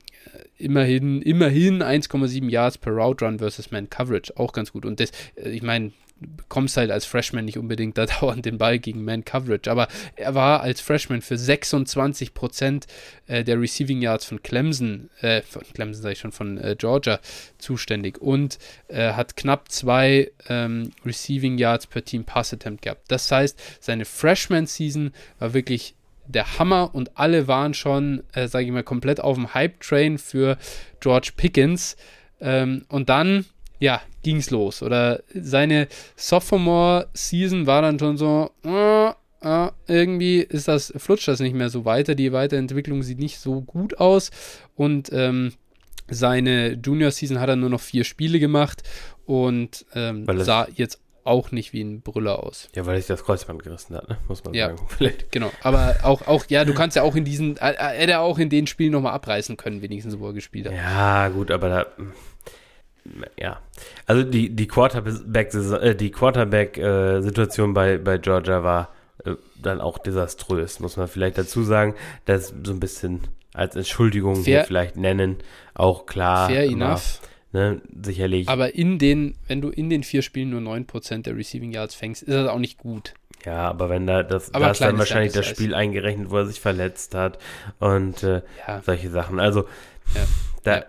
immerhin, immerhin 1,7 Yards per Route Run versus Man Coverage, auch ganz gut. Und das, äh, ich meine, bekommst halt als Freshman nicht unbedingt da *laughs* dauernd den Ball gegen Man Coverage, aber er war als Freshman für 26 Prozent äh, der Receiving Yards von Clemson, äh, von Clemson sage ich schon, von äh, Georgia zuständig und äh, hat knapp zwei ähm, Receiving Yards per Team Pass Attempt gehabt. Das heißt, seine Freshman Season war wirklich der Hammer und alle waren schon, äh, sage ich mal, komplett auf dem Hype-Train für George Pickens. Ähm, und dann, ja, ging es los. Oder seine Sophomore-Season war dann schon so, äh, äh, irgendwie ist das, flutscht das nicht mehr so weiter. Die Weiterentwicklung sieht nicht so gut aus. Und ähm, seine Junior-Season hat er nur noch vier Spiele gemacht und ähm, sah jetzt auch nicht wie ein Brüller aus. Ja, weil sich das Kreuzband gerissen hat, ne? muss man ja, sagen. Vielleicht. Genau, aber auch, auch, ja, du kannst ja auch in diesen, äh, äh hätte er auch in den Spielen nochmal abreißen können, wenigstens, wo er gespielt hat. Ja, gut, aber da, ja. Also die, die Quarterback-Situation äh, die Quarterback, äh, bei, bei Georgia war äh, dann auch desaströs, muss man vielleicht dazu sagen. Das so ein bisschen als Entschuldigung fair, hier vielleicht nennen, auch klar. Fair enough. Ne, sicherlich. Aber in den, wenn du in den vier Spielen nur 9% der Receiving Yards fängst, ist das auch nicht gut. Ja, aber wenn da das, aber da ist dann wahrscheinlich das Spiel eingerechnet, wo er sich verletzt hat und äh, ja. solche Sachen. Also ja. Da, ja.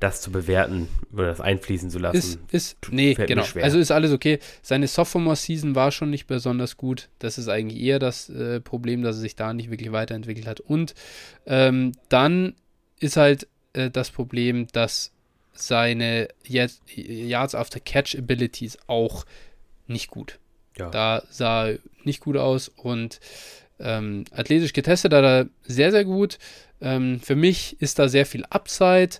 das zu bewerten oder das einfließen zu lassen. Ist, ist nee, genau. Also ist alles okay. Seine Sophomore-Season war schon nicht besonders gut. Das ist eigentlich eher das äh, Problem, dass er sich da nicht wirklich weiterentwickelt hat. Und ähm, dann ist halt äh, das Problem, dass seine Yards after Catch Abilities auch nicht gut. Ja. Da sah nicht gut aus und ähm, athletisch getestet hat er sehr, sehr gut. Ähm, für mich ist da sehr viel Upside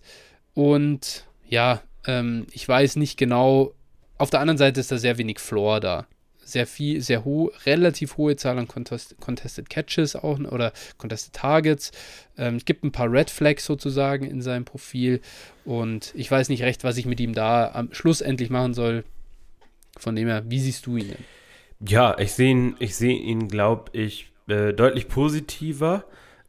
und ja, ähm, ich weiß nicht genau. Auf der anderen Seite ist da sehr wenig Floor da. Sehr viel, sehr hohe, relativ hohe Zahl an Contest, Contested Catches auch oder Contested Targets. Ähm, es gibt ein paar Red Flags sozusagen in seinem Profil und ich weiß nicht recht, was ich mit ihm da am Schluss endlich machen soll. Von dem her, wie siehst du ihn denn? Ja, ich sehe ihn, ich sehe ihn, glaube ich, äh, deutlich positiver.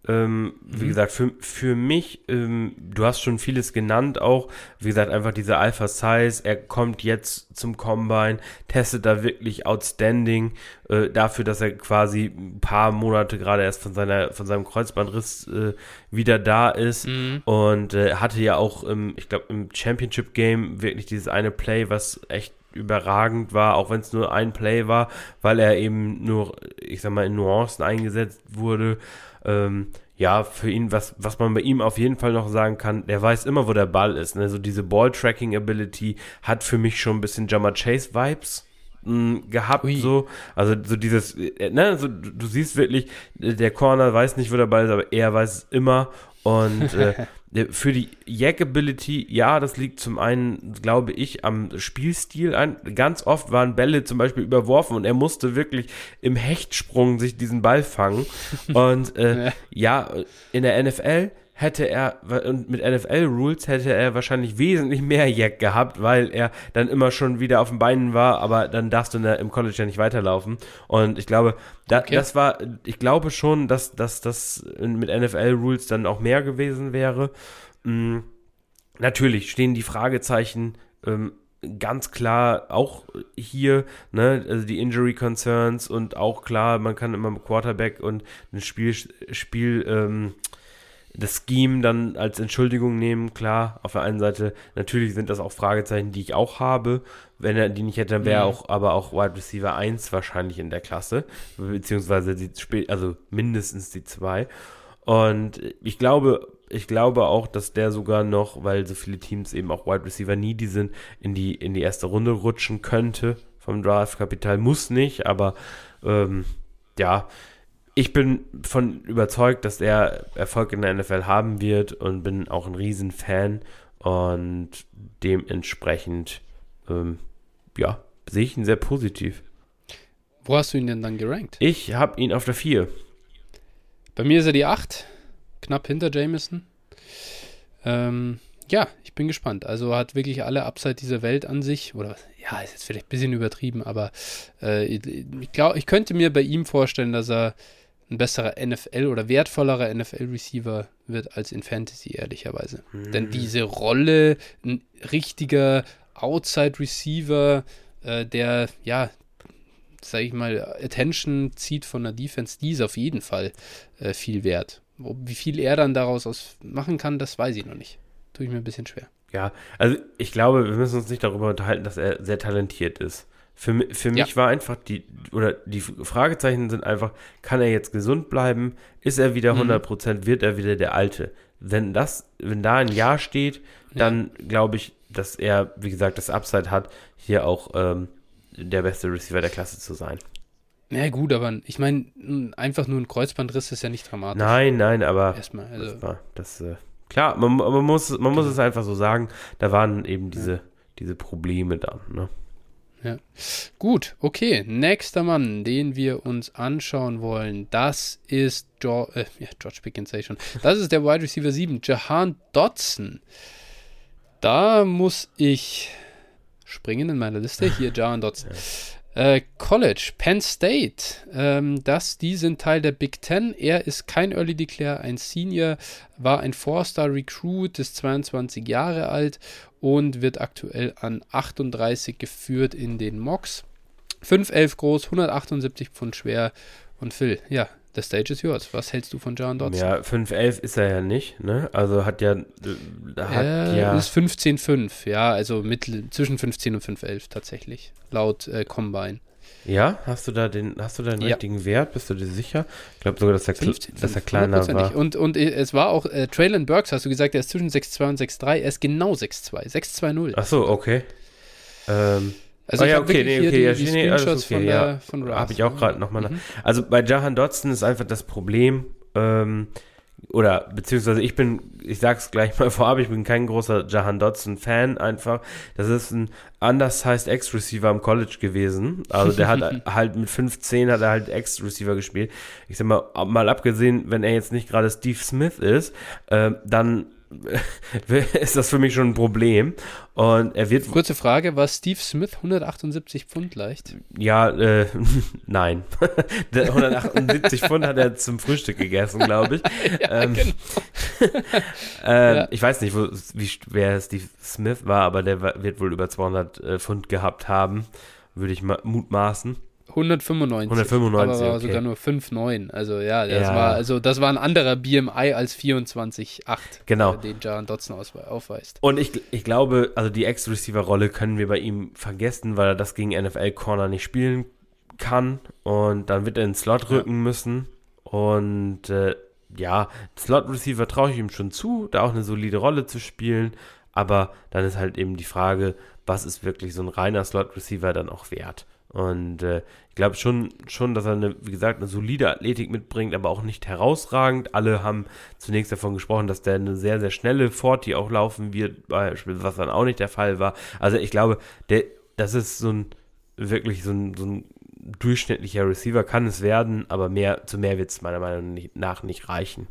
Ähm, mhm. Wie gesagt, für, für mich, ähm, du hast schon vieles genannt auch. Wie gesagt, einfach dieser Alpha Size. Er kommt jetzt zum Combine, testet da wirklich outstanding. Äh, dafür, dass er quasi ein paar Monate gerade erst von seiner, von seinem Kreuzbandriss äh, wieder da ist. Mhm. Und äh, hatte ja auch, im, ich glaube, im Championship Game wirklich dieses eine Play, was echt überragend war, auch wenn es nur ein Play war, weil er eben nur, ich sag mal, in Nuancen eingesetzt wurde. Ähm, ja, für ihn, was, was man bei ihm auf jeden Fall noch sagen kann, der weiß immer, wo der Ball ist. Ne? So diese Ball-Tracking-Ability hat für mich schon ein bisschen Jammer Chase-Vibes hm, gehabt, Ui. so. Also so dieses, äh, ne, so, du siehst wirklich, der Corner weiß nicht, wo der Ball ist, aber er weiß es immer. Und äh, *laughs* Für die Jack-Ability, ja, das liegt zum einen, glaube ich, am Spielstil ein. Ganz oft waren Bälle zum Beispiel überworfen und er musste wirklich im Hechtsprung sich diesen Ball fangen. *laughs* Und äh, ja. ja, in der NFL hätte er, und mit NFL-Rules hätte er wahrscheinlich wesentlich mehr Jack gehabt, weil er dann immer schon wieder auf den Beinen war, aber dann darfst du der, im College ja nicht weiterlaufen. Und ich glaube, da, okay. das war, ich glaube schon, dass, dass das mit NFL-Rules dann auch mehr gewesen wäre. Mhm. Natürlich stehen die Fragezeichen ähm, ganz klar auch hier, ne, also die Injury Concerns und auch klar, man kann immer Quarterback und ein Spiel, Spiel, ähm, das Scheme dann als Entschuldigung nehmen. Klar, auf der einen Seite, natürlich sind das auch Fragezeichen, die ich auch habe. Wenn er die nicht hätte, dann wäre mhm. auch aber auch Wide Receiver 1 wahrscheinlich in der Klasse, beziehungsweise die, also mindestens die zwei. Und ich glaube, ich glaube auch, dass der sogar noch, weil so viele Teams eben auch Wide Receiver needy sind, in die, in die erste Runde rutschen könnte vom Draft-Kapital. Muss nicht, aber ähm, ja, ich bin von überzeugt, dass er Erfolg in der NFL haben wird und bin auch ein Riesenfan und dementsprechend, ähm, ja, sehe ich ihn sehr positiv. Wo hast du ihn denn dann gerankt? Ich habe ihn auf der 4. Bei mir ist er die 8, knapp hinter Jameson. Ähm, ja, ich bin gespannt. Also hat wirklich alle Upside dieser Welt an sich. Oder ja, ist jetzt vielleicht ein bisschen übertrieben, aber äh, ich glaube, ich könnte mir bei ihm vorstellen, dass er ein besserer NFL oder wertvollerer NFL-Receiver wird als in Fantasy, ehrlicherweise. Mhm. Denn diese Rolle, ein richtiger Outside-Receiver, äh, der, ja, sag ich mal, Attention zieht von der Defense, die ist auf jeden Fall äh, viel wert. Wie viel er dann daraus aus machen kann, das weiß ich noch nicht. Tue ich mir ein bisschen schwer. Ja, also ich glaube, wir müssen uns nicht darüber unterhalten, dass er sehr talentiert ist Für, für mich ja. war einfach die, oder die Fragezeichen sind einfach, kann er jetzt gesund bleiben? Ist er wieder 100%? Mhm. Wird er wieder der Alte? Wenn das, wenn da ein Ja steht, dann ja. glaube ich, dass er, wie gesagt, das Upside hat, hier auch ähm, der beste Receiver der Klasse zu sein. Na ja, gut, aber ich meine, einfach nur ein Kreuzbandriss ist ja nicht dramatisch. Nein, nein, aber erstmal, also das, war, das äh, klar, man, man, muss, man muss genau. es einfach so sagen, da waren eben diese, diese Probleme dann, ne? Ja. Gut, okay. Nächster Mann, den wir uns anschauen wollen, das ist George, äh, ja, George Pickens, schon. Das ist der Wide Receiver 7, Jahan Dodson. Da muss ich springen in meiner Liste. Hier Jahan Dodson. Äh, College, Penn State, ähm, das, die sind Teil der Big Ten. Er ist kein Early Declare, ein Senior, war ein Four-Star Recruit, ist 22 Jahre alt und wird aktuell an 38 geführt in den Mocks. 5'11 groß, 178 Pfund schwer. Und Phil, ja, The stage is yours. Was hältst du von John Dodson? Ja, 5'11 ist er ja nicht, ne? Also hat ja. Hat er ja ist 15'5, ja, also mittel, zwischen 15 und 5'11 tatsächlich, laut äh, Combine. Ja, hast du da den, hast du da den ja. richtigen Wert? Bist du dir sicher? Ich glaube sogar, dass er, 15, dass er kleiner war. Und, und es war auch, äh, Traylon Burks, hast du gesagt, er ist zwischen 6'2 und 6'3, er ist genau 6'2, 6'2'0. Ach so, okay. Ähm, also oh, ja, okay, nee, okay, die, ja, die Screenshots okay, von, der, ja. Habe ich auch gerade nochmal. Mhm. Also bei Jahan Dodson ist einfach das Problem, ähm, oder beziehungsweise ich bin, ich sag's gleich mal *laughs* vorab, ich bin kein großer Jahan Dodson-Fan einfach. Das ist ein undersized Ex-Receiver im College gewesen. Also der hat *laughs* halt mit 15 hat er halt Ex-Receiver gespielt. Ich sag mal, mal abgesehen, wenn er jetzt nicht gerade Steve Smith ist, äh, dann *laughs* ist das für mich schon ein Problem. Und er wird. Kurze Frage: War Steve Smith 178 Pfund leicht? Ja, äh, *laughs* nein. *laughs* 178 Pfund hat er zum Frühstück gegessen, glaube ich. ja, ähm, genau. äh, ja. Ich weiß nicht, wo, wie schwer Steve Smith war, aber der wird wohl über 200 äh, Pfund gehabt haben, würde ich mutmaßen. 195. 195. Aber okay. sogar nur 5,9. Also ja, das ja. war also das war ein anderer BMI als 24,8, genau. Den Jaron Dotson aufweist. Und ich, ich glaube, also die Ex-Receiver-Rolle können wir bei ihm vergessen, weil er das gegen NFL-Corner nicht spielen kann. Und dann wird er in den Slot rücken ja. müssen. Und äh, ja, Slot-Receiver traue ich ihm schon zu, da auch eine solide Rolle zu spielen. Aber dann ist halt eben die Frage, was ist wirklich so ein reiner Slot-Receiver dann auch wert? Und äh, ich glaube schon, schon, dass er, eine, wie gesagt, eine solide Athletik mitbringt, aber auch nicht herausragend. Alle haben zunächst davon gesprochen, dass der eine sehr, sehr schnelle Forti auch laufen wird, was dann auch nicht der Fall war. Also ich glaube, der, das ist so ein wirklich so ein, so ein durchschnittlicher Receiver, kann es werden, aber mehr, zu mehr wird es meiner Meinung nach nicht reichen.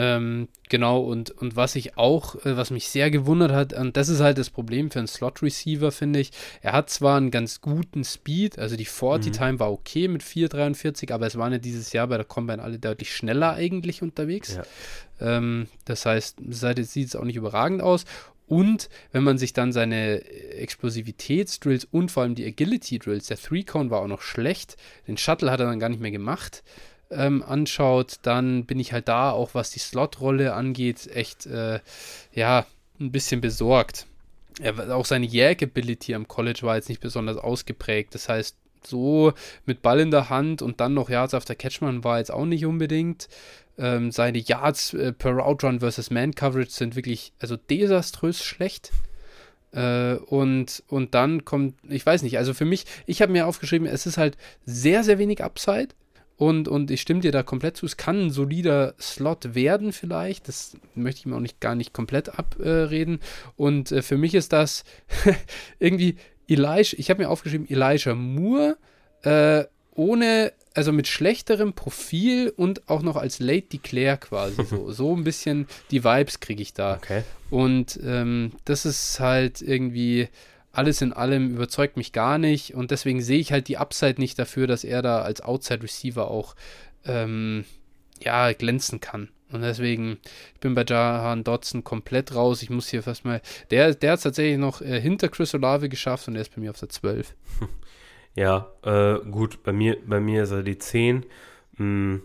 Ähm, genau, und, und was ich auch, äh, was mich sehr gewundert hat, und das ist halt das Problem für einen Slot-Receiver, finde ich. Er hat zwar einen ganz guten Speed, also die 40-Time mhm. war okay mit 4,43, aber es waren ja dieses Jahr bei der Combine alle deutlich schneller eigentlich unterwegs. Ja. Ähm, das heißt, seit sieht es auch nicht überragend aus. Und wenn man sich dann seine Explosivitätsdrills und vor allem die Agility-Drills, der Three-Cone war auch noch schlecht, den Shuttle hat er dann gar nicht mehr gemacht ähm, anschaut, dann bin ich halt da, auch was die Slot-Rolle angeht, echt, äh, ja, ein bisschen besorgt. Er, auch seine Jäg-Ability am College war jetzt nicht besonders ausgeprägt. Das heißt, so mit Ball in der Hand und dann noch Yards auf der Catchman war jetzt auch nicht unbedingt. Ähm, seine Yards äh, per Route Run versus Man Coverage sind wirklich also desaströs schlecht. Äh, und, und dann kommt, ich weiß nicht, also für mich, ich habe mir aufgeschrieben, es ist halt sehr, sehr wenig Upside. Und, und ich stimme dir da komplett zu. Es kann ein solider Slot werden, vielleicht. Das möchte ich mir auch nicht gar nicht komplett abreden. und äh, für mich ist das *laughs* irgendwie Elijah. Ich habe mir aufgeschrieben, Elijah Moore äh, ohne, also mit schlechterem Profil und auch noch als Late Declare quasi. so, *laughs* so ein bisschen die Vibes kriege ich da. Okay. Und ähm, das ist halt irgendwie alles in allem überzeugt mich gar nicht und deswegen sehe ich halt die Upside nicht dafür, dass er da als Outside Receiver auch ähm, ja, glänzen kann. Und deswegen, ich bin bei Jahan Dodson komplett raus. Ich muss hier fast mal. Der, der hat es tatsächlich noch äh, hinter Chris Olave geschafft und der ist bei mir auf der 12. *laughs* Ja, äh, gut, bei mir, bei mir ist er die 10. Hm,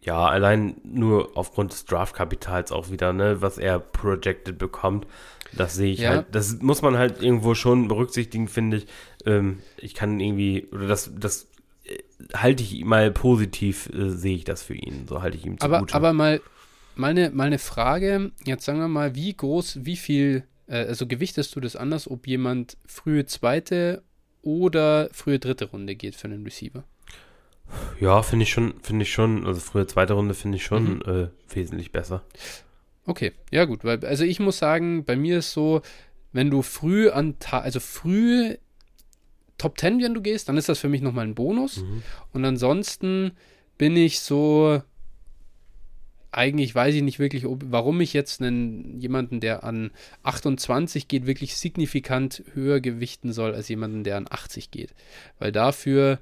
Ja, allein nur aufgrund des Draftkapitals auch wieder, ne, was er projected bekommt. Das sehe ich ja. halt, das muss man halt irgendwo schon berücksichtigen, finde ich. Ähm, ich kann irgendwie, oder das, das äh, halte ich mal positiv, äh, sehe ich das für ihn. So halte ich ihm zugute. Aber, aber mal, mal, eine, mal eine Frage, jetzt sagen wir mal, wie groß, wie viel, äh, also gewichtest du das anders, ob jemand frühe zweite oder frühe dritte Runde geht für einen Receiver? Ja, finde ich schon, finde ich schon, also frühe zweite Runde finde ich schon mhm. äh, wesentlich besser. Okay, ja gut, weil, also ich muss sagen, bei mir ist so, wenn du früh an, also früh Top 10, wenn du gehst, dann ist das für mich nochmal ein Bonus. Mhm. Und ansonsten bin ich so, eigentlich weiß ich nicht wirklich, ob, warum ich jetzt einen, jemanden, der an 28 geht, wirklich signifikant höher gewichten soll als jemanden, der an 80 geht. Weil dafür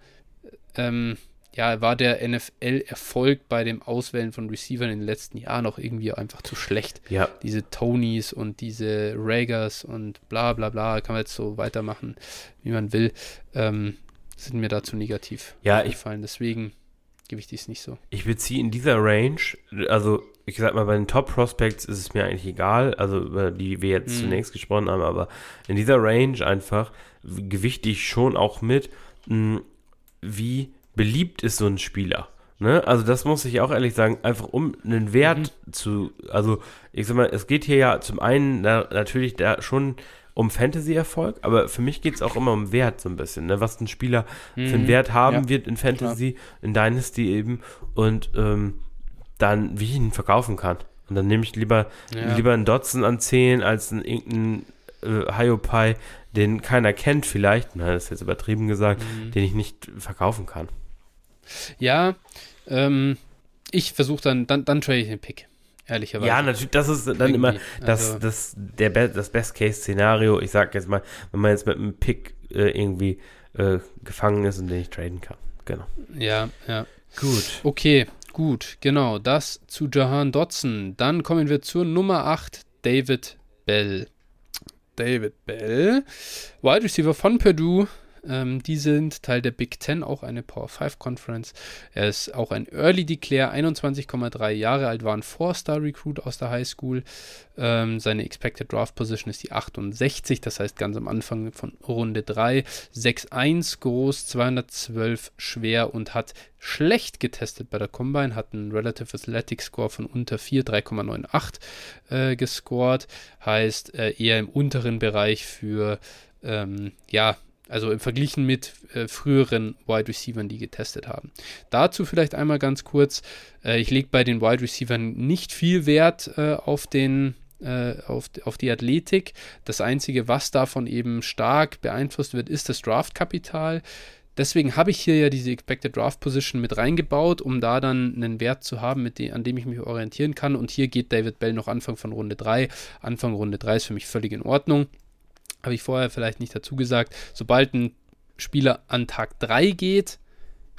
ähm, ja, war der NFL-Erfolg bei dem Auswählen von Receivern in den letzten Jahren auch irgendwie einfach zu schlecht. Ja. Diese Tonys und diese Ragers und bla bla bla, kann man jetzt so weitermachen, wie man will, ähm, sind mir dazu negativ ja, gefallen. Deswegen gewichte ich es nicht so. Ich beziehe in dieser Range, also ich sag mal, bei den Top Prospects ist es mir eigentlich egal, also über die wir jetzt hm. zunächst gesprochen haben, aber in dieser Range einfach gewichte ich schon auch mit, mh, wie beliebt ist so ein Spieler. Ne? Also das muss ich auch ehrlich sagen, einfach um einen Wert mhm. zu, also ich sag mal, es geht hier ja zum einen na, natürlich da schon um Fantasy-Erfolg, aber für mich geht es auch immer um Wert so ein bisschen, ne? was ein Spieler mhm. für einen mhm. Wert haben ja, wird in Fantasy, klar. in Dynasty eben und ähm, dann, wie ich ihn verkaufen kann. Und dann nehme ich lieber, ja. lieber einen Dotson an 10 als einen irgendeinen äh, Hyopai, den keiner kennt vielleicht, na, das ist jetzt übertrieben gesagt, mhm. den ich nicht verkaufen kann. Ja, ähm, ich versuche dann, dann, dann trade ich den Pick. Ehrlicherweise. Ja, natürlich, das ist dann Irgendwie. immer das, also. das, der Be das Best-Case-Szenario. Ich sag jetzt mal, wenn man jetzt mit einem Pick äh, irgendwie äh, gefangen ist und den ich traden kann. Genau. Ja, ja. Gut. Okay, gut, genau. Das zu Jahan Dotson. Dann kommen wir zur Nummer 8, David Bell. David Bell, Wide Receiver von Purdue, ähm, die sind Teil der Big Ten, auch eine Power 5 Conference. Er ist auch ein Early Declare, 21,3 Jahre alt, war ein Four-Star-Recruit aus der High School. Ähm, seine Expected Draft Position ist die 68, das heißt ganz am Anfang von Runde 3. 6'1 groß, 212 schwer und hat schlecht getestet bei der Combine, hat einen Relative Athletic Score von unter 4, 3,98 äh, gescored. Heißt äh, eher im unteren Bereich für ähm, ja, also im Verglichen mit äh, früheren Wide Receivers, die getestet haben. Dazu vielleicht einmal ganz kurz. Äh, ich lege bei den Wide Receivers nicht viel Wert äh, auf den äh, auf, auf die Athletik. Das Einzige, was davon eben stark beeinflusst wird, ist das Draftkapital. Deswegen habe ich hier ja diese Expected Draft Position mit reingebaut, um da dann einen Wert zu haben, dem, an dem ich mich orientieren kann. Und hier geht David Bell noch Anfang von Runde 3. Anfang Runde 3 ist für mich völlig in Ordnung habe ich vorher vielleicht nicht dazu gesagt, sobald ein Spieler an Tag 3 geht,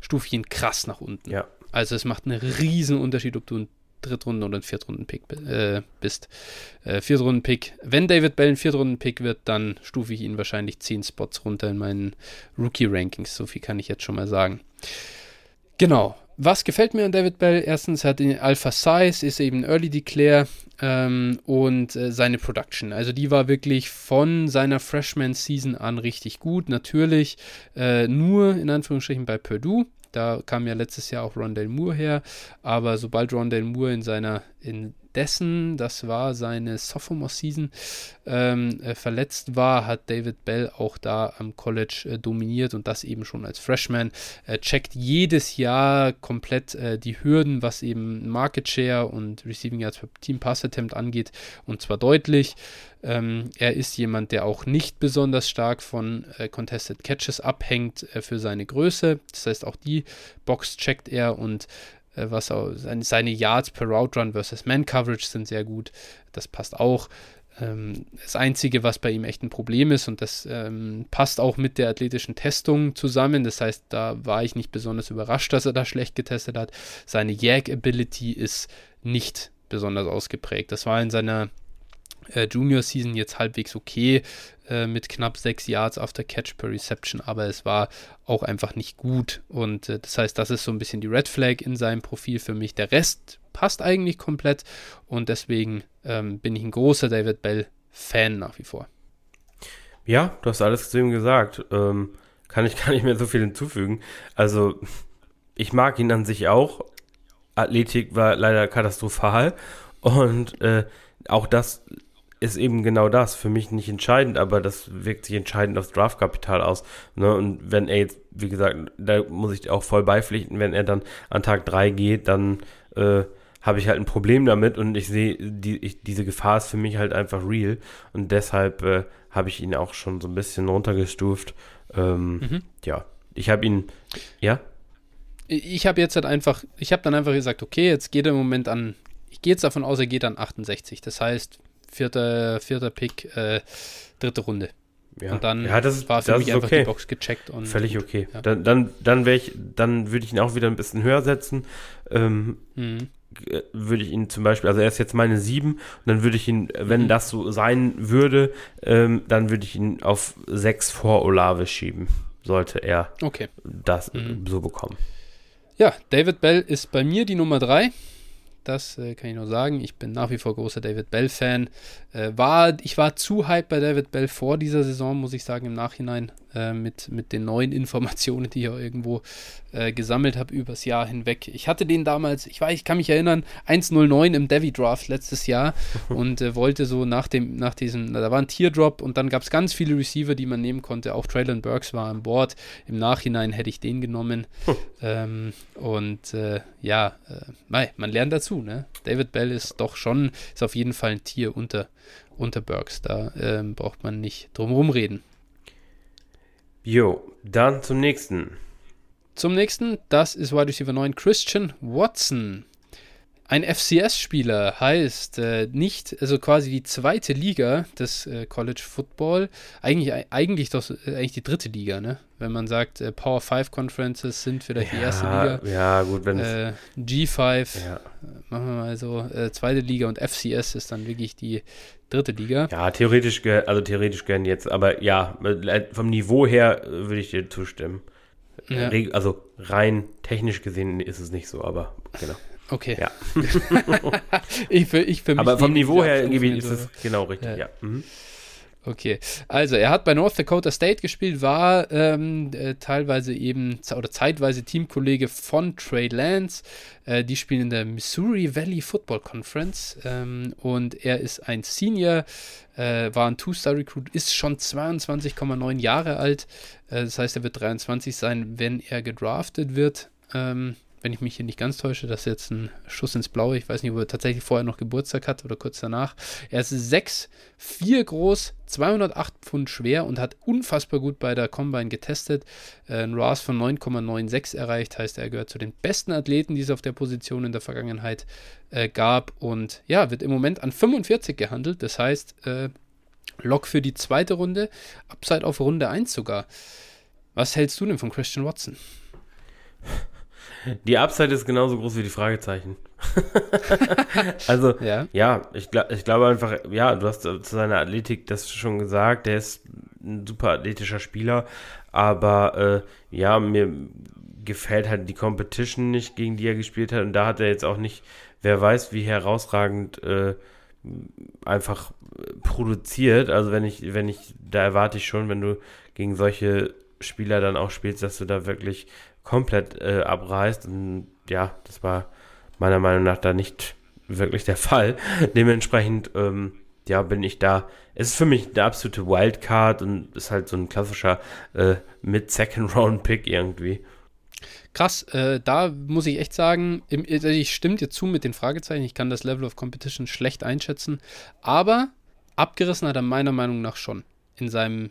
stufe ich ihn krass nach unten. Ja. Also es macht einen riesen Unterschied, ob du ein Drittrunden- oder ein Viertrunden-Pick äh, bist. Äh, Viertrunden-Pick. Wenn David Bell ein Viertrunden-Pick wird, dann stufe ich ihn wahrscheinlich 10 Spots runter in meinen Rookie-Rankings. So viel kann ich jetzt schon mal sagen. Genau. Was gefällt mir an David Bell? Erstens hat ihn Alpha Size, ist eben Early Declare ähm, und äh, seine Production. Also die war wirklich von seiner Freshman Season an richtig gut. Natürlich äh, nur in Anführungsstrichen bei Purdue. Da kam ja letztes Jahr auch Rondell Moore her, aber sobald Rondell Moore in seiner in dessen, das war seine Sophomore-Season, ähm, äh, verletzt war, hat David Bell auch da am College äh, dominiert und das eben schon als Freshman. Er checkt jedes Jahr komplett äh, die Hürden, was eben Market Share und Receiving Yards per Team Pass Attempt angeht und zwar deutlich. Ähm, er ist jemand, der auch nicht besonders stark von äh, Contested Catches abhängt äh, für seine Größe. Das heißt, auch die Box checkt er und äh, was auch, seine Yards per Route Run versus Man Coverage sind sehr gut. Das passt auch. Ähm, das Einzige, was bei ihm echt ein Problem ist, und das ähm, passt auch mit der athletischen Testung zusammen, das heißt, da war ich nicht besonders überrascht, dass er da schlecht getestet hat. Seine Yag-Ability ist nicht besonders ausgeprägt. Das war in seiner äh, Junior Season jetzt halbwegs okay äh, mit knapp 6 Yards after Catch per Reception, aber es war auch einfach nicht gut. Und äh, das heißt, das ist so ein bisschen die Red Flag in seinem Profil für mich. Der Rest passt eigentlich komplett und deswegen ähm, bin ich ein großer David Bell Fan nach wie vor. Ja, du hast alles zu ihm gesagt. Ähm, kann ich *laughs* gar nicht mehr so viel hinzufügen. Also, ich mag ihn an sich auch. Athletik war leider katastrophal und äh, auch das ist eben genau das. Für mich nicht entscheidend, aber das wirkt sich entscheidend aufs Draftkapital aus. Ne? Und wenn er jetzt, wie gesagt, da muss ich auch voll beipflichten, wenn er dann an Tag 3 geht, dann äh, habe ich halt ein Problem damit und ich sehe, die, ich, diese Gefahr ist für mich halt einfach real und deshalb äh, habe ich ihn auch schon so ein bisschen runtergestuft. Ähm, mhm. Ja, ich habe ihn, ja? Ich habe jetzt halt einfach, ich habe dann einfach gesagt, okay, jetzt geht er im Moment an ich gehe jetzt davon aus, er geht an 68. Das heißt, vierter, vierter Pick, äh, dritte Runde. Ja. Und dann ja, das, war für mich einfach okay. die Box gecheckt. Und Völlig okay. Ja. Dann, dann, dann, ich, dann würde ich ihn auch wieder ein bisschen höher setzen. Ähm, mhm. Würde ich ihn zum Beispiel, also er ist jetzt meine 7, und dann würde ich ihn, wenn mhm. das so sein würde, ähm, dann würde ich ihn auf 6 vor Olave schieben, sollte er okay. das mhm. so bekommen. Ja, David Bell ist bei mir die Nummer 3 das äh, kann ich nur sagen. Ich bin nach wie vor großer David Bell-Fan. Äh, war, ich war zu hype bei David Bell vor dieser Saison, muss ich sagen, im Nachhinein, äh, mit, mit den neuen Informationen, die ich auch irgendwo äh, gesammelt habe übers Jahr hinweg. Ich hatte den damals, ich weiß, ich kann mich erinnern, 1.09 im Devi Draft letztes Jahr *laughs* und äh, wollte so nach dem, nach diesem, da war ein Teardrop und dann gab es ganz viele Receiver, die man nehmen konnte. Auch Traylon Burks war an Bord. Im Nachhinein hätte ich den genommen. ähm, und äh, ja, man lernt dazu, ne? David Bell ist doch schon, ist auf jeden Fall ein Tier unter, unter Burks. Da ähm, braucht man nicht drum herum reden. Jo, dann zum nächsten. Zum nächsten, das ist Wide Receiver 9 Christian Watson. Ein FCS-Spieler heißt äh, nicht, also quasi die zweite Liga des äh, College Football, eigentlich, eigentlich doch äh, eigentlich die dritte Liga, ne? Wenn man sagt, äh, Power 5 Conferences sind vielleicht ja, die erste Liga. Ja, gut, wenn äh, G5, ja. machen wir mal so, äh, zweite Liga und FCS ist dann wirklich die dritte Liga. Ja, theoretisch, also theoretisch gern jetzt, aber ja, vom Niveau her würde ich dir zustimmen. Ja. Also rein technisch gesehen ist es nicht so, aber genau. Okay. Ja. *laughs* ich für, ich für mich Aber vom Niveau her ist es genau richtig, ja. ja. Mhm. Okay, also er hat bei North Dakota State gespielt, war ähm, äh, teilweise eben oder zeitweise Teamkollege von Trey Lance. Äh, die spielen in der Missouri Valley Football Conference ähm, und er ist ein Senior, äh, war ein Two-Star-Recruit, ist schon 22,9 Jahre alt. Äh, das heißt, er wird 23 sein, wenn er gedraftet wird. Ähm, wenn ich mich hier nicht ganz täusche, das ist jetzt ein Schuss ins Blaue. Ich weiß nicht, ob er tatsächlich vorher noch Geburtstag hat oder kurz danach. Er ist 6, 4 groß, 208 Pfund schwer und hat unfassbar gut bei der Combine getestet. Äh, ein RAS von 9,96 erreicht, heißt er gehört zu den besten Athleten, die es auf der Position in der Vergangenheit äh, gab. Und ja, wird im Moment an 45 gehandelt. Das heißt, äh, Lock für die zweite Runde, Upside auf Runde 1 sogar. Was hältst du denn von Christian Watson? Die Upside ist genauso groß wie die Fragezeichen. *laughs* also, ja, ja ich, glaub, ich glaube einfach, ja, du hast zu seiner Athletik das schon gesagt, der ist ein super athletischer Spieler, aber äh, ja, mir gefällt halt die Competition nicht, gegen die er gespielt hat und da hat er jetzt auch nicht, wer weiß, wie herausragend äh, einfach produziert. Also wenn ich, wenn ich, da erwarte ich schon, wenn du gegen solche Spieler dann auch spielst, dass du da wirklich komplett äh, abreißt. Und ja, das war meiner Meinung nach da nicht wirklich der *laughs* Fall. Dementsprechend, ähm, ja, bin ich da. Es ist für mich eine absolute Wildcard und ist halt so ein klassischer äh, Mid-Second-Round-Pick irgendwie. Krass, äh, da muss ich echt sagen, im, also ich stimme dir zu mit den Fragezeichen. Ich kann das Level of Competition schlecht einschätzen, aber abgerissen hat er meiner Meinung nach schon in seinem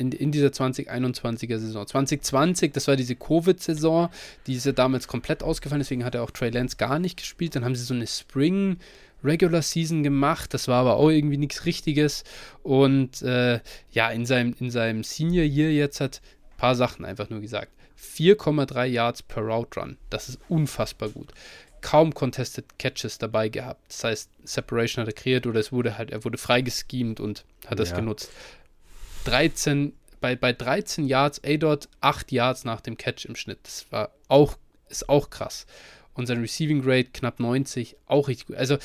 in, in dieser 2021er Saison. 2020, das war diese Covid-Saison, die ist ja damals komplett ausgefallen, deswegen hat er auch Trey Lance gar nicht gespielt. Dann haben sie so eine Spring Regular Season gemacht, das war aber auch irgendwie nichts Richtiges. Und äh, ja, in seinem, in seinem Senior Year jetzt hat ein paar Sachen einfach nur gesagt. 4,3 Yards per Route Run. Das ist unfassbar gut. Kaum Contested Catches dabei gehabt. Das heißt, Separation hat er kreiert oder es wurde halt, er wurde freigeschemt und hat das ja. genutzt. 13, bei, bei 13 Yards, A-Dot, 8 Yards nach dem Catch im Schnitt. Das war auch, ist auch krass. Und sein Receiving Grade knapp 90, auch richtig gut. Also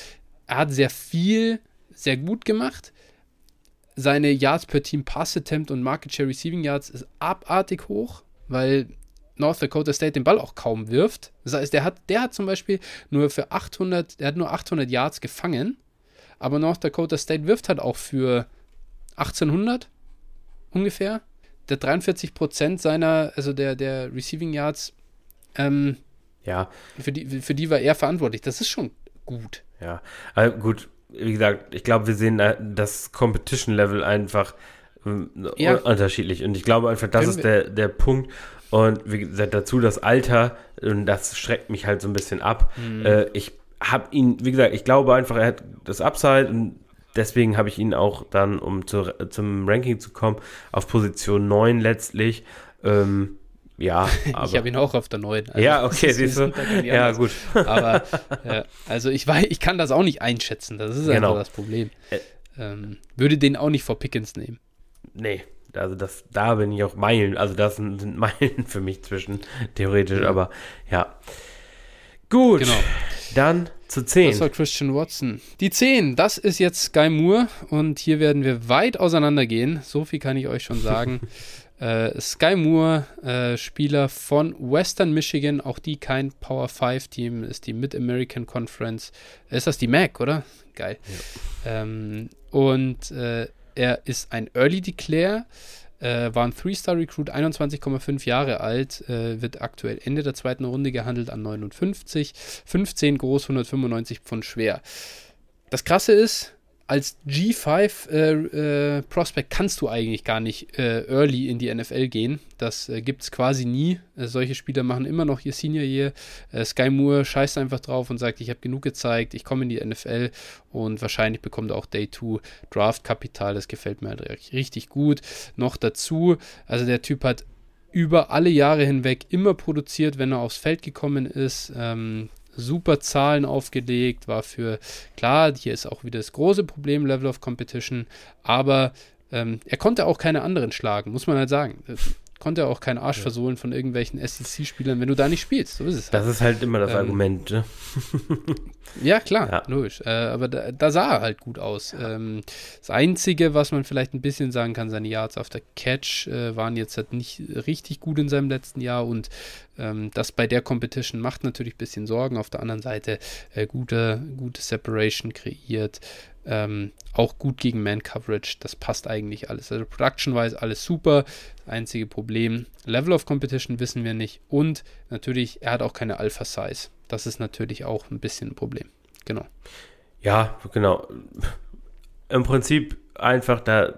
er hat sehr viel, sehr gut gemacht. Seine Yards per Team Pass Attempt und Market Share Receiving Yards ist abartig hoch, weil North Dakota State den Ball auch kaum wirft. Das heißt, der hat, der hat zum Beispiel nur für 800, der hat nur 800 Yards gefangen, aber North Dakota State wirft halt auch für 1800 ungefähr. Der 43% seiner, also der, der Receiving Yards, ähm, ja. Für die, für die war er verantwortlich. Das ist schon gut. Ja, also gut, wie gesagt, ich glaube, wir sehen das Competition-Level einfach ähm, ja. unterschiedlich. Und ich glaube einfach, das Können ist der, der Punkt. Und wie gesagt, dazu das Alter, und das schreckt mich halt so ein bisschen ab. Mhm. Äh, ich habe ihn, wie gesagt, ich glaube einfach, er hat das Upside und deswegen habe ich ihn auch dann, um zu, zum Ranking zu kommen, auf Position 9 letztlich. Ähm, ja, *laughs* aber. ich habe ihn auch auf der 9. Also ja, okay, siehst du. Ja, gut. aber, ja, also ich weiß, ich kann das auch nicht einschätzen. Das ist genau. einfach das Problem. Ähm, würde den auch nicht vor Pickens nehmen. Nee, also das, da bin ich auch Meilen, also das sind, *laughs* Meilen für mich zwischen, theoretisch, aber ja. Gut, genau. dann zu 10. Das war Christian Watson. Die 10, das ist jetzt Sky Moore und hier werden wir weit auseinandergehen. So viel kann ich euch schon sagen. *laughs* äh, Sky Moore, äh, Spieler von Western Michigan, auch die kein Power 5 Team, ist die Mid-American Conference. Ist das die MAC, oder? Geil. Ja. Ähm, und äh, er ist ein Early Declare, äh, war ein Three-Star-Recruit, 21,5 Jahre alt, äh, wird aktuell Ende der zweiten Runde gehandelt an 59, 15 groß, 195 Pfund schwer. Das Krasse ist, als G5 äh, äh, Prospect kannst du eigentlich gar nicht äh, early in die NFL gehen. Das äh, gibt es quasi nie. Äh, solche Spieler machen immer noch ihr Senior Year. Äh, Sky Moore scheißt einfach drauf und sagt, ich habe genug gezeigt, ich komme in die NFL und wahrscheinlich bekommt er auch Day 2 Draft Kapital. Das gefällt mir halt richtig gut. Noch dazu, also der Typ hat über alle Jahre hinweg immer produziert, wenn er aufs Feld gekommen ist. Ähm, super Zahlen aufgelegt, war für, klar, hier ist auch wieder das große Problem, Level of Competition, aber ähm, er konnte auch keine anderen schlagen, muss man halt sagen konnte auch keinen Arsch ja. versohlen von irgendwelchen SEC-Spielern, wenn du da nicht spielst. So ist es halt. Das ist halt immer das ähm, Argument, ne? *laughs* ja, klar, ja. logisch. Äh, aber da, da, sah er halt gut aus. Ähm, das Einzige, was man vielleicht ein bisschen sagen kann, seine Yards auf der Catch äh, waren jetzt halt nicht richtig gut in seinem letzten Jahr und ähm, das bei der Competition macht natürlich ein bisschen Sorgen. Auf der anderen Seite äh, gute, gute Separation kreiert. Ähm, auch gut gegen Man-Coverage, das passt eigentlich alles. Also Production-wise alles super. Das einzige Problem, Level of Competition wissen wir nicht. Und natürlich, er hat auch keine Alpha-Size. Das ist natürlich auch ein bisschen ein Problem. Genau. Ja, genau. Im Prinzip einfach da,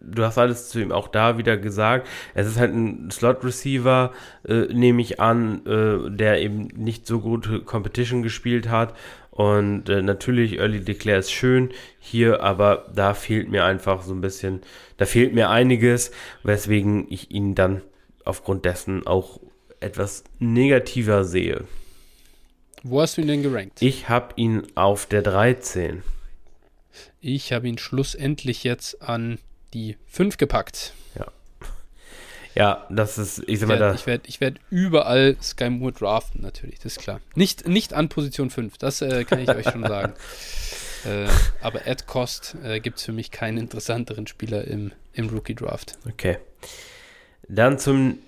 du hast alles zu ihm auch da wieder gesagt. Es ist halt ein Slot-Receiver, äh, nehme ich an, äh, der eben nicht so gute Competition gespielt hat und äh, natürlich, Early Declare ist schön hier, aber da fehlt mir einfach so ein bisschen, da fehlt mir einiges, weswegen ich ihn dann aufgrund dessen auch etwas negativer sehe. Wo hast du ihn denn gerankt? Ich habe ihn auf der 13. Ich habe ihn schlussendlich jetzt an die 5 gepackt. Ja, das ist, ich sag mal da. Ich werde ich werd überall Sky Moore draften, natürlich, das ist klar. Nicht, nicht an Position 5, das äh, kann ich euch schon *laughs* sagen. Äh, aber at Cost äh, gibt es für mich keinen interessanteren Spieler im, im Rookie-Draft. Okay. Dann zum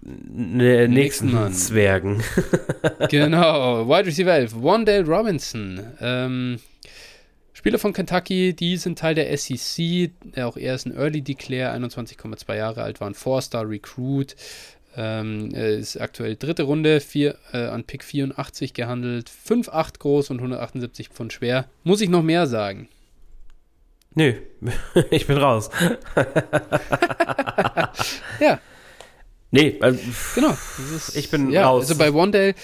nächsten, nächsten Zwergen. *laughs* genau, Wide Receiver 11, Wandale Robinson. Ähm, Spieler von Kentucky, die sind Teil der SEC. Auch er ist ein Early Declare, 21,2 Jahre alt, war ein Four-Star Recruit. Ähm, ist aktuell dritte Runde, vier, äh, an Pick 84 gehandelt, 5,8 groß und 178 Pfund schwer. Muss ich noch mehr sagen? Nö, *laughs* ich bin raus. *laughs* ja. Nee, also, genau. Ist, ich bin ja, raus. Also bei Wandale,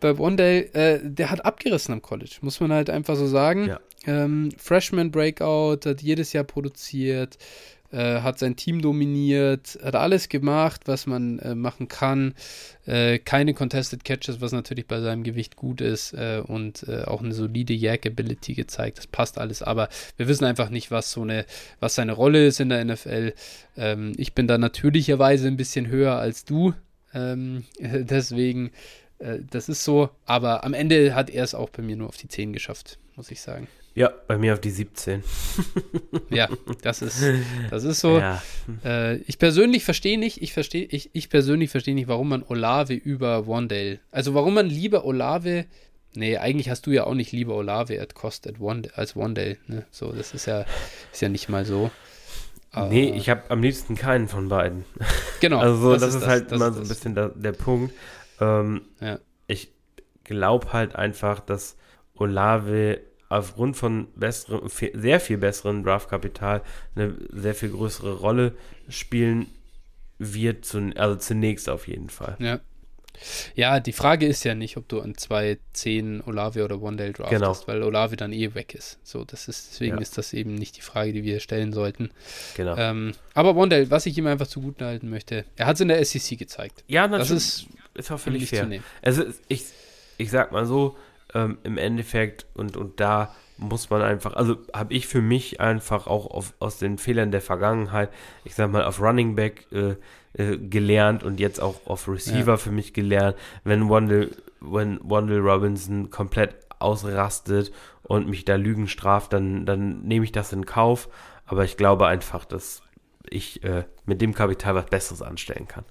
bei Wandale, äh, der hat abgerissen am College, muss man halt einfach so sagen. Ja. Ähm, Freshman Breakout, hat jedes Jahr produziert. äh, hat sein Team dominiert, hat alles gemacht, was man äh, machen kann. Äh, keine Contested Catches, was natürlich bei seinem Gewicht gut ist äh, und äh, auch eine solide Yak-Ability gezeigt. Das passt alles, aber wir wissen einfach nicht, was so eine, was seine Rolle ist in der NFL. Ähm, ich bin da natürlicherweise ein bisschen höher als du. Ähm, *laughs* deswegen, äh, das ist so, aber am Ende hat er es auch bei mir nur auf die 10 geschafft, muss ich sagen. Ja, bei mir auf die 17. *laughs* ja, das ist, das ist so. Ja. Äh, ich persönlich verstehe nicht, ich verstehe, ich, ich persönlich verstehe nicht, warum man Olave über Wandale, also warum man lieber Olave, nee, eigentlich hast du ja auch nicht lieber Olave at Cost at One, als Wandale, ne? So, das ist ja, ist ja nicht mal so. Nee, uh, ich habe am liebsten keinen von beiden. Genau. *laughs* also das, das ist, ist das, halt das immer so ein bisschen der, der Punkt. Ähm, ja. Ich glaube halt einfach, dass Olave aufgrund von besseren, sehr viel besseren Draftkapital eine sehr viel größere Rolle spielen wird, zu, also zunächst auf jeden Fall. Ja. Ja, die Frage ist ja nicht, ob du an 2.10 Olave oder One-Day draftest, genau. weil Olave dann eh weg ist. So, das ist, deswegen ja. ist das eben nicht die Frage, die wir stellen sollten. Genau. Ähm, aber One-Day, was ich ihm einfach zugute halten möchte, er hat es in der SEC gezeigt. Ja, natürlich. Das ist, ist auch völlig fair. Also ich, ich sag mal so, ähm, im Endeffekt und, und da muss man einfach, also habe ich für mich einfach auch auf, aus den Fehlern der Vergangenheit, ich sag mal, auf Running Back äh, äh, gelernt und jetzt auch auf Receiver ja. für mich gelernt, wenn Wandel, wenn Wandel Robinson komplett ausrastet und mich da Lügen straft, dann, dann nehme ich das in Kauf. Aber ich glaube einfach, dass ich äh, mit dem Kapital was Besseres anstellen kann.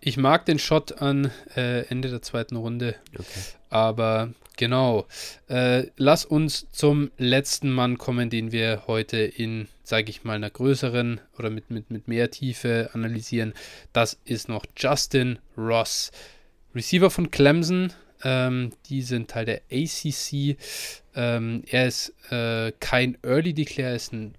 Ich mag den Shot an äh, Ende der zweiten Runde. Okay. Aber genau. Äh, lass uns zum letzten Mann kommen, den wir heute in, sage ich mal, einer größeren oder mit, mit, mit mehr Tiefe analysieren. Das ist noch Justin Ross. Receiver von Clemson. Ähm, die sind Teil der ACC. Ähm, er ist äh, kein Early Declare, er ist ein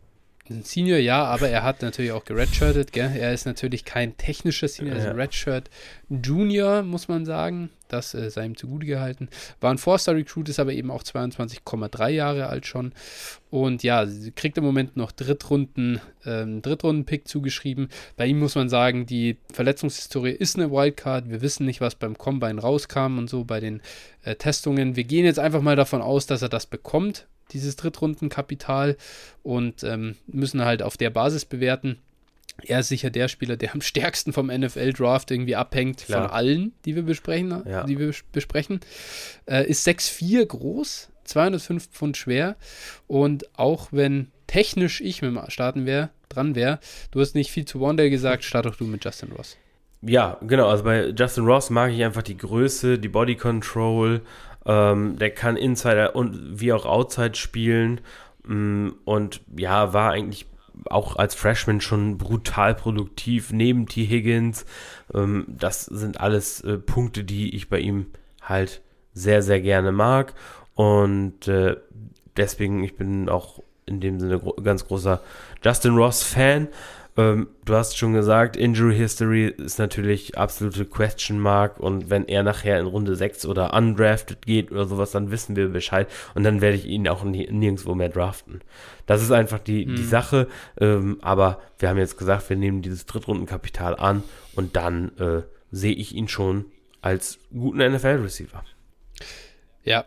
ein Senior, ja, aber er hat natürlich auch geredshirtet, gell? Er ist natürlich kein technischer Senior, er ist ein Redshirt Junior, muss man sagen. Das äh, sei ihm zugute gehalten. War ein Four-Star-Recruit, ist aber eben auch 22,3 Jahre alt schon. Und ja, kriegt im Moment noch Drittrunden, ähm, Drittrunden-Pick zugeschrieben. Bei ihm muss man sagen, die Verletzungshistorie ist eine Wildcard. Wir wissen nicht, was beim Combine rauskam und so bei den äh, Testungen. Wir gehen jetzt einfach mal davon aus, dass er das bekommt dieses Drittrundenkapital und ähm, müssen halt auf der Basis bewerten. Er ist sicher der Spieler, der am stärksten vom NFL-Draft irgendwie abhängt Klar. von allen, die wir besprechen. Ja. Die wir besprechen. Äh, ist 6'4 groß, 205 Pfund schwer und auch wenn technisch ich mit dem Starten wär, dran wäre, du hast nicht viel zu Wonder gesagt, start doch du mit Justin Ross. Ja, genau. Also bei Justin Ross mag ich einfach die Größe, die Body Control ähm, der kann Insider und wie auch Outside spielen. Mm, und ja, war eigentlich auch als Freshman schon brutal produktiv, neben T. Higgins. Ähm, das sind alles äh, Punkte, die ich bei ihm halt sehr, sehr gerne mag. Und äh, deswegen, ich bin auch in dem Sinne ganz großer Justin Ross-Fan. Ähm, du hast schon gesagt, Injury History ist natürlich absolute Question Mark und wenn er nachher in Runde 6 oder undrafted geht oder sowas, dann wissen wir Bescheid und dann werde ich ihn auch nirgendwo mehr draften. Das ist einfach die, hm. die Sache, ähm, aber wir haben jetzt gesagt, wir nehmen dieses Drittrundenkapital an und dann äh, sehe ich ihn schon als guten NFL-Receiver. Ja,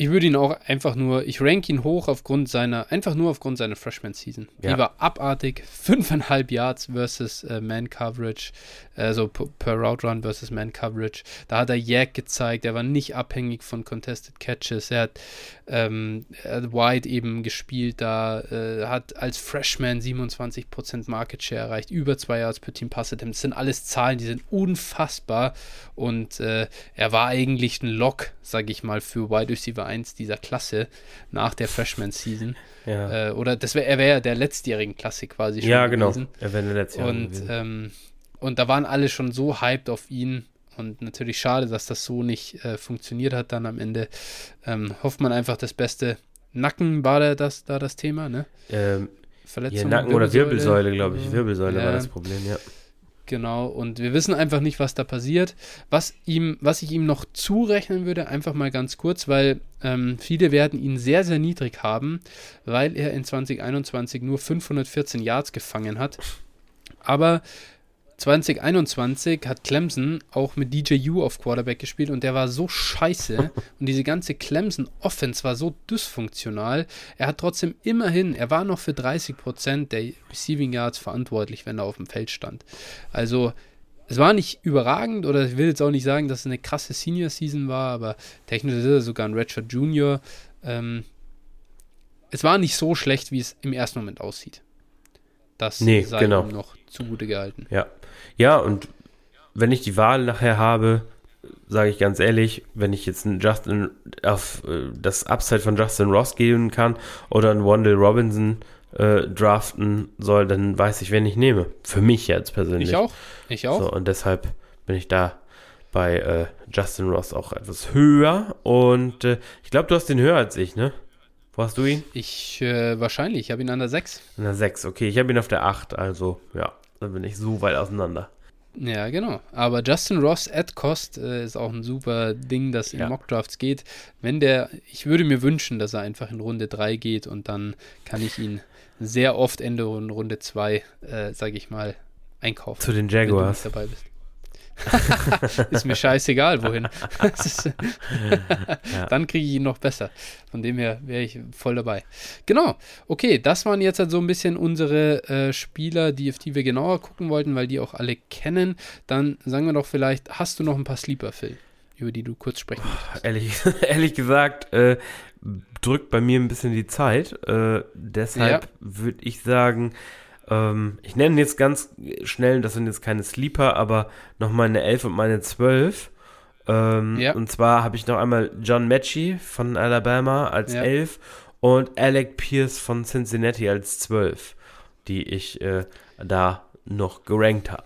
ich würde ihn auch einfach nur, ich rank ihn hoch aufgrund seiner, einfach nur aufgrund seiner Freshman-Season. Ja. Die war abartig. Fünfeinhalb Yards versus äh, Man-Coverage, also per Route Run versus Man-Coverage. Da hat er Yak gezeigt, er war nicht abhängig von Contested Catches. Er hat, ähm, er hat Wide eben gespielt, da äh, hat als Freshman 27% Market Share erreicht, über zwei Yards per Team Pass Attempt. Das sind alles Zahlen, die sind unfassbar und äh, er war eigentlich ein Lock, sage ich mal, für Wide Receiver 1 dieser Klasse nach der Freshman-Season. Ja. Äh, oder das wär, er wäre ja der letztjährigen Klasse quasi schon Ja, genau. Gewesen. Er wäre der letztjährige. Und, ähm, und da waren alle schon so hyped auf ihn. Und natürlich schade, dass das so nicht äh, funktioniert hat dann am Ende. Ähm, hofft man einfach das Beste. Nacken war da das, da das Thema, ne? Ähm, Verletzung. Ja, Nacken Wirbelsäule. oder Wirbelsäule, glaube ich. Wirbelsäule ja. war das Problem, ja. Genau, und wir wissen einfach nicht, was da passiert. Was, ihm, was ich ihm noch zurechnen würde, einfach mal ganz kurz, weil ähm, viele werden ihn sehr, sehr niedrig haben, weil er in 2021 nur 514 Yards gefangen hat. Aber 2021 hat Clemson auch mit DJU auf Quarterback gespielt und der war so scheiße und diese ganze Clemson Offense war so dysfunktional. Er hat trotzdem immerhin, er war noch für 30% der Receiving Yards verantwortlich, wenn er auf dem Feld stand. Also es war nicht überragend oder ich will jetzt auch nicht sagen, dass es eine krasse Senior Season war, aber technisch ist er sogar ein Redshirt Junior. Ähm, es war nicht so schlecht, wie es im ersten Moment aussieht. Das Nee, sei genau. ihm noch zugute gehalten. Ja. Ja, und wenn ich die Wahl nachher habe, sage ich ganz ehrlich, wenn ich jetzt einen Justin auf äh, das Upside von Justin Ross geben kann oder einen Wandel Robinson äh, draften soll, dann weiß ich, wen ich nehme. Für mich jetzt persönlich. Ich auch. Ich auch. So, und deshalb bin ich da bei äh, Justin Ross auch etwas höher. Und äh, ich glaube, du hast den höher als ich, ne? Wo hast du ihn? Ich äh, wahrscheinlich. Ich habe ihn an der 6. An der 6. Okay, ich habe ihn auf der 8. Also, ja, dann bin ich so weit auseinander. Ja, genau. Aber Justin Ross at Cost äh, ist auch ein super Ding, das in Ja. Mockdrafts geht. Wenn der, ich würde mir wünschen, dass er einfach in Runde 3 geht und dann kann ich ihn sehr oft Ende Runde 2, äh, sage ich mal, einkaufen. Zu den wenn du Jaguars. nicht dabei bist. *laughs* ist mir scheißegal, wohin. *laughs* *laughs* Dann kriege ich ihn noch besser. Von dem her wäre ich voll dabei. Genau. Okay, das waren jetzt halt so ein bisschen unsere äh, Spieler, die, auf die wir genauer gucken wollten, weil die auch alle kennen. Dann sagen wir doch vielleicht, hast du noch ein paar Sleeper, Phil, über die du kurz sprechen möchtest? Ehrlich, ehrlich gesagt, äh, drückt bei mir ein bisschen die Zeit. Äh, deshalb Ja. würde ich sagen, ähm, ich nenne jetzt ganz schnell, das sind jetzt keine Sleeper, aber noch meine 11 und meine 12. Ähm, Ja. Und zwar habe ich noch einmal John Mechie von Alabama als Ja. 11 und Alec Pierce von Cincinnati als 12, die ich äh, da noch gerankt habe.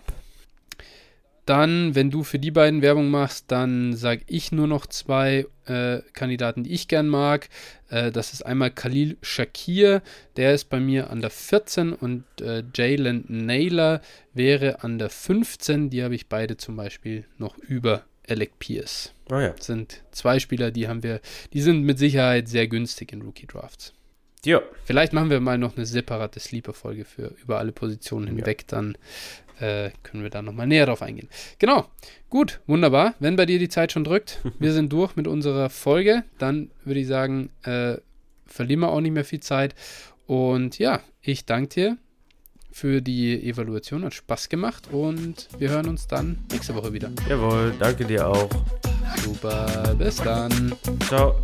Dann, wenn du für die beiden Werbung machst, dann sage ich nur noch zwei äh, Kandidaten, die ich gern mag. Äh, das ist einmal Khalil Shakir, der ist bei mir an der 14 und äh, Jalen Naylor wäre an der 15. Die habe ich beide zum Beispiel noch über Alec Pierce. Oh ja. Das sind zwei Spieler, die haben wir, die sind mit Sicherheit sehr günstig in Rookie Drafts. Ja. Vielleicht machen wir mal noch eine separate Sleeper-Folge für über alle Positionen hinweg, dann äh, können wir da nochmal näher drauf eingehen. Genau, gut, wunderbar. Wenn bei dir die Zeit schon drückt, *laughs* wir sind durch mit unserer Folge, dann würde ich sagen, äh, verlieren wir auch nicht mehr viel Zeit. Und ja, ich danke dir für die Evaluation, hat Spaß gemacht und wir hören uns dann nächste Woche wieder. Jawohl, danke dir auch. Super, bis dann. Ciao.